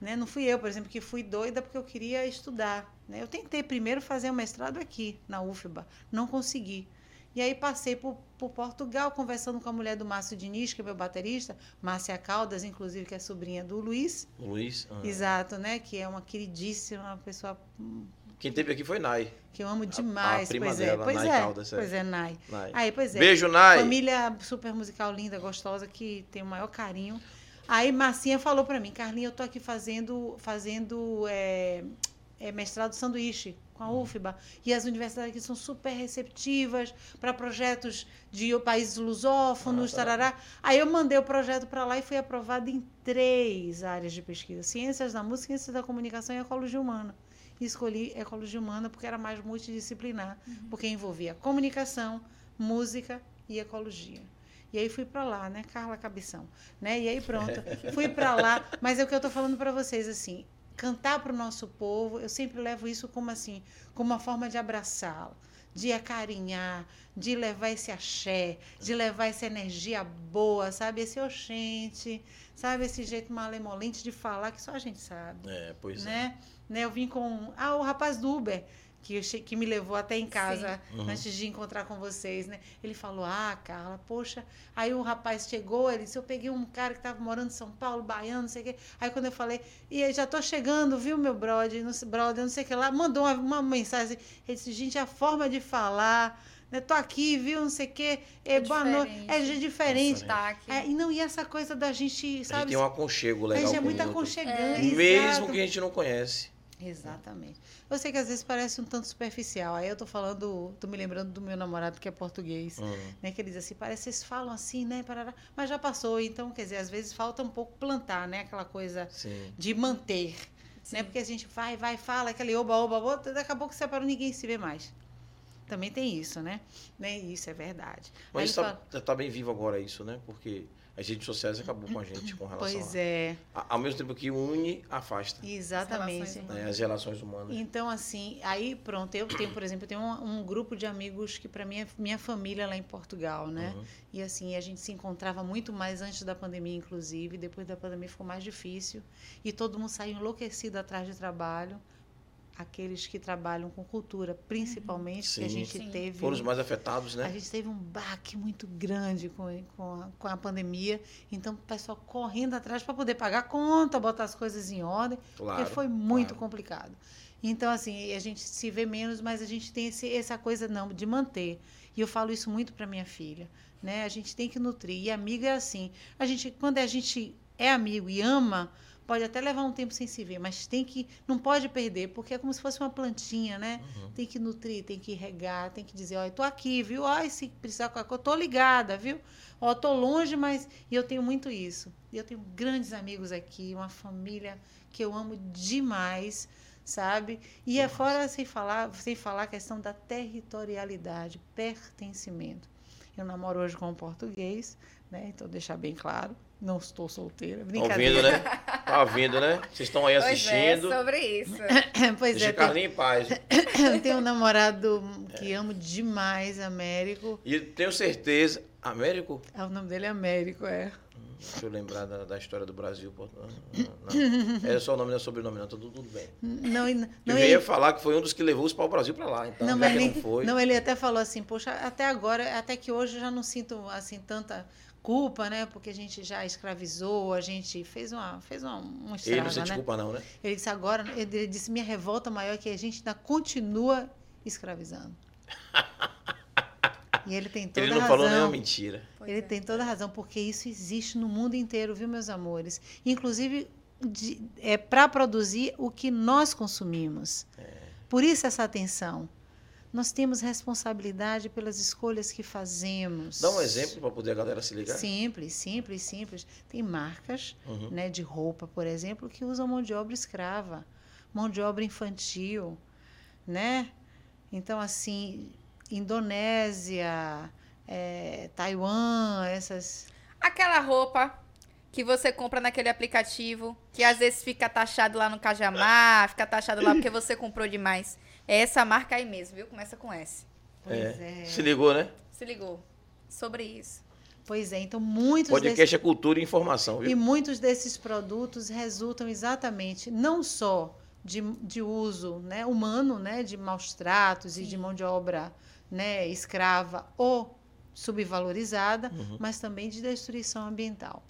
Né? Não fui eu, por exemplo, que fui doida porque eu queria estudar. Né? Eu tentei primeiro fazer um mestrado aqui, na UFBA, não consegui. E aí passei por, por Portugal, conversando com a mulher do Márcio Diniz, que é meu baterista, Márcia Caldas, inclusive, que é sobrinha do Luiz. Luiz. ah. Exato, né? Que é uma queridíssima, uma pessoa Quem teve aqui foi Nai. que eu amo demais. prima pois dela, é, pois Nai é. Caldas, é. Pois é, Nai. Nai. Aí, pois é. Beijo, Nai. Família super musical linda, gostosa, que tem o maior carinho. Aí Marcinha falou pra mim, Carlinha, eu tô aqui fazendo, fazendo é, é, mestrado sanduíche com a UFBA. E as universidades aqui são super receptivas para projetos de países lusófonos, Ah, tá. tarará. Aí eu mandei o projeto para lá e fui aprovado em três áreas de pesquisa. Ciências da música, ciências da comunicação e ecologia humana. E escolhi ecologia humana porque era mais multidisciplinar, porque envolvia comunicação, música e ecologia. E aí fui para lá, né, Carla Cabeção, né? E aí pronto, fui para lá, mas é o que eu tô falando para vocês assim, cantar para o nosso povo, eu sempre levo isso como assim, como uma forma de abraçá-lo, de acarinhar, de levar esse axé, de levar essa energia boa, sabe? Esse oxente, sabe? Esse jeito malemolente de falar que só a gente sabe É, pois é. Né? Eu vim com ah, o rapaz do Uber que, eu che- que me levou até em casa Uhum. antes de encontrar com vocês, né? Ele falou: "Ah, Carla, poxa". Aí o rapaz chegou, ele disse: "Eu peguei um cara que estava morando em São Paulo, baiano, não sei o quê". Aí quando eu falei: "E aí, já tô chegando, viu, meu brother, não sei, brother, não sei o que lá", mandou uma, uma mensagem. Ele disse: "Gente, a forma de falar, né? Tô aqui, viu, não sei o quê. É, É boa noite. diferente. É de diferente. Sotaque. É, e não, e essa coisa da gente, A gente sabe? tem um aconchego a legal. gente é muito aconchegante. Mesmo exato. que a gente não conhece. Exatamente. Eu sei que às vezes parece um tanto superficial. Aí eu tô falando, tô me lembrando do meu namorado que é português, Hum. né? Que ele diz assim, parece que vocês falam assim, né? Parará, mas já passou. Então, quer dizer, às vezes falta um pouco plantar, né? Aquela coisa Sim. de manter, né? Porque a gente vai, vai, fala, aquele oba, oba, oba, daqui a pouco separou, ninguém se vê mais. Também tem isso, né? né? Isso é verdade. Mas está fala, tá bem vivo agora isso, né? Porque as redes sociais acabou com a gente com relação pois a... é, a- Ao mesmo tempo que une, afasta. exatamente. relações né? As relações humanas. Então, assim, aí pronto, eu tenho, por exemplo, eu tenho um, um grupo de amigos que para mim é minha família lá em Portugal, né? Uhum. E assim, a gente se encontrava muito mais antes da pandemia, inclusive. Depois da pandemia ficou mais difícil. E todo mundo saiu enlouquecido atrás de trabalho. Aqueles que trabalham com cultura, principalmente, que a Sim. gente Sim. teve. Foram os mais afetados, A né? gente teve um baque muito grande com, com, a, com a pandemia. Então, o pessoal correndo atrás para poder pagar a conta, botar as coisas em ordem. Claro. Porque foi muito claro. complicado. Então, assim, a gente se vê menos, mas a gente tem esse, essa coisa não de manter. E eu falo isso muito para minha filha, né? A gente tem que nutrir. E amigo é assim. A gente, quando a gente é amigo e ama, pode até levar um tempo sem se ver, mas tem que, não pode perder, porque é como se fosse uma plantinha, né? Uhum. Tem que nutrir, tem que regar, tem que dizer, ó, eu tô aqui, viu? Ó, se precisar qualquer coisa, tô ligada, viu? Ó, tô longe, mas e eu tenho muito isso. E eu tenho grandes amigos aqui, uma família que eu amo demais, sabe? E é fora sem falar, sem falar a questão da territorialidade, pertencimento. Eu namoro hoje com um português, né? Então deixar bem claro, não estou solteira, Tá brincadeira. ouvindo, né? Tá ouvindo, né? Vocês estão aí Pois é, assistindo. sobre isso. pois Deixa é, Carlinhos em paz. eu tenho um namorado que amo demais, Américo. E tenho certeza. Américo? Ah, O nome dele é Américo, é. Deixa eu lembrar da, da história do Brasil. Não, não, não. Era só o nome, não é sobrenome, não. Tudo, tudo bem. Não, e- Eu não, ia ele, falar que foi um dos que levou os pau-brasil pra lá. Então, não, já mas que nem- não foi. não, ele até falou assim, poxa, até agora, até que hoje eu já não sinto assim tanta culpa, né? Porque a gente já escravizou, a gente fez uma, fez uma, um ele não sente né? culpa, não, né? Ele disse agora, ele disse minha revolta maior é que a gente ainda continua escravizando. E ele tem toda Ele a não razão. falou nenhuma mentira. Pois Ele é. tem toda a razão, porque isso existe no mundo inteiro, viu, meus amores? Inclusive, de- é para produzir o que nós consumimos. Por isso essa atenção. Nós temos responsabilidade pelas escolhas que fazemos. Dá um exemplo para poder a galera se ligar. Simples, simples, simples. Tem marcas Uhum. né, de roupa, por exemplo, que usam mão de obra escrava, mão de obra infantil, né? Então, assim, Indonésia, eh, Taiwan, essas... Aquela roupa que você compra naquele aplicativo, que às vezes fica taxado lá no Cajamar, fica taxado lá porque você comprou demais. É essa marca aí mesmo, viu? Começa com S. Pois É. é. Se ligou, né? Se ligou? Sobre isso. Pois é, então muitos Podcast desses, é cultura e informação, e viu? muitos desses produtos resultam exatamente não só de, de uso né, humano, né, de maus tratos e de mão de obra né, escrava ou subvalorizada, Uhum. mas também de destruição ambiental.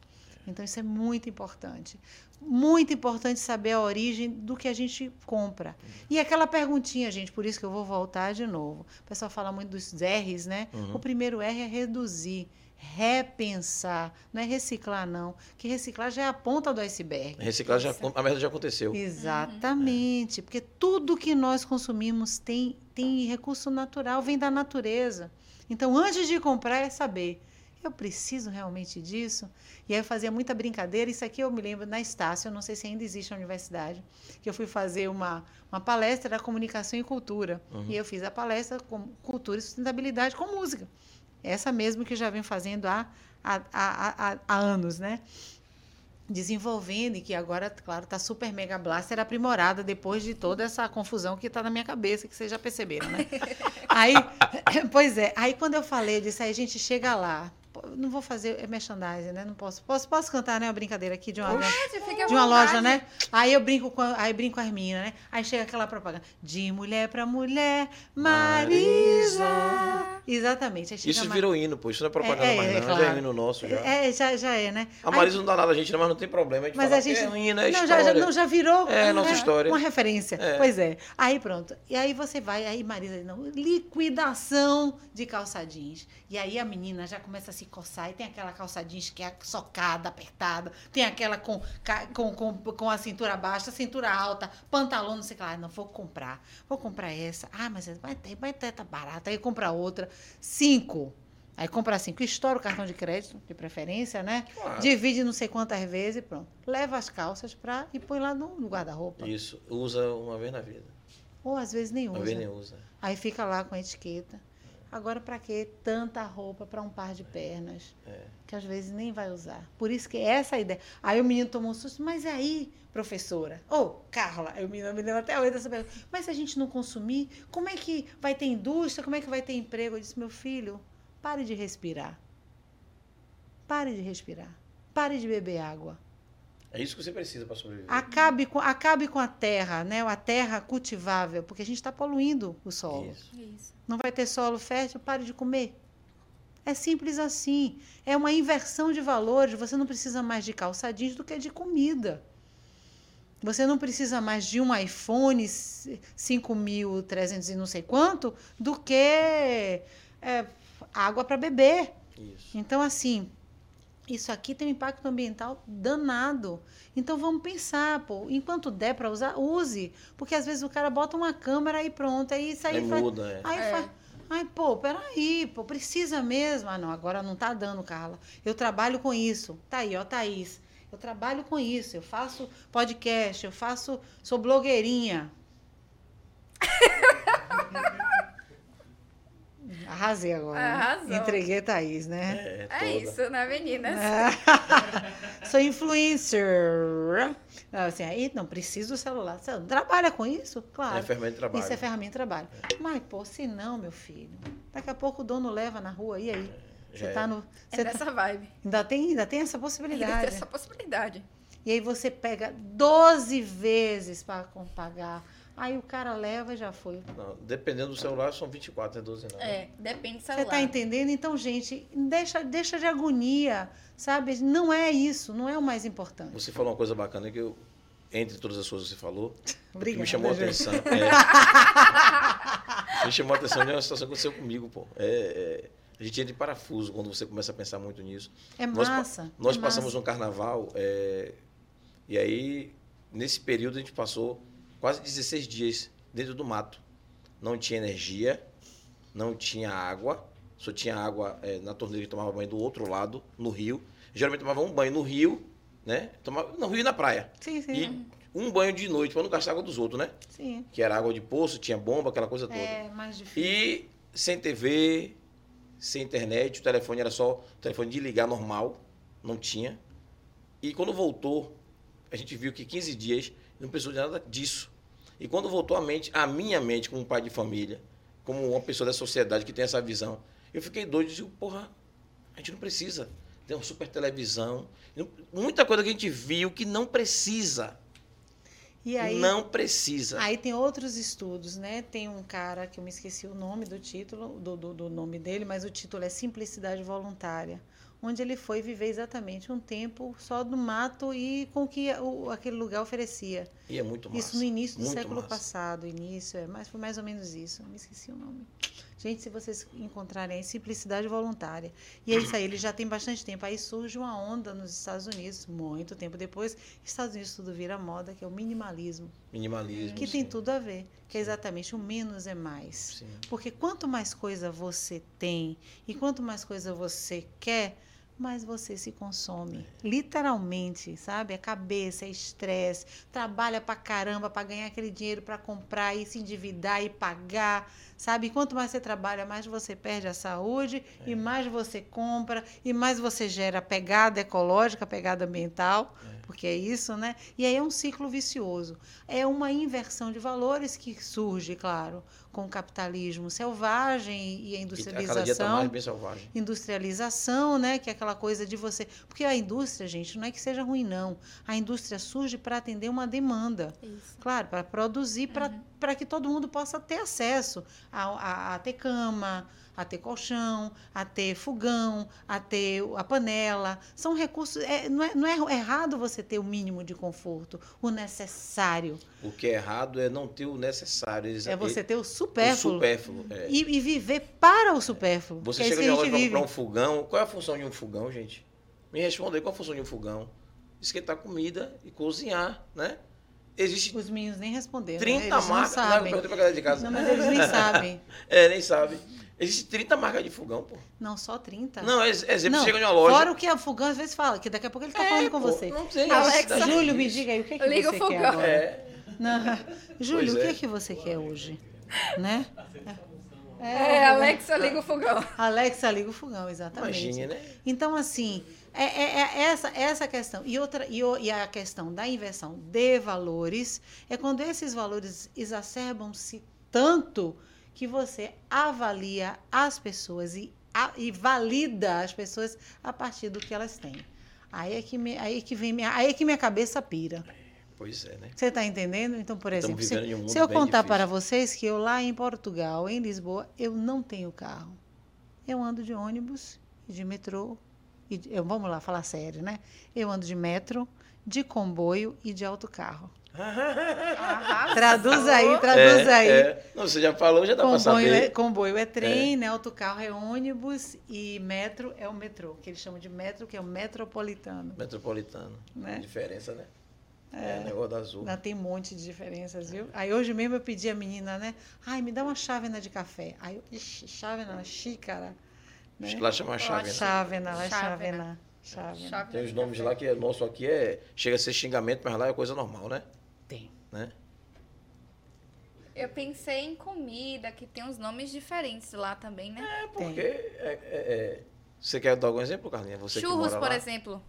Então isso é muito importante. Muito importante saber a origem do que a gente compra. E aquela perguntinha, gente, por isso que eu vou voltar de novo. O pessoal fala muito dos R's, né? Uhum. O primeiro R é reduzir, repensar, não é reciclar não, que reciclar já é a ponta do iceberg. Reciclar já, a merda já aconteceu. Exatamente, porque tudo que nós consumimos tem, tem recurso natural, vem da natureza. Então, antes de comprar, é saber, eu preciso realmente disso? E aí eu fazia muita brincadeira, isso aqui eu me lembro na Estácio, eu não sei se ainda existe na universidade, que eu fui fazer uma, uma palestra da comunicação e cultura. E eu fiz a palestra com cultura e sustentabilidade com música. Essa mesmo que eu já venho fazendo há, há, há, há, anos, né? desenvolvendo e que agora, claro, está super mega blaster aprimorada depois de toda essa confusão que está na minha cabeça, que vocês já perceberam, né? aí, pois é, aí quando eu falei, eu disse, aí a gente chega lá, não vou fazer é merchandising, né? Não posso. Posso, posso cantar, né? Uma brincadeira aqui de uma, de uma loja, né? Aí eu brinco com, a- aí brinco com as meninas, né? Aí chega aquela propaganda de mulher para mulher, Marisa. Marisa. Exatamente. Aí chega Isso a Ma- virou hino, pô. Isso não é propaganda É, é, mais, é não. Já claro. é hino nosso já. É, já, já é, né? A Aí- Marisa não dá nada a gente, não, mas não tem problema. A gente Mas fala a gente. é hino, é não, já, história. já, não, já virou É, nossa uma- história. uma referência. É. Pois é. Aí pronto. E aí você vai, aí Marisa não, liquidação de calça jeans. E aí a menina já começa a se coçar e tem aquela calça jeans que é socada, apertada, tem aquela com, com, com, com a cintura baixa, cintura alta, pantalão, não sei o que lá. Não, vou comprar. Vou comprar essa. Ah, mas vai ter, vai ter, tá barata. Aí compra outra. Cinco. Aí compra cinco, estoura o cartão de crédito, de preferência, né? Claro. Divide não sei quantas vezes e pronto. Leva as calças pra, e põe lá no, no guarda-roupa. Isso, usa uma vez na vida. Ou às vezes nem Uma usa. vez nem usa. Aí fica lá com a etiqueta. Agora, pra que tanta roupa pra um par de pernas? É. Que às vezes nem vai usar. Por isso que essa é a ideia. Aí o menino tomou um susto, mas aí, professora? Ô, Carla, aí o menino me lembra até hoje dessa pergunta. Mas se a gente não consumir, como é que vai ter indústria? Como é que vai ter emprego? Eu disse, meu filho, pare de respirar. Pare de respirar. Pare de beber água. É isso que você precisa para sobreviver. Acabe com, acabe com a terra, né? A terra cultivável, porque a gente está poluindo o solo. Isso. Isso. Não vai ter solo fértil, pare de comer. É simples assim. É uma inversão de valores. Você não precisa mais de calça jeans do que de comida. Você não precisa mais de um iPhone 5.300 e não sei quanto do que é, água para beber. Isso. Então, assim, isso aqui tem um impacto ambiental danado. Então, vamos pensar, pô, enquanto der para usar, use. Porque às vezes o cara bota uma câmera e pronto, aí isso aí Aí faz- muda, é. Aí É. faz. Ai, pô, peraí, pô, precisa mesmo. Ah, não, agora não tá dando, Carla. Eu trabalho com isso. Tá aí, ó, Thaís. Eu trabalho com isso. Eu faço podcast, eu faço. Sou blogueirinha. Arrasei agora. Arrasou. Entreguei Thaís, né? É, É toda. isso, né, meninas? Sou influencer. Não, Assim, aí não preciso do celular. Você trabalha com isso? Claro. É ferramenta de trabalho. Isso é ferramenta de trabalho. Mas, pô, se não, meu filho, daqui a pouco o dono leva na rua, e aí? Já Você tá é. no. É Você tá- dessa vibe. ainda, tem, ainda tem essa Ainda possibilidade. tem essa possibilidade. E aí você pega 12 vezes para pagar. Aí o cara leva e já foi. Não, dependendo do celular, são 24, é 12 não. É, depende do Você celular. tá entendendo? Então, gente, deixa, deixa de agonia, sabe? Não é isso, não é o mais importante. Você falou uma coisa bacana que eu, entre todas as coisas que você falou, o que Obrigada, me chamou a atenção. é, me chamou a atenção de uma situação que aconteceu comigo, pô. É, é, a gente entra em parafuso quando você começa a pensar muito nisso. É Nós massa. Nós é passamos massa. um carnaval é, e aí, nesse período, a gente passou quase 16 dias dentro do mato. Não tinha energia, não tinha água, só tinha água é, na torneira que tomava banho do outro lado, no rio. Geralmente tomava um banho no rio, né? Tomava, no rio e na praia. Sim, sim. E um banho de noite para não gastar água dos outros, né? Sim. Que era água de poço, tinha bomba, aquela coisa toda. É mais difícil. E sem TV, sem internet, o telefone era só o telefone de ligar normal, não tinha. E quando voltou, a gente viu que 15 dias não precisou de nada disso. E quando voltou a mente, a minha mente como pai de família, como uma pessoa da sociedade que tem essa visão, eu fiquei doido e digo, porra, A gente não precisa ter uma super televisão. Muita coisa que a gente viu que não precisa. E aí, não precisa. Aí tem outros estudos, né? Tem um cara que eu me esqueci o nome do título, do, do, do nome dele, mas o título é Simplicidade Voluntária, onde ele foi viver exatamente um tempo só no mato e com o que o, aquele lugar oferecia. E é muito massa. Isso no início do muito século massa. passado, início, é, mas foi mais ou menos isso. Me esqueci o nome. Gente, se vocês encontrarem aí, simplicidade voluntária. E é isso aí, ele já tem bastante tempo. Aí surge uma onda nos Estados Unidos, muito tempo depois. Estados Unidos tudo vira moda, que é o minimalismo. Minimalismo. Que tem sim. tudo a ver, que é exatamente o menos é mais. Sim. Porque quanto mais coisa você tem e quanto mais coisa você quer, mais você se consome. Literalmente, sabe? É cabeça, é estresse, trabalha pra caramba pra ganhar aquele dinheiro pra comprar e se endividar e pagar, sabe? E quanto mais você trabalha, mais você perde a saúde e mais você compra e mais você gera pegada ecológica, pegada ambiental, porque é isso, né? E aí é um ciclo vicioso. É uma inversão de valores que surge, claro, com o capitalismo selvagem e a E cada dia industrialização mais bem selvagem. industrialização, né, que é aquela coisa de você, porque a indústria, gente, não é que seja ruim não. A indústria surge para atender uma demanda. Isso. Claro, para produzir, para que todo mundo possa ter acesso a, a, a ter cama, a ter colchão, a ter fogão, a ter a panela. São recursos. É, não, é, não é errado você ter o mínimo de conforto, o necessário. O que é errado é não ter o necessário. Eles- É você ter o o supérfluo. supérfluo. é. E, e viver para o supérfluo. Você é chega de loja para comprar um fogão. Qual é a função de um fogão, gente? Me responda aí, qual a função de um fogão? Esquentar comida e cozinhar, né? Existe Os meninos nem responderam. 30 né? Eles não marcas. Não, eu sabem. perguntei pra galera de casa. Não, mas eles nem sabem. É, nem sabe. Existe 30 marcas de fogão, pô. Não, só 30. Não, ex- exemplo, Não, chega em uma loja. Fora o que a Fogão às vezes fala, que daqui a pouco ele tá falando com pô, você. Não tem Alexa, Júlio, me diga aí, o que, é que Liga o você fogão. quer agora? É. Não. Júlio, Pois o que é. é que você quer hoje? Né? É, Alexa, liga o fogão. Alexa, liga o fogão, exatamente. Imagine, né? Então, assim, é, é- é essa, essa questão. E, outra, e, e a questão da inversão de valores é quando esses valores exacerbam-se tanto que você avalia as pessoas e, a- e valida as pessoas a partir do que elas têm. Aí é que, me, aí que vem minha, aí é que minha cabeça pira. Pois é, né? Você está entendendo? Então, por exemplo, se, um se eu contar difícil. para vocês que eu lá em Portugal, em Lisboa, eu não tenho carro. Eu ando de ônibus e de metrô. E eu, vamos lá, falar sério, né? Eu ando de metro, de comboio e de autocarro. Arrasou. Traduz aí, traduz é, aí. é. Não, você já falou, já dá Comboio saber. é, comboio é trem, né? Autocarro é ônibus e metro é o metrô, que eles chamam de metro, que é o metropolitano. Metropolitano. Né? Diferença, né? É, negócio da azul. Ainda tem um monte de diferenças, viu? Aí hoje mesmo eu pedi a menina, né? Ai, me dá uma chávena de café. Aí eu, ixi, chávena, xícara. Né? Acho que lá chama chave, né? Chávena, lá é Chávena. chávena. Chávena. Tem os nomes lá que é nosso aqui é. Chega a ser xingamento, mas lá é coisa normal, né? Né? Eu pensei em comida, que tem uns nomes diferentes lá também, né? É porque. é- é- é- Você quer dar algum exemplo, Carlinha? Você churros, por lá. exemplo.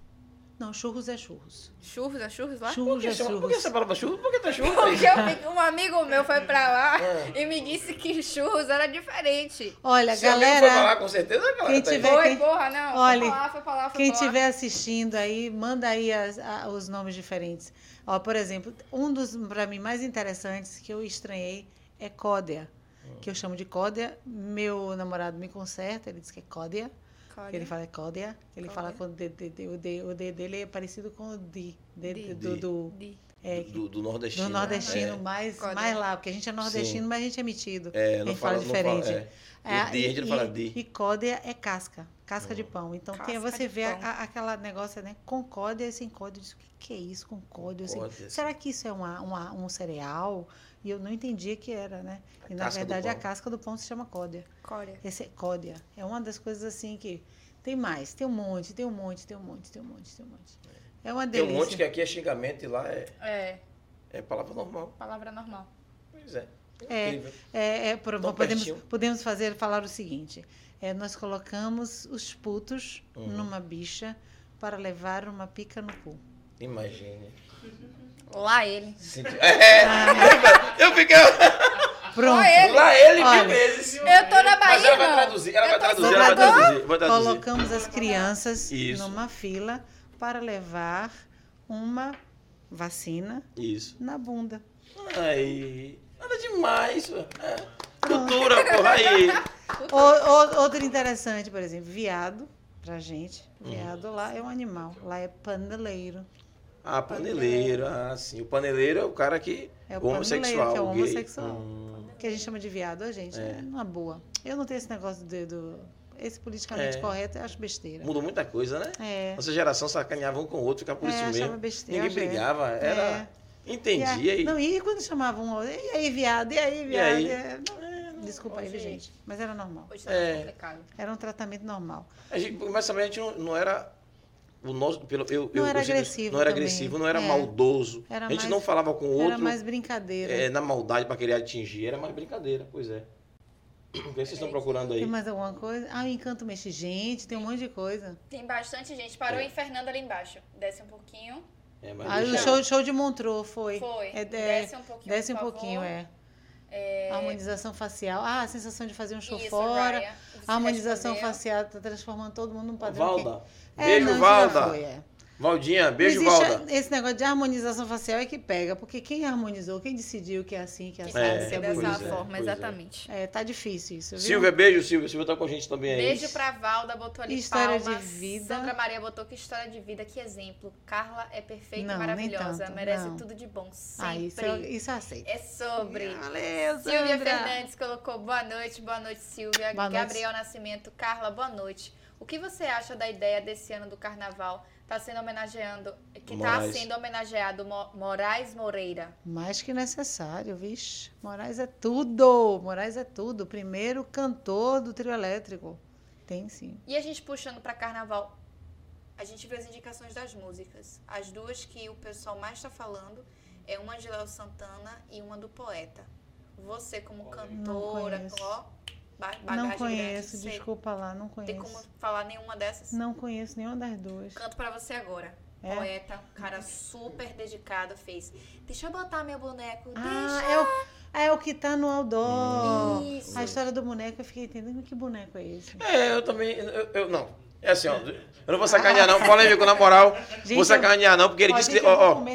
Não, churros é churros. Churros, é churros lá? Churros é chama- por que churros. essa palavra churros? Por que tá churros? Porque eu um amigo meu foi pra lá Ah. e me disse que churros era diferente. Olha, Se alguém for falar, galera, com certeza, a galera quem tá aí. tiver- Foi, quem- porra, não. olha, foi pra lá, foi pra lá, foi quem pra lá. estiver assistindo aí, manda aí as- a- os nomes diferentes. Ó, por exemplo, um dos, para mim, mais interessantes que eu estranhei é códea. Que eu chamo de códea. Meu namorado me conserta, ele diz que é códea. Ele fala é códea. Ele Códea. fala com o D, D, D, o D, o D dele é parecido com o D. D, Di. do, do, Di. É, do, do nordestino. do nordestino É, mais, mais lá, porque a gente é nordestino, Sim. mas a gente é metido. É, a não gente fala, fala diferente. é. O di, a gente e, fala. E códea é casca, casca de pão. Então tem, Casca você de vê a- a- aquela negócio, né? Com códea e sem códea. Eu disse, o que, que é isso com códea? Assim, será que isso é uma, uma- um cereal? E eu não entendia que era, né? E na verdade a casca do pão se chama códea. Códia. Esse é códea. É uma das coisas assim que. Tem mais, tem um monte, tem um monte, tem um monte, tem um monte, tem um monte. É uma Tem delícia. um monte que aqui é xingamento e lá é, É, é palavra normal. palavra normal. Pois é. É. Incrível. É, é, por- podemos, pertinho. podemos fazer, falar o seguinte: é, nós colocamos os putos Uhum. numa bicha para levar uma pica no cu. Imagine. Lá ele. Senti- É, eu fiquei. Pronto. Ó ele. Lá ele Olha. mil vezes. Eu tô na Mas Bahia, ela vai traduzir, ela Eu vai tô traduzir, ela vai Salvador. traduzir. Vai traduzir. Colocamos as crianças Isso. numa fila para levar uma vacina Isso. na bunda. Aí. Nada demais. É. Cultura, porra, aí. O- o- outro interessante, por exemplo, viado, pra gente. Viado lá é um animal. Lá é paneleiro. Ah, paneleiro. Ah, sim. O paneleiro é o cara que. É o homossexual. paneleiro, que é homossexual. Hum, Que a gente chama de viado, a gente. É. uma boa. Eu não tenho esse negócio de, do. Esse politicamente É. correto, eu acho besteira. mudou muita coisa, né? É. Nossa geração sacaneava um com o outro, ficava por É, isso mesmo. besteira, Ninguém é. brigava. Era. É. Entendia e, e. Não, e quando chamavam um, e aí, viado? E aí, viado? aí? É, não, desculpa aí, Hoje- gente. Mas era normal. Hoje tá É. complicado. Era um tratamento normal. A gente, mas também a gente não, não era. O nosso, pelo, eu, Não eu- era eu agressivo Não era também. agressivo, não era É. maldoso. Era a gente mais- não falava com o Era outro mais brincadeira. é, na maldade para querer atingir. Era mais brincadeira, pois é. O que vocês estão procurando aí? Tem mais alguma coisa? Ah, o encanto mexe. Gente, tem um monte de coisa. Tem bastante gente. Parou É. em Fernando ali embaixo. Desce um pouquinho. É, mas Ah, o deixa- show, show de Montreux foi. Foi. É, é, Desce um pouquinho, Desce um por pouquinho, favor. é. É, Harmonização facial. Ah, a sensação de fazer um show Isso, fora. Raya. Você A harmonização respondeu. facial tá transformando todo mundo num padrão. que- Valda. É, Beijo, não, já Valda. foi, é. Valdinha, beijo, existe Valda. Esse negócio de harmonização facial é que pega, porque quem harmonizou, quem decidiu que é assim, que é assim, É, que é dessa é, forma, pois é. exatamente. É, tá difícil isso, viu? Silvia, beijo, Silvia. Silvia tá com a gente também aí. Beijo pra Valda, botou ali História de palmas. vida. Sandra Maria botou que história de vida, que exemplo. Carla é perfeita Não, e nem maravilhosa. tanto, merece não. tudo de bom sempre. Ah, isso, eu- isso eu aceito. É sobre. Valeu, Silvia Sandra. Fernandes colocou boa noite, boa noite, Silvia. Boa noite. Gabriel Nascimento, Carla, boa noite. O que você acha da ideia desse ano do carnaval? Tá sendo homenageando, que tá Moraes. sendo homenageado Mo- Moraes Moreira. Mais que necessário, vixe. Moraes é tudo. Moraes é tudo. Primeiro cantor do trio elétrico. Tem sim. E a gente puxando pra carnaval, a gente vê as indicações das músicas. As duas que o pessoal mais está falando é uma de Léo Santana e uma do poeta. Você como cantora, ó, bagagem não conheço, grande. Desculpa lá, não Tem conheço. como falar nenhuma dessas? Não conheço nenhuma das duas. Canto pra você agora. É? Poeta, um cara super dedicado, fez. Deixa eu botar meu boneco. Ah, deixa. é o, é o que tá no outdoor. Isso. A história do boneco, eu fiquei entendendo que boneco é esse. É, eu também. Eu, eu- não. É assim, ó. Eu não vou sacanear, não. Polêmico, na moral. Gente, vou sacanear, não, porque ele Ó, disse gente, que. vou Ó, ó,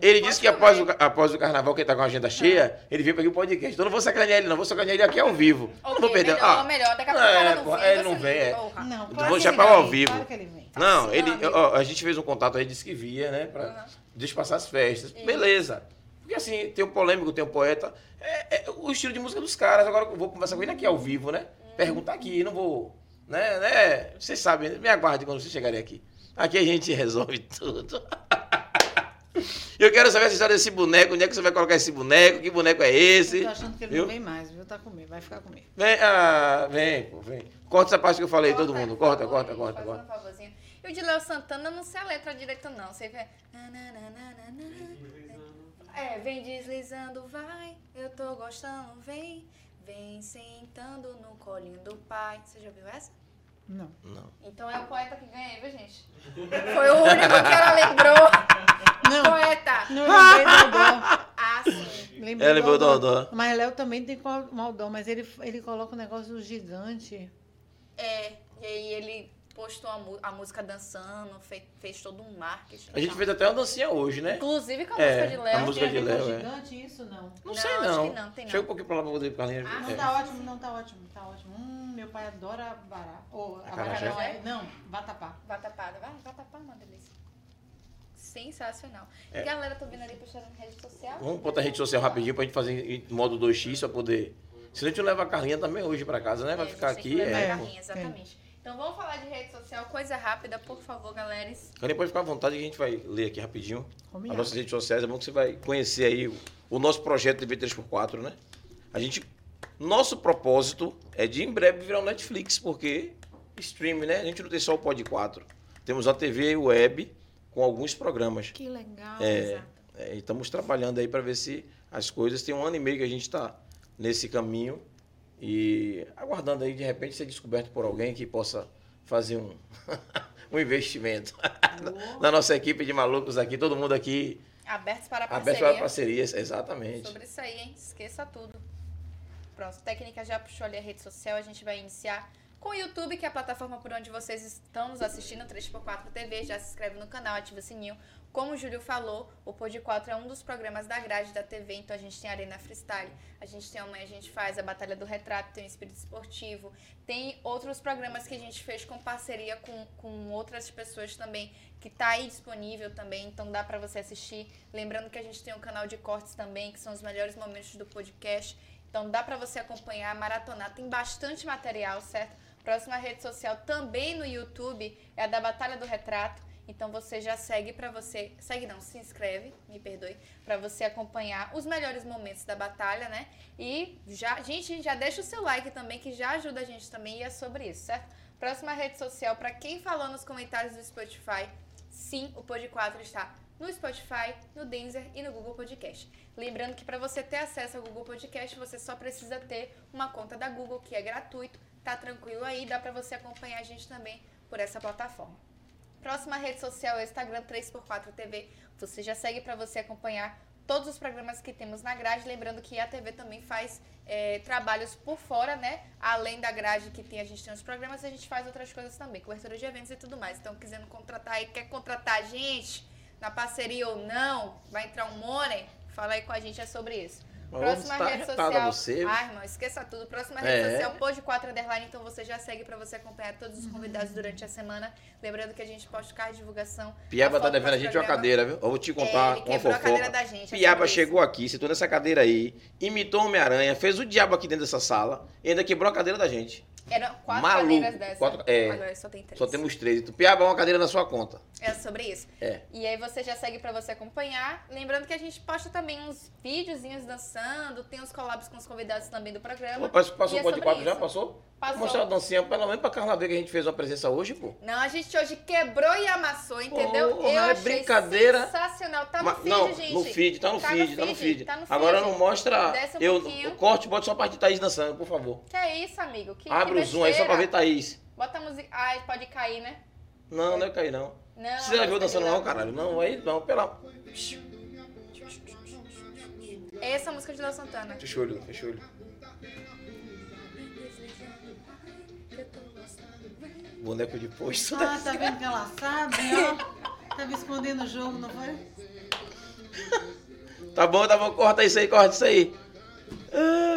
ele Pode disse que após o, após o carnaval, que ele tá com a agenda cheia, ele veio pra aqui o podcast. Então eu não vou sacanear ele, não. Vou sacanear ele aqui ao vivo. não Ok, vou perder. melhor, ah, melhor. Daqui a pouco é, ela não vem. ele não vem, é. Não, Vou claro chapéu ele ao vivo. Claro que ele vem. Não, Tá ele, ó, a gente fez um contato aí, disse que via, né? Pra Uhum. deixa passar as festas. Beleza. Porque assim, tem o polêmico, tem o poeta. É, é o estilo de música dos caras. Agora eu vou conversar com ele aqui ao vivo, né? Uhum. Perguntar aqui, não vou. Né, né? Vocês sabem, me aguarde quando vocês chegarem aqui. Aqui a gente resolve tudo. Eu quero saber essa história desse boneco, onde é que você vai colocar esse boneco, que boneco é esse? Eu tô achando que ele viu? não vem mais, viu? Tá comigo, vai ficar comigo. Vem, ah, vem, pô, vem. Corta essa parte que eu falei, todo mundo. Corta, favor, corta, corta, corta. um. E o de Léo Santana, não sei a letra direito, não. Você vê. É, vem deslizando, vai. Eu tô gostando, vem. Vem sentando no colinho do pai. Você já viu essa? Não. Não. Então é o poeta que ganha aí, viu, gente? Foi o único que ela lembrou. Não, Poeta. não lembrei do Aldó. Ah, sim. Lembrei Ela lembrou do Aldó. Mas Léo também tem com o Aldó, mas ele, ele coloca um negócio gigante. É, e aí ele postou a, a música dançando, fe- fez todo um marketing. A gente fez até uma dancinha hoje, né? Inclusive com a É, música de a Léo. música de Tem a ver com Léo, é. gigante isso, não? Não, Não, sei acho não. que não, tem não. Chega um pouquinho pra lá pra poder Carlinhos. Ah, não é. tá ótimo, não tá ótimo, tá ótimo. Hum, meu pai adora bará. Ou, não, é- não, vatapá. Vatapá, vai, vatapá é uma delícia. Sensacional. É. Galera, tô vendo ali postando na rede social. Vamos botar a rede social rapidinho pra gente fazer em modo 2x pra poder. Se a gente não leva a Carlinha também hoje pra casa, né? Vai É, ficar aqui. É, exatamente. Então vamos falar de rede social, coisa rápida, por favor, galera. Carlinha pode ficar à vontade que a gente vai ler aqui rapidinho. As nossas redes sociais, é bom que você vai conhecer aí o, o nosso projeto TV 3x4, né? A gente. Nosso propósito é de em breve virar um Netflix, porque streaming, né? A gente não tem só o Pod 4. Temos a TV web com alguns programas. Que legal, É, exato. é, e estamos trabalhando aí para ver se as coisas. Tem um ano e meio que a gente está nesse caminho e aguardando aí de repente ser descoberto por alguém que possa fazer um, um investimento na nossa equipe de malucos aqui, todo mundo aqui Abertos para aberto parceria. para parcerias, exatamente. Sobre isso aí, hein? Esqueça tudo. pronto. Técnica já puxou ali a rede social, a gente vai iniciar com o YouTube, que é a plataforma por onde vocês estão nos assistindo, 3x4 TV. Já se inscreve no canal, ativa o sininho. Como o Júlio falou, o Pod 4 é um dos programas da grade da TV, então a gente tem Arena Freestyle, a gente tem amanhã, a gente faz a Batalha do Retrato, tem o Espírito Esportivo, tem outros programas que a gente fez com parceria com, com outras pessoas também, que tá aí disponível também, então dá para você assistir. Lembrando que a gente tem um canal de cortes também, que são os melhores momentos do podcast, então dá para você acompanhar, maratonar, tem bastante material, certo? Próxima rede social também no YouTube é a da Batalha do Retrato. Então você já segue para você, segue não, se inscreve, me perdoe, para você acompanhar os melhores momentos da batalha, né? E já, gente, já deixa o seu like também que já ajuda a gente também e é sobre isso, certo? Próxima rede social para quem falou nos comentários do Spotify, sim, o Pod 4 está no Spotify, no Deezer e no Google Podcast. Lembrando que para você ter acesso ao Google Podcast, você só precisa ter uma conta da Google, que é gratuito, tá tranquilo aí, dá para você acompanhar a gente também por essa plataforma. Próxima rede social é o Instagram 3x4 TV. Você já segue para você acompanhar todos os programas que temos na grade. Lembrando que a TV também faz é, trabalhos por fora, né? Além da grade que tem, a gente tem os programas, a gente faz outras coisas também, cobertura de eventos e tudo mais. Então, quisendo contratar aí, quer contratar a gente na parceria ou não, vai entrar um money, fala aí com a gente, é sobre isso. Mas Próxima tá rede arretada social. você. Ah, irmão, esqueça tudo. Próxima É. rede social, Pod 4 Underline. Então você já segue pra você acompanhar todos os convidados durante a semana. Lembrando que a gente posta cada divulgação. Piaba tá devendo a gente uma programa. cadeira, viu? Eu vou te É, contar ele uma quebrou a cadeira da gente. é Piaba sobre isso. chegou aqui, sentou nessa cadeira aí, imitou Homem-Aranha, fez o diabo aqui dentro dessa sala e ainda quebrou a cadeira da gente. Eram quatro Maluco. cadeiras dessas. Quatro- é. Agora só tem três. Só temos três. E tu, Piaba, uma cadeira na sua conta. É sobre isso. É. E aí você já segue pra você acompanhar. Lembrando que a gente posta também uns videozinhos dançando, tem uns collabs com os convidados também do programa. Passou, E passou é o sobre quatro já? Passou? Passou. Vou mostrar a dancinha, pelo menos pra Carla ver que a gente fez uma presença hoje, pô. Não, a gente hoje quebrou e amassou, entendeu? Porra, Eu é achei brincadeira. sensacional. Tá no Mas- feed, não, gente. no feed, tá no feed, tá no feed. tá no feed. Agora não mostra. Desce um eu, pouquinho. o corte, bota só a parte de Thaís dançando, por favor. Que é isso, amigo? Que, Abre que o zoom aí só pra ver. Thaís. Bota a música. Ai, pode cair, né? Não, não é cair, não. Não. Você já viu dançando não, caralho? Não, aí não, pela. É essa a música de Léo Santana. Fecha o olho, fecha o olho. Boneco de posto. Ah, tá vendo que ela sabe, ó? Tava escondendo o jogo, não foi? Tá bom, tá bom, corta isso aí, corta isso aí.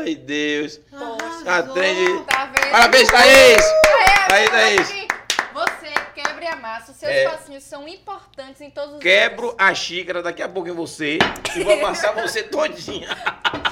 Ai, Deus. Arrasou. A trend. Tá vendo? Parabéns, Thaís! Aê, Thaís. aqui. Você quebra e amassa. Os seus É. passinhos são importantes em todos os Quebro jogos. a xícara daqui a pouco em você e vou amassar você todinha.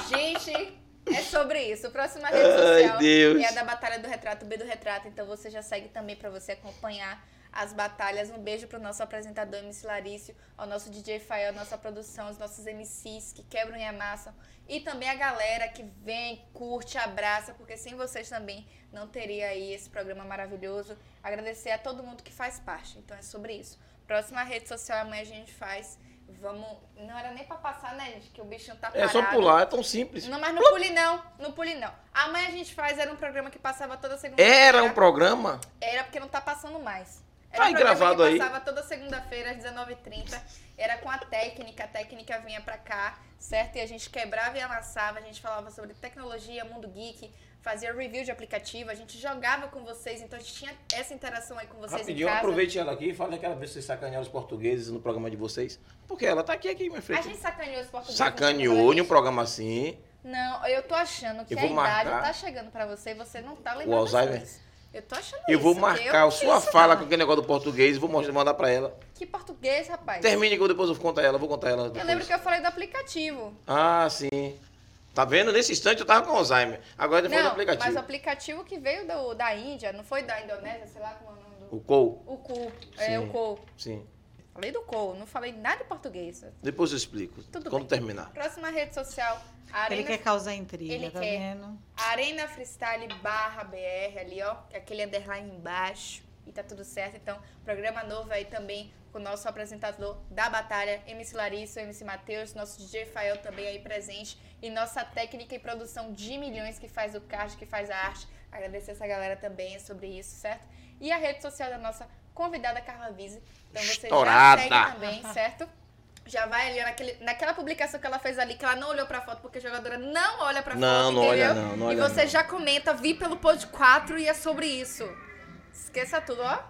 Gente, é sobre isso. Próxima rede Ai, social Deus. é a da Batalha do Retrato, B do Retrato. Então você já segue também pra você acompanhar as batalhas. Um beijo pro nosso apresentador MC Larício, ao nosso DJ Fael, a nossa produção, os nossos MCs que quebram e amassam. E também a galera que vem, curte, abraça, porque sem vocês também não teria aí esse programa maravilhoso. Agradecer a todo mundo que faz parte. Então é sobre isso. Próxima rede social amanhã a gente faz. Vamos. Não era nem pra passar, né, gente? Que o bichinho tá É parado. só pular, é tão simples. Não, mas não pule não, não pule não. Amanhã a gente faz, era um programa que passava toda segunda-feira. Era um programa. Era porque não tá passando mais. Tá Era aí um programa gravado que aí. passava toda segunda-feira às 19h30. Era com a técnica, a técnica vinha pra cá, certo? E a gente quebrava e amassava, a gente falava sobre tecnologia, mundo geek, fazia review de aplicativo, a gente jogava com vocês, então a gente tinha essa interação aí com vocês Rapidinho, em casa. aproveite ela aqui e fala aquela vez que vocês sacanearam os portugueses no programa de vocês. Porque ela tá aqui, aqui, minha A frente. gente sacaneou os portugueses. Sacaneou em um programa assim. Não, eu tô achando que Eu a vou idade marcar. tá chegando pra você e você não tá O lembrando das Alzheimer? coisas. Eu tô achando Eu vou isso, marcar eu a sua fala não. com aquele negócio do português e vou mandar pra ela. Que português, rapaz? Termine que eu depois eu conto a ela, vou contar ela. Eu depois. lembro que eu falei do aplicativo. Ah, sim. Tá vendo? Nesse instante eu tava com Alzheimer. Agora depois do não, aplicativo. mas o aplicativo que veio do, da Índia, não foi da Indonésia, sei lá como é o nome do... O COU. O cu. É, Sim. o. Sim. Falei do cu, não falei nada de português. Depois eu explico. Tudo quando bem. terminar. Próxima rede social, Ele Arena, quer causar intriga, Ele tá quer. vendo? Arena Freestyle barra BR ali, ó. que é Aquele underline embaixo. E tá tudo certo. Então, programa novo aí também com o nosso apresentador da batalha, MC Larissa, MC Matheus, nosso DJ Fael também aí presente. E nossa técnica e produção de milhões que faz o card, que faz a arte. Agradecer essa galera também sobre isso, certo? E a rede social da nossa convidada Carla Vise. Então você Estourada. já segue também, certo? Já vai ali naquele, naquela publicação que ela fez ali, que ela não olhou pra foto, porque a jogadora não olha pra Não, foto, não olha não, não e olha você não. já comenta, vi pelo Pod 4 e é sobre isso. Esqueça tudo, ó. Aí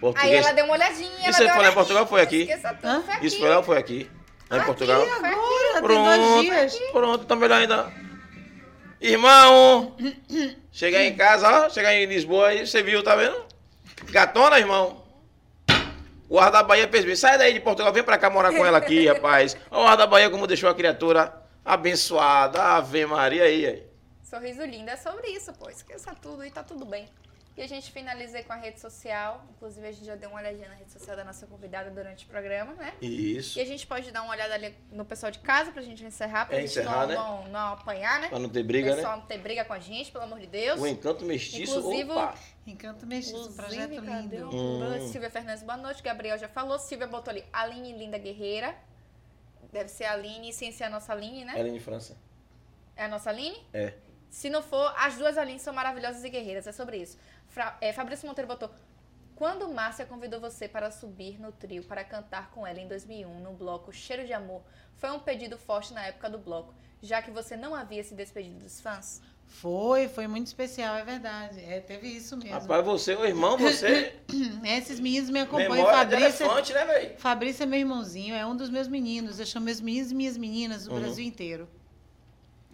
Português. ela deu uma olhadinha. ela Isso aí uma foi lá em. Portugal foi aqui? Esqueça tudo, Hã? foi aqui. Isso foi lá ou foi aqui? Lá em Aqui, Agora, tem dois Pronto, dias. pronto, tá melhor ainda. Irmão, chegar em casa, ó, chegar em Lisboa aí, você viu, tá vendo? Gatona, irmão. O ar da Bahia fez bem. Sai daí de Portugal, vem pra cá morar com ela aqui, rapaz. O ar da Bahia como deixou a criatura abençoada. Ave Maria aí, aí. Sorriso lindo é sobre isso, pô. Esqueça tudo e tá tudo bem. E a gente finaliza com a rede social. Inclusive, a gente já deu uma olhadinha na rede social da nossa convidada durante o programa, né? Isso. E a gente pode dar uma olhada ali no pessoal de casa pra gente encerrar, pra É, gente encerrar, não, né? não, não apanhar, né? Pra não ter o briga, pessoal né? não ter briga com a gente, pelo amor de Deus. O encanto mestiço, Inclusive, opa. Encanto Mestiço, um projeto lindo. o- Hum. Silvia Fernandes, boa noite. Gabriel já falou. Silvia botou ali Aline Linda Guerreira. Deve ser a Aline, sem ser a nossa Aline, né? De França. É a nossa Aline? É. Se não for, as duas Alines são maravilhosas e guerreiras. É sobre isso. Fra é, Fabrício Monteiro botou. Quando Márcia convidou você para subir no trio para cantar com ela em 2001 no bloco Cheiro de Amor, foi um pedido forte na época do bloco, já que você não havia se despedido dos fãs? Foi, foi muito especial, é verdade. É, teve isso mesmo. Rapaz, você, o irmão, você. Esses meninos me acompanham. memória Fabrício, elefante, né, velho? Fabrício é meu irmãozinho, é um dos meus meninos. Eu chamo meus meninos e minhas meninas do Uhum. Brasil inteiro.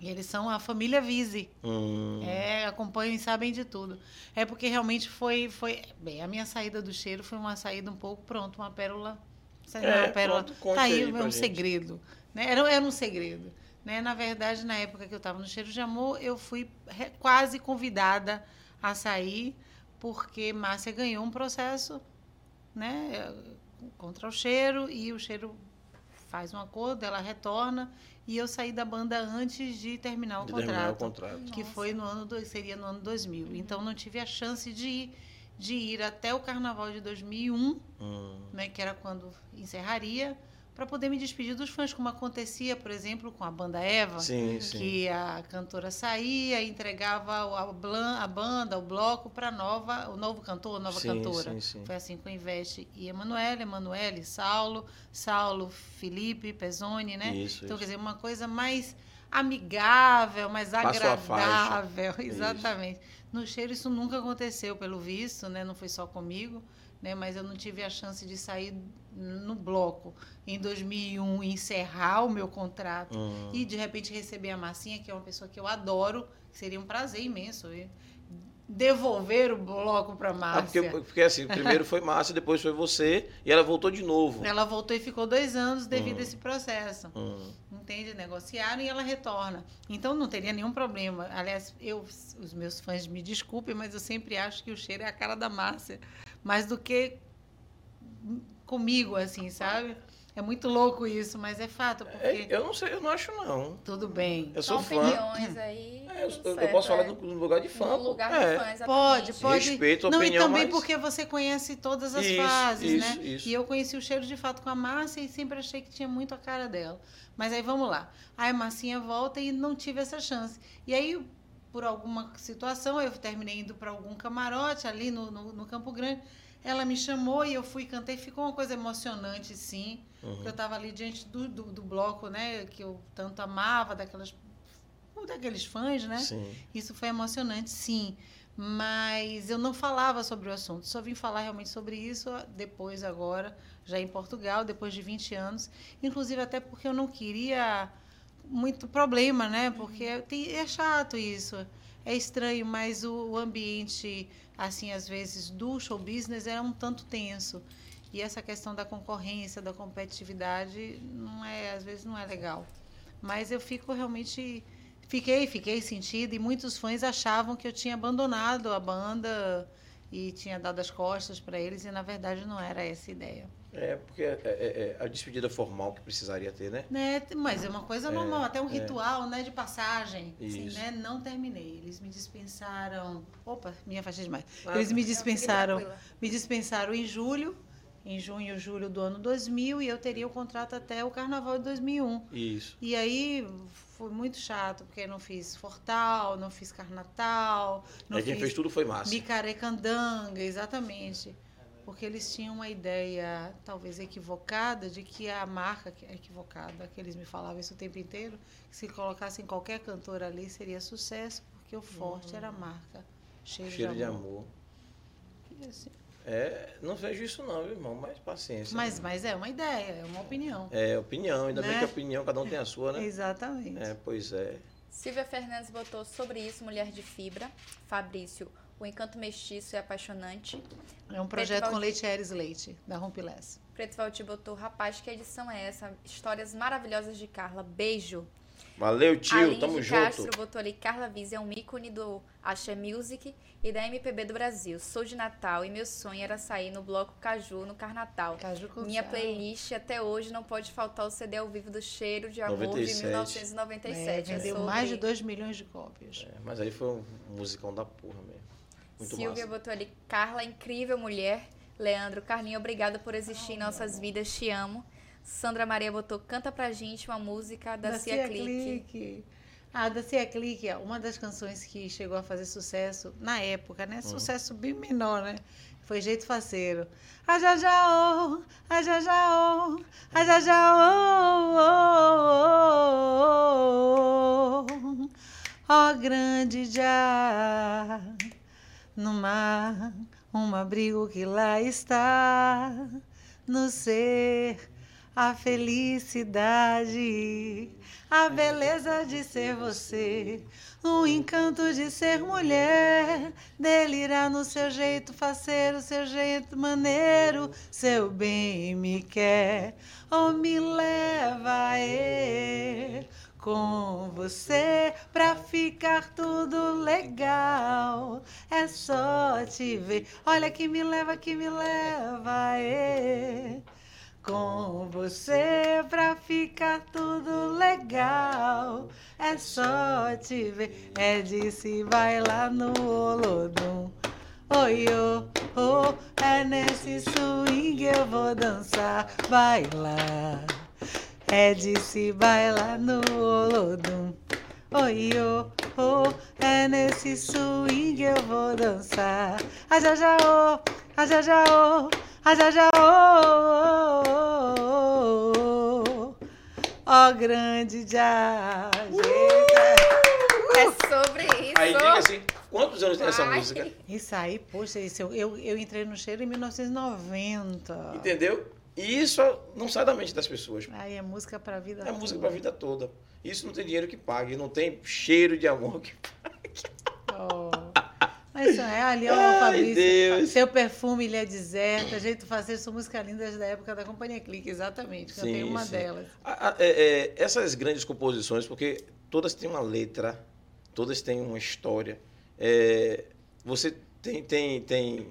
E eles são a família Vise. Hum. É, acompanham e sabem de tudo. É porque realmente foi, foi. Bem, a minha saída do cheiro foi uma saída um pouco pronto, uma pérola. Sabe, É, uma pérola. pronto, tá aí, aí um gente. segredo. Né? Era, era um segredo. Né? Na verdade, na época que eu estava no Cheiro de Amor, eu fui quase convidada a sair, porque Márcia ganhou um processo né, contra o cheiro e o cheiro faz um acordo, ela retorna e eu saí da banda antes de terminar o De contrato terminar o contrato. que foi no ano do- seria no ano 2000. Então não tive a chance de ir, de ir até o carnaval de 2001, Hum. né, que era quando encerraria, para poder me despedir dos fãs, como acontecia, por exemplo, com a banda Eva, Sim, sim. que a cantora saía, entregava o- a, blan- a banda, o bloco para nova, o novo cantor, a nova Sim, cantora. sim, sim. Foi assim com Investe e Emanuele, Emanuele, Saulo, Saulo, Felipe, Pezzoni, né? Isso, então, isso. quer dizer, uma coisa mais amigável, mais Passou agradável. Exatamente. No cheiro isso nunca aconteceu, pelo visto, né? Não foi só comigo, né? Mas eu não tive a chance de sair no bloco em 2001 e encerrar o meu contrato Hum. e de repente receber a Marcinha, que é uma pessoa que eu adoro, seria um prazer imenso devolver o bloco para Ah, Márcia. porque, porque assim, primeiro foi Márcia, depois foi você, e ela voltou de novo. Ela voltou e ficou dois anos devido Hum. a esse processo. Hum. Entende? Negociaram e ela retorna. Então não teria nenhum problema. Aliás, eu, os meus fãs me desculpem, mas eu sempre acho que o cheiro é a cara da Márcia. Mais do que comigo, assim, sabe? É muito louco isso, mas é fato, porque. É, eu não sei, eu não acho não. Tudo bem. Eu São sou fã. opiniões aí. É, eu, eu posso falar é. no, no lugar de fã. No lugar é. de fã, exatamente. Pode, pode. Respeito a Não, opinião, e também mas- porque você conhece todas as Isso, fases, isso, né? isso. E eu conheci o cheiro de fato com a Márcia e sempre achei que tinha muito a cara dela. Mas aí vamos lá. Aí a Marcinha volta e não tive essa chance. E aí, por alguma situação, eu terminei indo para algum camarote ali no, no, no Campo Grande. Ela me chamou e eu fui cantei. Ficou uma coisa emocionante, sim. Uhum. Porque eu estava ali diante do, do, do bloco, né? Que eu tanto amava, daquelas, daqueles fãs, né? Sim. Isso foi emocionante, sim. Mas eu não falava sobre o assunto. Só vim falar realmente sobre isso depois, agora, já em Portugal, depois de 20 anos. Inclusive, até porque eu não queria muito problema, né? Porque tem- é chato isso. É estranho, mas o, o ambiente, assim, às vezes, do show business é um tanto tenso. E essa questão da concorrência, da competitividade, não é, às vezes não é legal. Mas eu fico realmente Fiquei, fiquei sentida e muitos fãs achavam que eu tinha abandonado a banda e tinha dado as costas para eles e na verdade não era essa a ideia. É, porque é, é- é a despedida formal que precisaria ter, né? Né? Mas é uma coisa normal, até um é. ritual, né, de passagem. Isso. Né? Não terminei. Eles me dispensaram. Opa, minha faixa demais. Ah, Eles me dispensaram. Me dispensaram em julho, em junho, julho do ano 2000 e eu teria o contrato até o carnaval de 2001. Isso. E aí foi muito chato, porque não fiz Fortal, não fiz Carnatal, não Aí quem fiz fez tudo foi Márcia. Micarecandanga, exatamente. Porque eles tinham uma ideia talvez equivocada de que a marca que é equivocada, que eles me falavam isso o tempo inteiro, que se colocassem qualquer cantor ali seria sucesso, porque o forte era a marca. Cheiro, Cheiro de de amor. amor. E assim, É, não vejo isso não, irmão, mas paciência. Mas, né? mas é uma ideia, é uma opinião. É opinião, ainda bem Né? que a opinião, cada um tem a sua, né? Exatamente. É, pois é. Silvia Fernandes botou sobre isso Mulher de Fibra. Fabrício, o encanto mestiço é apaixonante. É um projeto com Valdir. Leite Aires Leite, da Rompiless. Preto Valti botou, rapaz, que edição é essa? Histórias maravilhosas de Carla. Beijo. Valeu, tio, Aline tamo de junto. Castro botou ali, Carla Viz é um ícone do Axé Music e da MPB do Brasil. Sou de Natal e meu sonho era sair no bloco Caju no Carnatal. Caju com Minha playlist até hoje não pode faltar o CD ao vivo do Cheiro de Amor 97. de 1997. É, vendeu mais de 2 milhões de cópias. É, mas aí foi um musicão da porra mesmo. Muito Silvia massa. botou ali, Carla, incrível mulher. Leandro, Carlinho, obrigada por existir em nossas vidas, te amo. Sandra Maria botou, canta pra gente uma música da, Cia Clique. Clique. Ah, da Cia Clique, é uma das canções que chegou a fazer sucesso na época, né? Sucesso bem menor, né? Foi Jeito Faceiro. A já já oh, a já já oh, a já já oh, oh, oh, oh. Ó grande já no mar, um abrigo que lá está no ser a felicidade, a beleza de ser você, o encanto de ser mulher, delirar no seu jeito faceiro, seu jeito maneiro, seu bem me quer, ou me leva a ir com você pra ficar tudo legal. É só te ver. Olha que me leva, que me leva. É. Com você pra ficar tudo legal. É só te ver. É de se bailar no Olodum. Oi, oh, oh, é nesse swing eu vou dançar, bailar. É de se bailar no Olodum. Oi, oh, oh, é nesse swing eu vou dançar. A já já oh, a já já oh, a já já oh, oh, oh, oh. Ó grande já. É sobre isso. Aí diga assim, quantos anos tem essa música? Isso aí, poxa, isso, eu, eu, eu entrei no cheiro em 1990. Entendeu? E isso não sai da mente das pessoas. Aí é música pra vida É música toda. pra vida toda. Isso não tem dinheiro que pague, não tem cheiro de amor que Oh. Mas isso é ali, ó, Ai, Fabrício. Deus. Seu perfume, ilha deserta, jeito fazer sua música lindas da época da Companhia Clique, exatamente. Cantei Sim, uma sim. delas. A- a- é, é, essas grandes composições, porque todas têm uma letra, todas têm uma história. é, você tem, tem, tem.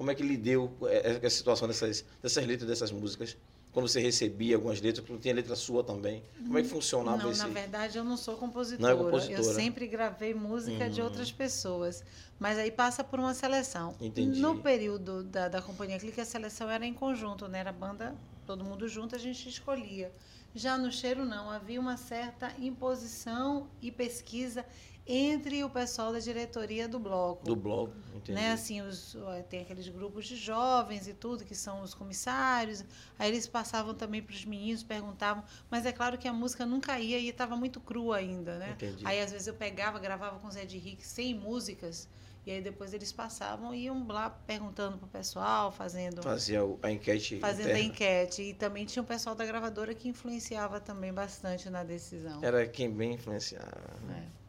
Como é que lhe deu é, a situação dessas, dessas letras dessas músicas? Quando você recebia algumas letras, porque tinha letra sua também. Como é que funcionava Não, esse. na verdade eu não sou compositora. Não é compositora. Eu sempre gravei música de Hum. outras pessoas. Mas aí passa por uma seleção. Entendi. No período da, da Companhia Clique, a seleção era em conjunto, né? Era banda, todo mundo junto, a gente escolhia. Já no cheiro, não. Havia uma certa imposição e pesquisa entre o pessoal da diretoria do bloco. Do blog, entendi. né? Assim, os, tem aqueles grupos de jovens e tudo, que são os comissários. Aí eles passavam também para os meninos, perguntavam. Mas é claro que a música nunca ia e estava muito crua ainda, né? Entendi. Aí às vezes eu pegava, gravava com o Zé de Henrique sem músicas. E aí depois eles passavam e iam lá perguntando pro pessoal, fazendo, Fazia o- a enquete. fazendo a interna. enquete. E também tinha o pessoal da gravadora que influenciava também bastante na decisão. Era quem bem influenciava. É,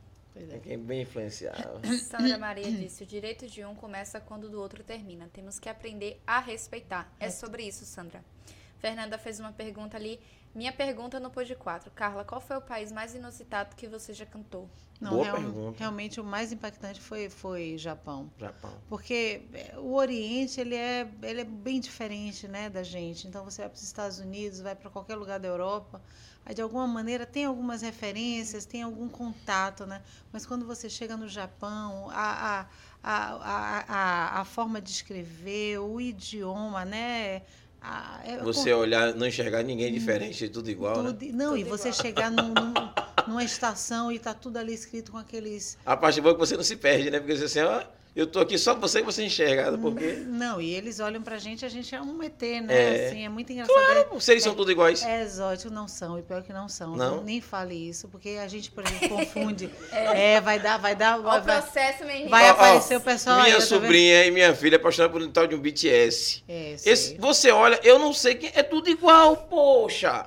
é. É quem bem influenciava. Sandra Maria disse: o direito de um começa quando o do outro termina. Temos que aprender a respeitar. É sobre isso, Sandra. Fernanda fez uma pergunta ali. Minha pergunta no Pod 4. Carla, qual foi o país mais inusitado que você já cantou? Não, Boa real- pergunta. realmente o mais impactante foi, foi Japão. Japão. Porque é, o Oriente ele é, ele é bem diferente né, da gente. Então você vai para os Estados Unidos, vai para qualquer lugar da Europa, aí de alguma maneira tem algumas referências, tem algum contato, né? Mas quando você chega no Japão, a, a, a, a, a, a forma de escrever, o idioma, né? A- é- Você olhar, não enxergar ninguém diferente, tudo igual, né? tudo- não, e você chegar num- num- numa estação e tá tudo ali escrito com aqueles A parte boa é que você não se perde, né? Porque você assim, ó, Eu tô aqui só pra você e você enxergada, porque. Não, e eles olham pra gente, a gente é um ET, né? É. Assim, é muito engraçado. Os seres são todos iguais. É exótico, não são, e pior que não são. Não? Nem fale isso, porque a gente, por exemplo, confunde. é. vai dar, vai dar. O processo, menino. vai Ó, ó, aparecer o pessoal aí, Minha tá vendo? sobrinha e minha filha apaixonadas por um tal de um BTS. É. Esse, você olha, eu não sei quem. É tudo igual, poxa.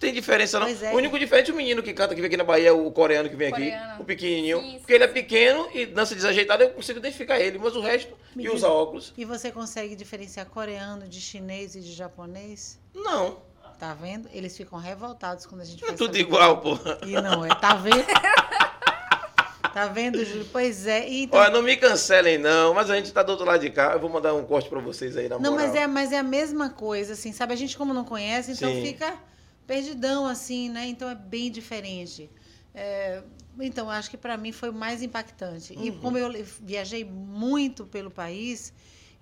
Tem diferença não. É. O único diferente é o menino que canta que vem aqui na Bahia, o coreano que vem aqui, o pequenininho. Sim, sim, porque ele é pequeno e dança desajeitado, eu consigo identificar ele, mas o resto, e Menino. usa óculos, E você consegue diferenciar coreano de chinês e de japonês? não. Tá vendo? Eles ficam revoltados quando a gente É faz tudo igual, pô. E não é, tá vendo? tá vendo, Júlio? Pois é. e Então, Olha, não me cancelem, não, mas a gente tá do outro lado de cá. Eu vou mandar um corte pra vocês aí, na não, moral. mas é, mas é a mesma coisa, assim, sabe? A gente, como não conhece, então Sim. fica perdidão, assim, né? Então é bem diferente. É, então, acho que para mim foi o mais impactante. E Uhum. como eu viajei muito pelo país,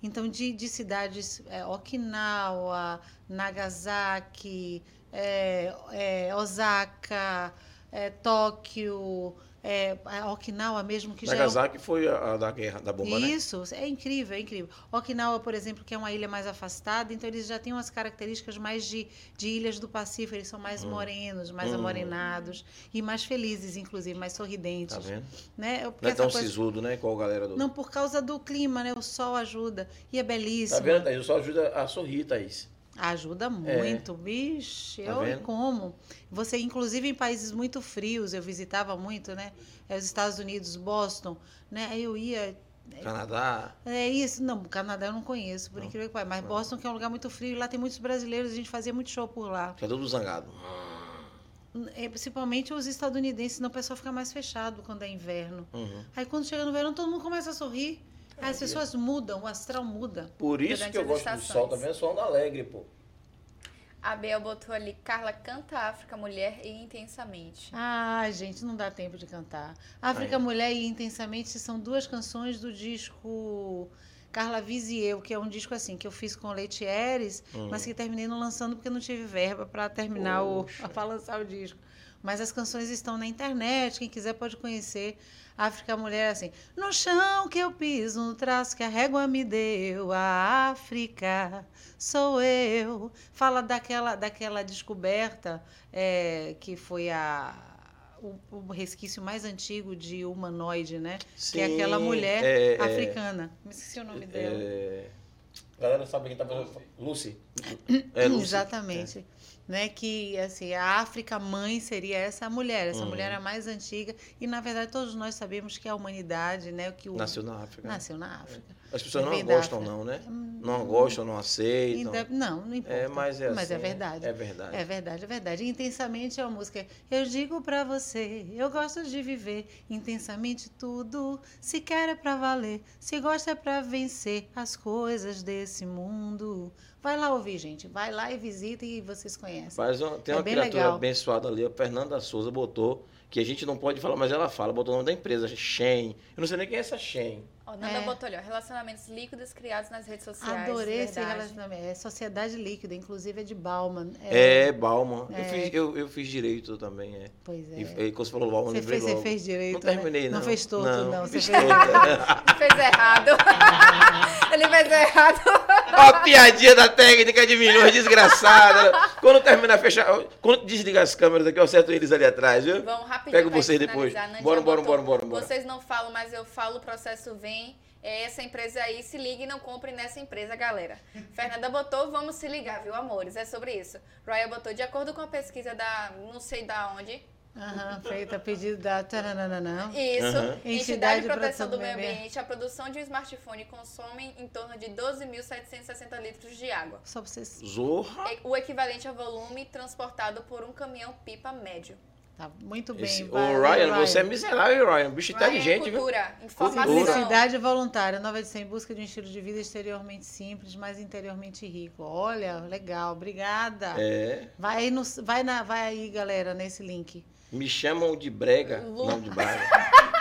então de, de cidades é, Okinawa, Nagasaki, é, é, Osaka, é, Tóquio, é, a Okinawa mesmo, que já é Nagasaki foi a, a da guerra, da bomba, né? isso, é incrível, é incrível. Okinawa, por exemplo, que é uma ilha mais afastada, então eles já têm umas características mais de, de ilhas do Pacífico, eles são mais morenos, mais Hum. amorenados e mais felizes, inclusive, mais sorridentes. Tá vendo? Né? Porque Não é tão coisa- sisudo, né? Igual a galera do. Não, por causa do clima, né? O sol ajuda. E é belíssimo. Tá vendo, Thaís? Só ajuda a sorrir, Thaís. Ajuda muito, vixe. Tá eu vendo? como. Você, inclusive em países muito frios, eu visitava muito, né? É, Os Estados Unidos, Boston, né? Eu ia. Canadá. É isso, não, Canadá eu não conheço, por incrível que pareça. Mas Boston, que é um lugar muito frio, lá tem muitos brasileiros, a gente fazia muito show por lá. É todo zangado. É, principalmente os estadunidenses, senão o pessoal fica mais fechado quando é inverno. Uhum. Aí quando chega no verão, todo mundo começa a sorrir. As pessoas mudam, o astral muda. Por isso que eu gosto do sol também, sou ando alegre, pô. A Bel botou ali, Carla canta África, mulher e intensamente. Ai, gente, não dá tempo de cantar. África Aí. Mulher e Intensamente são duas canções do disco Carla Viz e Eu, que é um disco assim que eu fiz com Leite Eres, mas que terminei não lançando porque não tive verba para terminar o para lançar o disco. Mas as canções estão na internet, quem quiser pode conhecer. África Mulher é assim, no chão que eu piso, no traço que a régua me deu, a África sou eu. Fala daquela, daquela descoberta é, que foi a, o, o resquício mais antigo de humanoide, né? que é Sim, aquela mulher é, é, africana. Me esqueci o nome dela. É... A galera sabe quem tá falando. Lucy. É, Lucy. Exatamente. Né, que assim, a África mãe seria essa mulher, essa Uhum. mulher é a mais antiga e na verdade todos nós sabemos que a humanidade, né, que o Nasceu na África. né? nasceu na África. As pessoas não Vem da gostam, não, né? Não gostam, não aceitam. Ainda- não, não importa. É, mas é Mas é assim, verdade. É verdade. É verdade, é verdade. Intensamente é uma música. Eu digo pra você, eu gosto de viver intensamente tudo. Se quer é pra valer, se gosta é pra vencer as coisas desse mundo. Vai lá ouvir, gente. Vai lá e visita e vocês conhecem. Faz uma- tem É uma bem criatura legal. abençoada ali, a Fernanda Souza botou, que a gente não pode falar, mas ela fala, botou o nome da empresa, Shen. Eu não sei nem quem é essa Shen. Ó, Nanda É. botou ali, ó, relacionamentos líquidos criados nas redes sociais. Adorei esse verdade. relacionamento. É Sociedade Líquida, inclusive é de Bauman. É, Bauman. Eu, É. fiz, eu, eu fiz direito também, é. Pois é. E, e quando você falou Bauman, eu Você fez, você fez direito. Não terminei, né? não. Não fez torto, Não, não. Você fez. Fez errado. Ele fez errado. Ó, a piadinha da técnica de milhões, desgraçada. Quando terminar, fechar. Quando desligar as câmeras aqui, eu acerto eles ali atrás, viu? Vamos rapidinho Pego vocês depois. Bora, bora, bora, bora, bora. Vocês não falam, mas eu falo, o processo vem. É essa empresa aí, se ligue e não compre nessa empresa, galera. Fernanda botou, vamos se ligar, viu, amores? É sobre isso. Roya botou, de acordo com a pesquisa da, não sei da onde, Aham, feita a pedido da Taranana. isso, Aham. entidade Entidade de de proteção Proteção do do meio ambiente, a produção de um smartphone consome em torno de 12.760 litros de água. Só pra vocês. Zorra. E- O equivalente ao volume transportado por um caminhão-pipa médio. Tá muito bem. Esse, ô, valeu, Ryan, você é miserável, Ryan. Bicho Ryan, inteligente, viu? cultura, informação. Publicidade voluntária, nova edição em busca de um estilo de vida exteriormente simples, mas interiormente rico. Olha, legal, obrigada. É. Vai, no, vai, na, vai aí, galera, nesse link. Me chamam de brega. Lu- Não, de braga.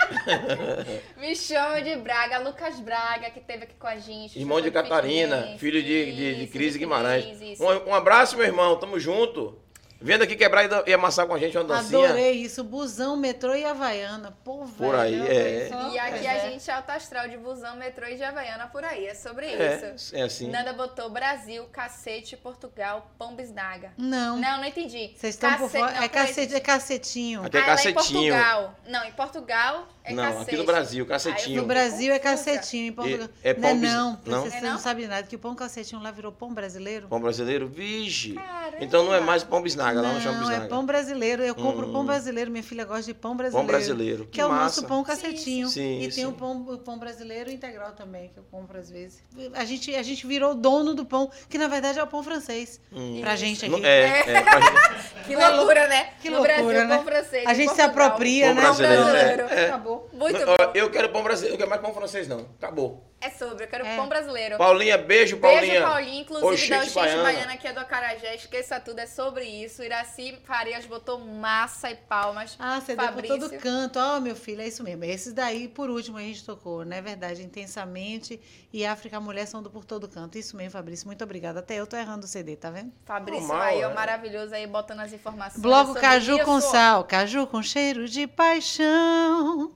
Me chama de Braga, Lucas Braga, que esteve aqui com a gente. Irmão de Catarina, filho de, de, de Cris Guimarães. Cris. Um, um abraço, meu irmão. Tamo junto. Vendo aqui quebrar e, amassar com a gente uma dancinha. Adorei isso. Busão, metrô e Havaiana. Pô, Por aí, velho, é. E aqui É, a é. gente é alto astral de busão, metrô e de Havaiana por aí. É sobre É, isso. é assim. Nanda botou Brasil, cacete, Portugal, pão bisnaga. Não. Não, não entendi. Vocês estão por Cacete- fora. não, É, cacete, é cacetinho. Aqui é ah, é em cacetinho. Portugal. Não, em Portugal é Não, cacete. aqui no Brasil, cacetinho. eu No Brasil é cacetinho. Em Portugal. E- é não, pão é bis- não. não? Você É não? não? sabe nada. Que o pão cacetinho lá virou pão brasileiro. Pão brasileiro? Vige. Caramba. Então não é mais pão bisnaga, lá não chama Não, bisnaga. é pão brasileiro. Eu compro Hum. pão brasileiro. Minha filha gosta de pão brasileiro. brasileiro. Que, Que é o massa. nosso pão cacetinho. Sim, e sim. tem o pão, o pão brasileiro integral também, que eu compro às vezes. A gente, a gente virou dono do pão, que na verdade é o pão francês. Hum. Pra gente aqui. É, é, pra gente- Que loucura, né? Que no loucura, Brasil, né? pão francês. A gente se apropria, Pão né? brasileiro, brasileiro. é, é. Acabou. Muito bom. Eu quero pão brasileiro, eu quero mais pão francês, não. Acabou. É sobre, eu quero É. pão brasileiro. Paulinha, beijo, Paulinha. Beijo, Paulinho, inclusive da Oxente Oxente Baiana. Baiana, que é do Acarajé. Esqueça tudo, é sobre isso. Iraci Farias botou massa e palmas. Ah, você deu por todo canto. Ó, meu filho, é isso mesmo. Esses daí, por último, a gente tocou, não é verdade? Intensamente e África Mulher são do por todo canto. Isso mesmo, Fabrício. Muito obrigada. Até eu tô errando o CD, tá vendo? Fabrício Normal, aí, é. maravilhoso aí, botando as informações. Bloco Caju isso. com sal, caju com cheiro de paixão.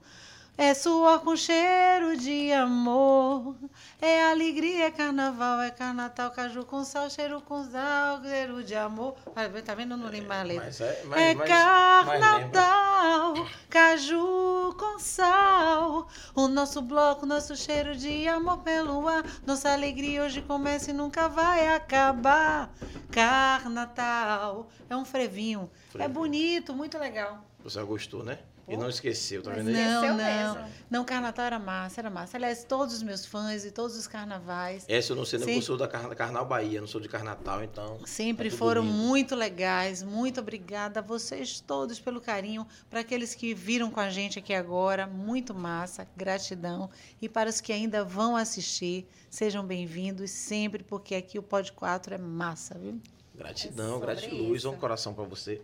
É suor com cheiro de amor. É alegria, é carnaval, é carnatal, caju com sal, cheiro com sal, cheiro de amor. Ah, Tá vendo? Eu não lembro a letra. Mas é, mas, É mas- mas lembra. carnaval, caju com sal. O nosso bloco, nosso cheiro de amor pelo ar. Nossa alegria hoje começa e nunca vai acabar. Carnatal. É um frevinho. É Frevinho. bonito, muito legal. Você gostou, né? E não esqueceu, tá vendo aí? não, Esqueceu não. mesmo. Não, carnatal era massa, era massa. Aliás, todos os meus fãs e todos os carnavais Essa eu não sei, não, sou da Car- Carnal Bahia, não sou de Carnatal, então. Sempre é foram lindo. muito legais. Muito obrigada a vocês todos pelo carinho. Para aqueles que viram com a gente aqui agora, muito massa, gratidão. E para os que ainda vão assistir, sejam bem-vindos sempre, porque aqui o Pod 4 é massa, viu? Gratidão, É gratiluz, um coração pra você.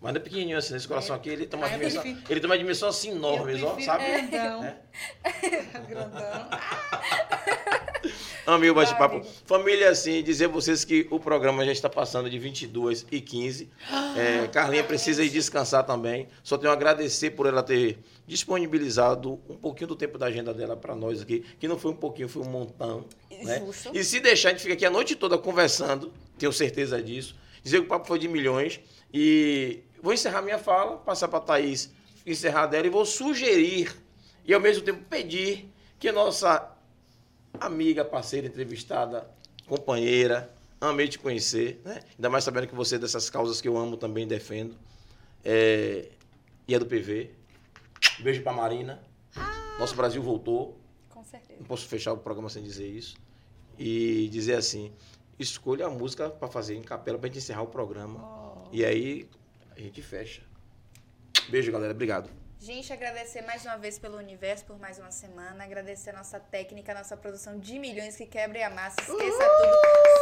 Mas não é pequenininho assim, esse coração aqui, ele tem uma Ah, eu dimensão. Ele tem uma dimensão assim enorme, ó, sabe? Grandão. É. Grandão. Amigo bate-papo. Família, assim, dizer a vocês que o programa já está passando de 22 e 15. É, Carlinha precisa ir descansar também. Só tenho a agradecer por ela ter disponibilizado um pouquinho do tempo da agenda dela para nós aqui, que não foi um pouquinho, foi um montão. Né? E se deixar, a gente fica aqui a noite toda conversando, tenho certeza disso. Dizer que o papo foi de milhões. E vou encerrar minha fala, passar para a Thaís encerrar dela e vou sugerir e ao mesmo tempo pedir que a nossa amiga, parceira, entrevistada, companheira, amei te conhecer, né? Ainda mais sabendo que você é dessas causas que eu amo também defendo. É, e é do PV. Beijo pra Marina. Nosso Brasil voltou. Com certeza. Não posso fechar o programa sem dizer isso. E dizer assim: escolha a música para fazer em capela pra gente encerrar o programa. E aí a gente fecha. Beijo, galera. Obrigado. Gente, agradecer mais uma vez pelo universo por mais uma semana. Agradecer a nossa técnica, a nossa produção de milhões que quebra e amassa. Esqueça tudo.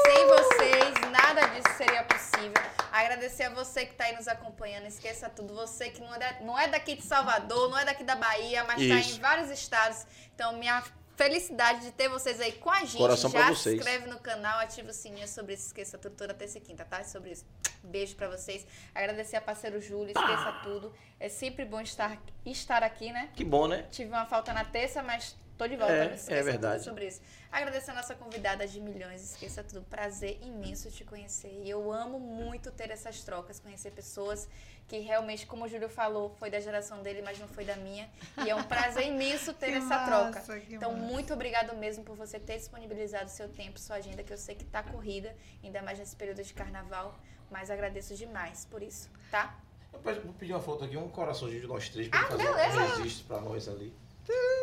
Sem vocês, nada disso seria possível. Agradecer a você que está aí nos acompanhando. Esqueça tudo. Você que não é, não é daqui de Salvador, não é daqui da Bahia, mas está em vários estados. Então, minha felicidade de ter vocês aí com a gente. Coração Já pra se inscreve no canal, ativa o sininho é sobre isso. Esqueça tudo toda terça e quinta, tá? É sobre isso. Beijo pra vocês. Agradecer a parceiro Júlio. Esqueça tudo. É sempre bom estar, estar aqui, né? Que bom, né? Tive uma falta na terça, mas tô de volta. É, não esqueça é verdade. tudo sobre isso. Agradecer a nossa convidada de milhões. Esqueça tudo. Prazer imenso te conhecer. E eu amo muito ter essas trocas, conhecer pessoas que realmente, como o Júlio falou, foi da geração dele, mas não foi da minha. E é um prazer imenso ter Que essa massa, troca. Então, massa. muito obrigado mesmo por você ter disponibilizado seu tempo, sua agenda, que eu sei que tá corrida, ainda mais nesse período de carnaval. Mas agradeço demais por isso, tá? Eu peço- vou pedir uma foto aqui, um coraçãozinho de nós três, pra Ah, fazer beleza. um registro pra nós ali.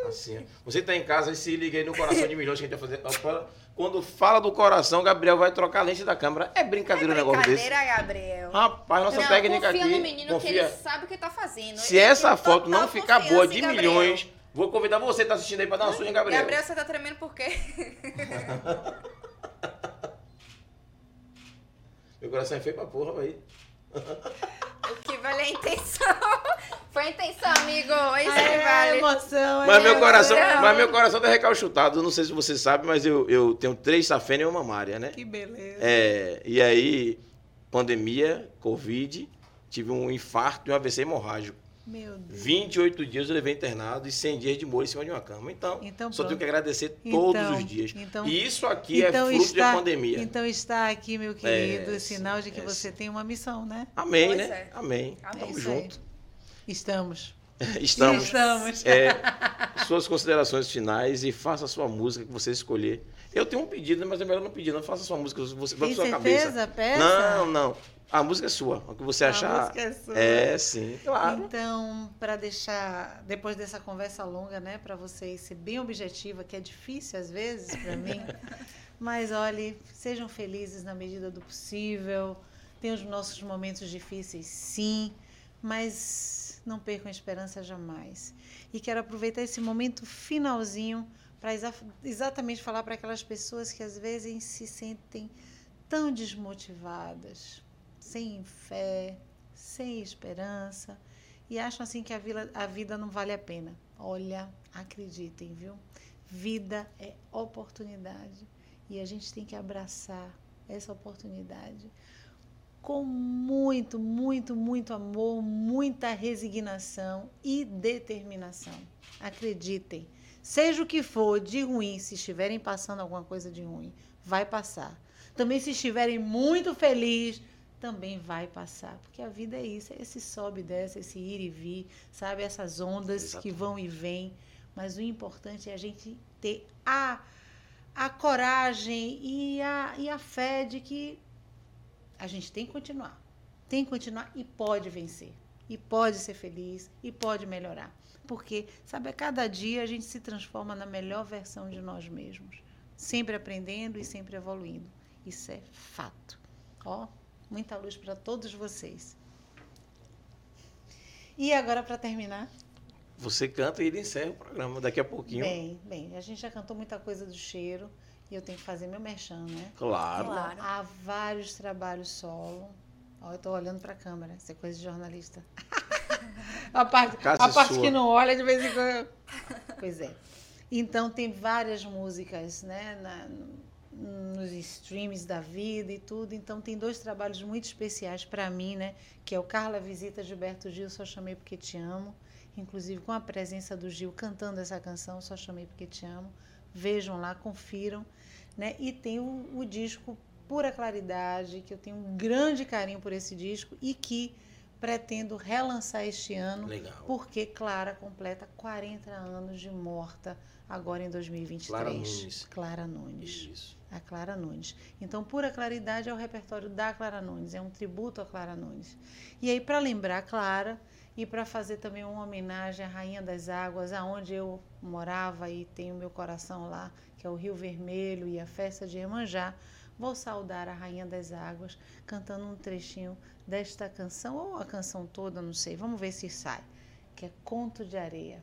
Assim, ó. Você que tá em casa, aí se liga aí no coração de milhões que a gente vai fazer. Ó, Quando fala do coração, Gabriel vai trocar a lente da câmera. É brincadeira um negócio desse? Brincadeira, Gabriel. Rapaz, nossa não, técnica confia aqui. no menino que confia. ele sabe o que tá fazendo. Se Ele essa foto não ficar boa de Gabriel. milhões, vou convidar você que tá assistindo aí pra dar uma sua em Gabriel. Gabriel, você tá tremendo por quê? Meu coração é feio pra porra, aí. o que vale é a intenção. Foi a intenção, amigo. Isso Ah, que é vale. emoção, Mas é meu coração, Gabriel. mas meu coração tá recalchutado. Não sei se você sabe, mas eu, eu tenho três safena e uma mamária, né? Que beleza. É, e aí, pandemia, Covid, tive um infarto e um AVC hemorrágico. Meu Deus. 28 dias eu levei internado e 100 dias de molho em cima de uma cama. Então, Então, só pronto. tenho que agradecer todos Então, os dias. então- e isso aqui é fruto da pandemia. Então está aqui, meu querido, É, sinal de que é, você tem uma missão, né? Amém, Pois né? é. Amém. Amém. Tamo É isso aí. junto. Estamos. Estamos. Estamos. É, suas considerações finais e faça a sua música que você escolher. Eu tenho um pedido, mas é melhor não pedir, não. Faça a sua música, você vai sua certeza? cabeça. Peça. Não, não. A música é sua. O que você A achar. música é sua. É, sim, claro. Então, para deixar, depois dessa conversa longa, né, para vocês ser bem objetiva, que é difícil às vezes para mim, mas olhe, sejam felizes na medida do possível. Tem os nossos momentos difíceis, sim, mas não percam a esperança jamais. E quero aproveitar esse momento finalzinho para exa exatamente falar para aquelas pessoas que às vezes se sentem tão desmotivadas, sem fé, sem esperança e acham assim que a, vila, a vida não vale a pena. Olha, acreditem, viu? Vida é oportunidade e a gente tem que abraçar essa oportunidade com muito, muito, muito amor, muita resignação e determinação. Acreditem, seja o que for de ruim, se estiverem passando alguma coisa de ruim, vai passar. Também se estiverem muito felizes, também vai passar, porque a vida é isso, é esse sobe e desce, esse ir e vir, sabe, essas ondas Exato. que vão e vêm, mas o importante é a gente ter a, a coragem e a, e a fé de que a gente tem que continuar, tem que continuar e pode vencer, e pode ser feliz, e pode melhorar, porque, sabe, a cada dia a gente se transforma na melhor versão de nós mesmos, sempre aprendendo e sempre evoluindo, isso é fato, ó, muita luz para todos vocês. E agora, para terminar, Você canta e ele encerra o programa daqui a pouquinho. bem, bem, a gente já cantou muita coisa do cheiro e eu tenho que fazer meu merchan, né? Claro. Claro. Há vários trabalhos solo. Ó, eu tô olhando para a câmera, isso é coisa de jornalista. a parte, a parte sua. que não olha de vez em quando. Pois é. Então tem várias músicas, né, na- nos streams da vida e tudo. Então tem dois trabalhos muito especiais para mim, né, que é o Carla Visita Gilberto Gil, Só Chamei Porque Te Amo. Inclusive com a presença do Gil cantando essa canção, Só Chamei Porque Te Amo. Vejam lá, confiram. Né? E tem o, o disco Pura Claridade, que eu tenho um grande carinho por esse disco e que pretendo relançar este ano, Legal. porque Clara completa 40 anos de morta agora em 2023. Clara Nunes. Clara Nunes. Isso. A Clara Nunes. Então, Pura Claridade é o repertório da Clara Nunes, é um tributo a Clara Nunes. E aí, para lembrar a Clara e para fazer também uma homenagem à Rainha das Águas, aonde eu morava e tenho meu coração lá, que é o Rio Vermelho e a festa de Iemanjá, vou saudar a Rainha das Águas cantando um trechinho desta canção, ou a canção toda, não sei, vamos ver se sai, que é Conto de Areia.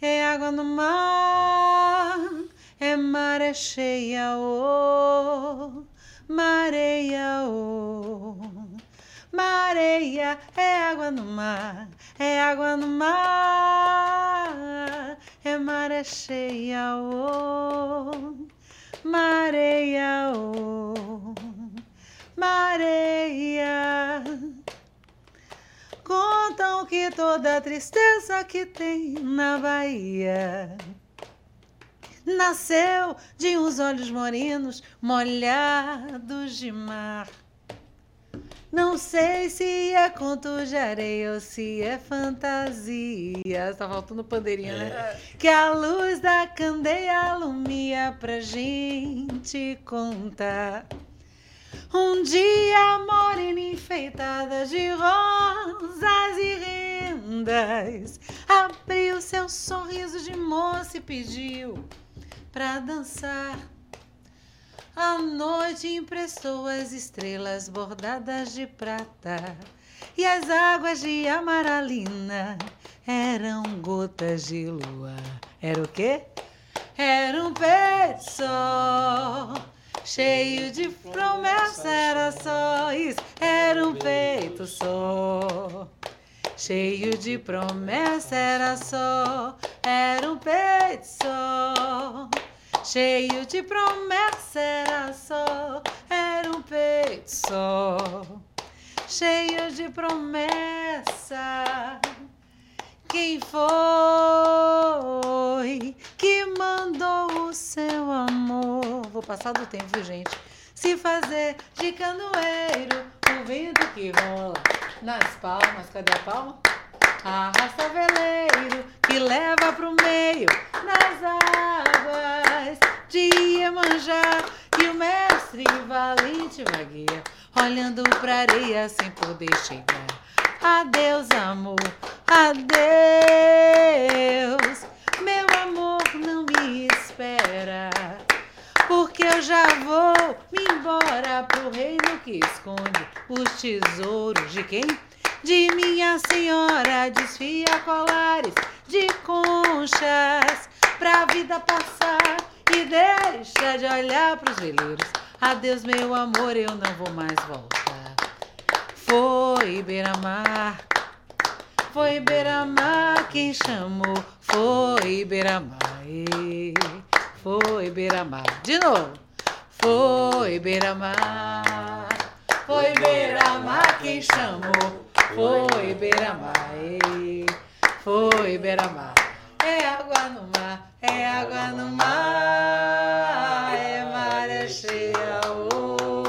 É água no mar, é maré cheia, oh, mareia, oh. Mareia, é água no mar, é água no mar, é maré cheia, oh, mareia, oh, mareia. Contam que toda a tristeza que tem na Bahia nasceu de uns olhos morenos molhados de mar. Não sei se é conto de areia ou se é fantasia. Tá faltando pandeirinha, né? Que a luz da candeia alumia pra gente contar. Um dia morena enfeitada de rosas e rendas abriu seu sorriso de moça e pediu pra dançar. A noite emprestou as estrelas bordadas de prata e as águas de amaralina eram gotas de lua. Era o quê? Era um só, cheio de promessa, era só isso. Era um peito só, cheio de promessa, era só. Era um peito só. Cheio de promessa era só, era um peito só. Cheio de promessa, quem foi que mandou o seu amor. Vou passar do tempo, viu, gente? Se fazer de canoeiro, o vento que rola nas palmas. Cadê a palma? Arrasta veleiro que leva pro meio nas águas de Iemanjá. E o mestre valente vagueia, olhando pra areia sem poder chegar. Adeus, amor, adeus. Meu amor não me espera. Porque eu já vou me embora pro reino que esconde os tesouros de quem? De minha senhora, desfia colares de conchas pra vida passar e deixa de olhar pros veleiros. Adeus, meu amor, eu não vou mais voltar. Foi Beira-Mar, foi Beira-Mar quem chamou, foi Beira-Mar, foi Beira-Mar. De novo, foi Beira-Mar, foi Beira-Mar quem chamou, foi Beira-Mar, foi Beira-Mar. É água no mar, é água no mar, é maré cheia, oh,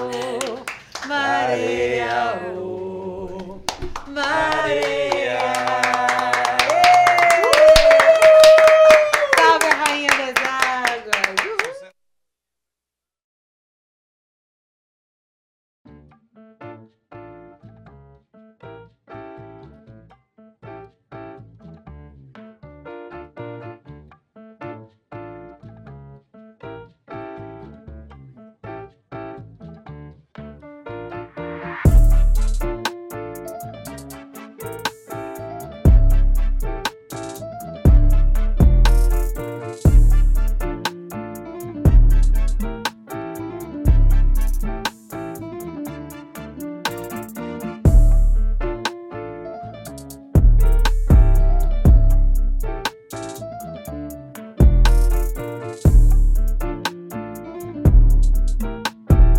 maré, oh.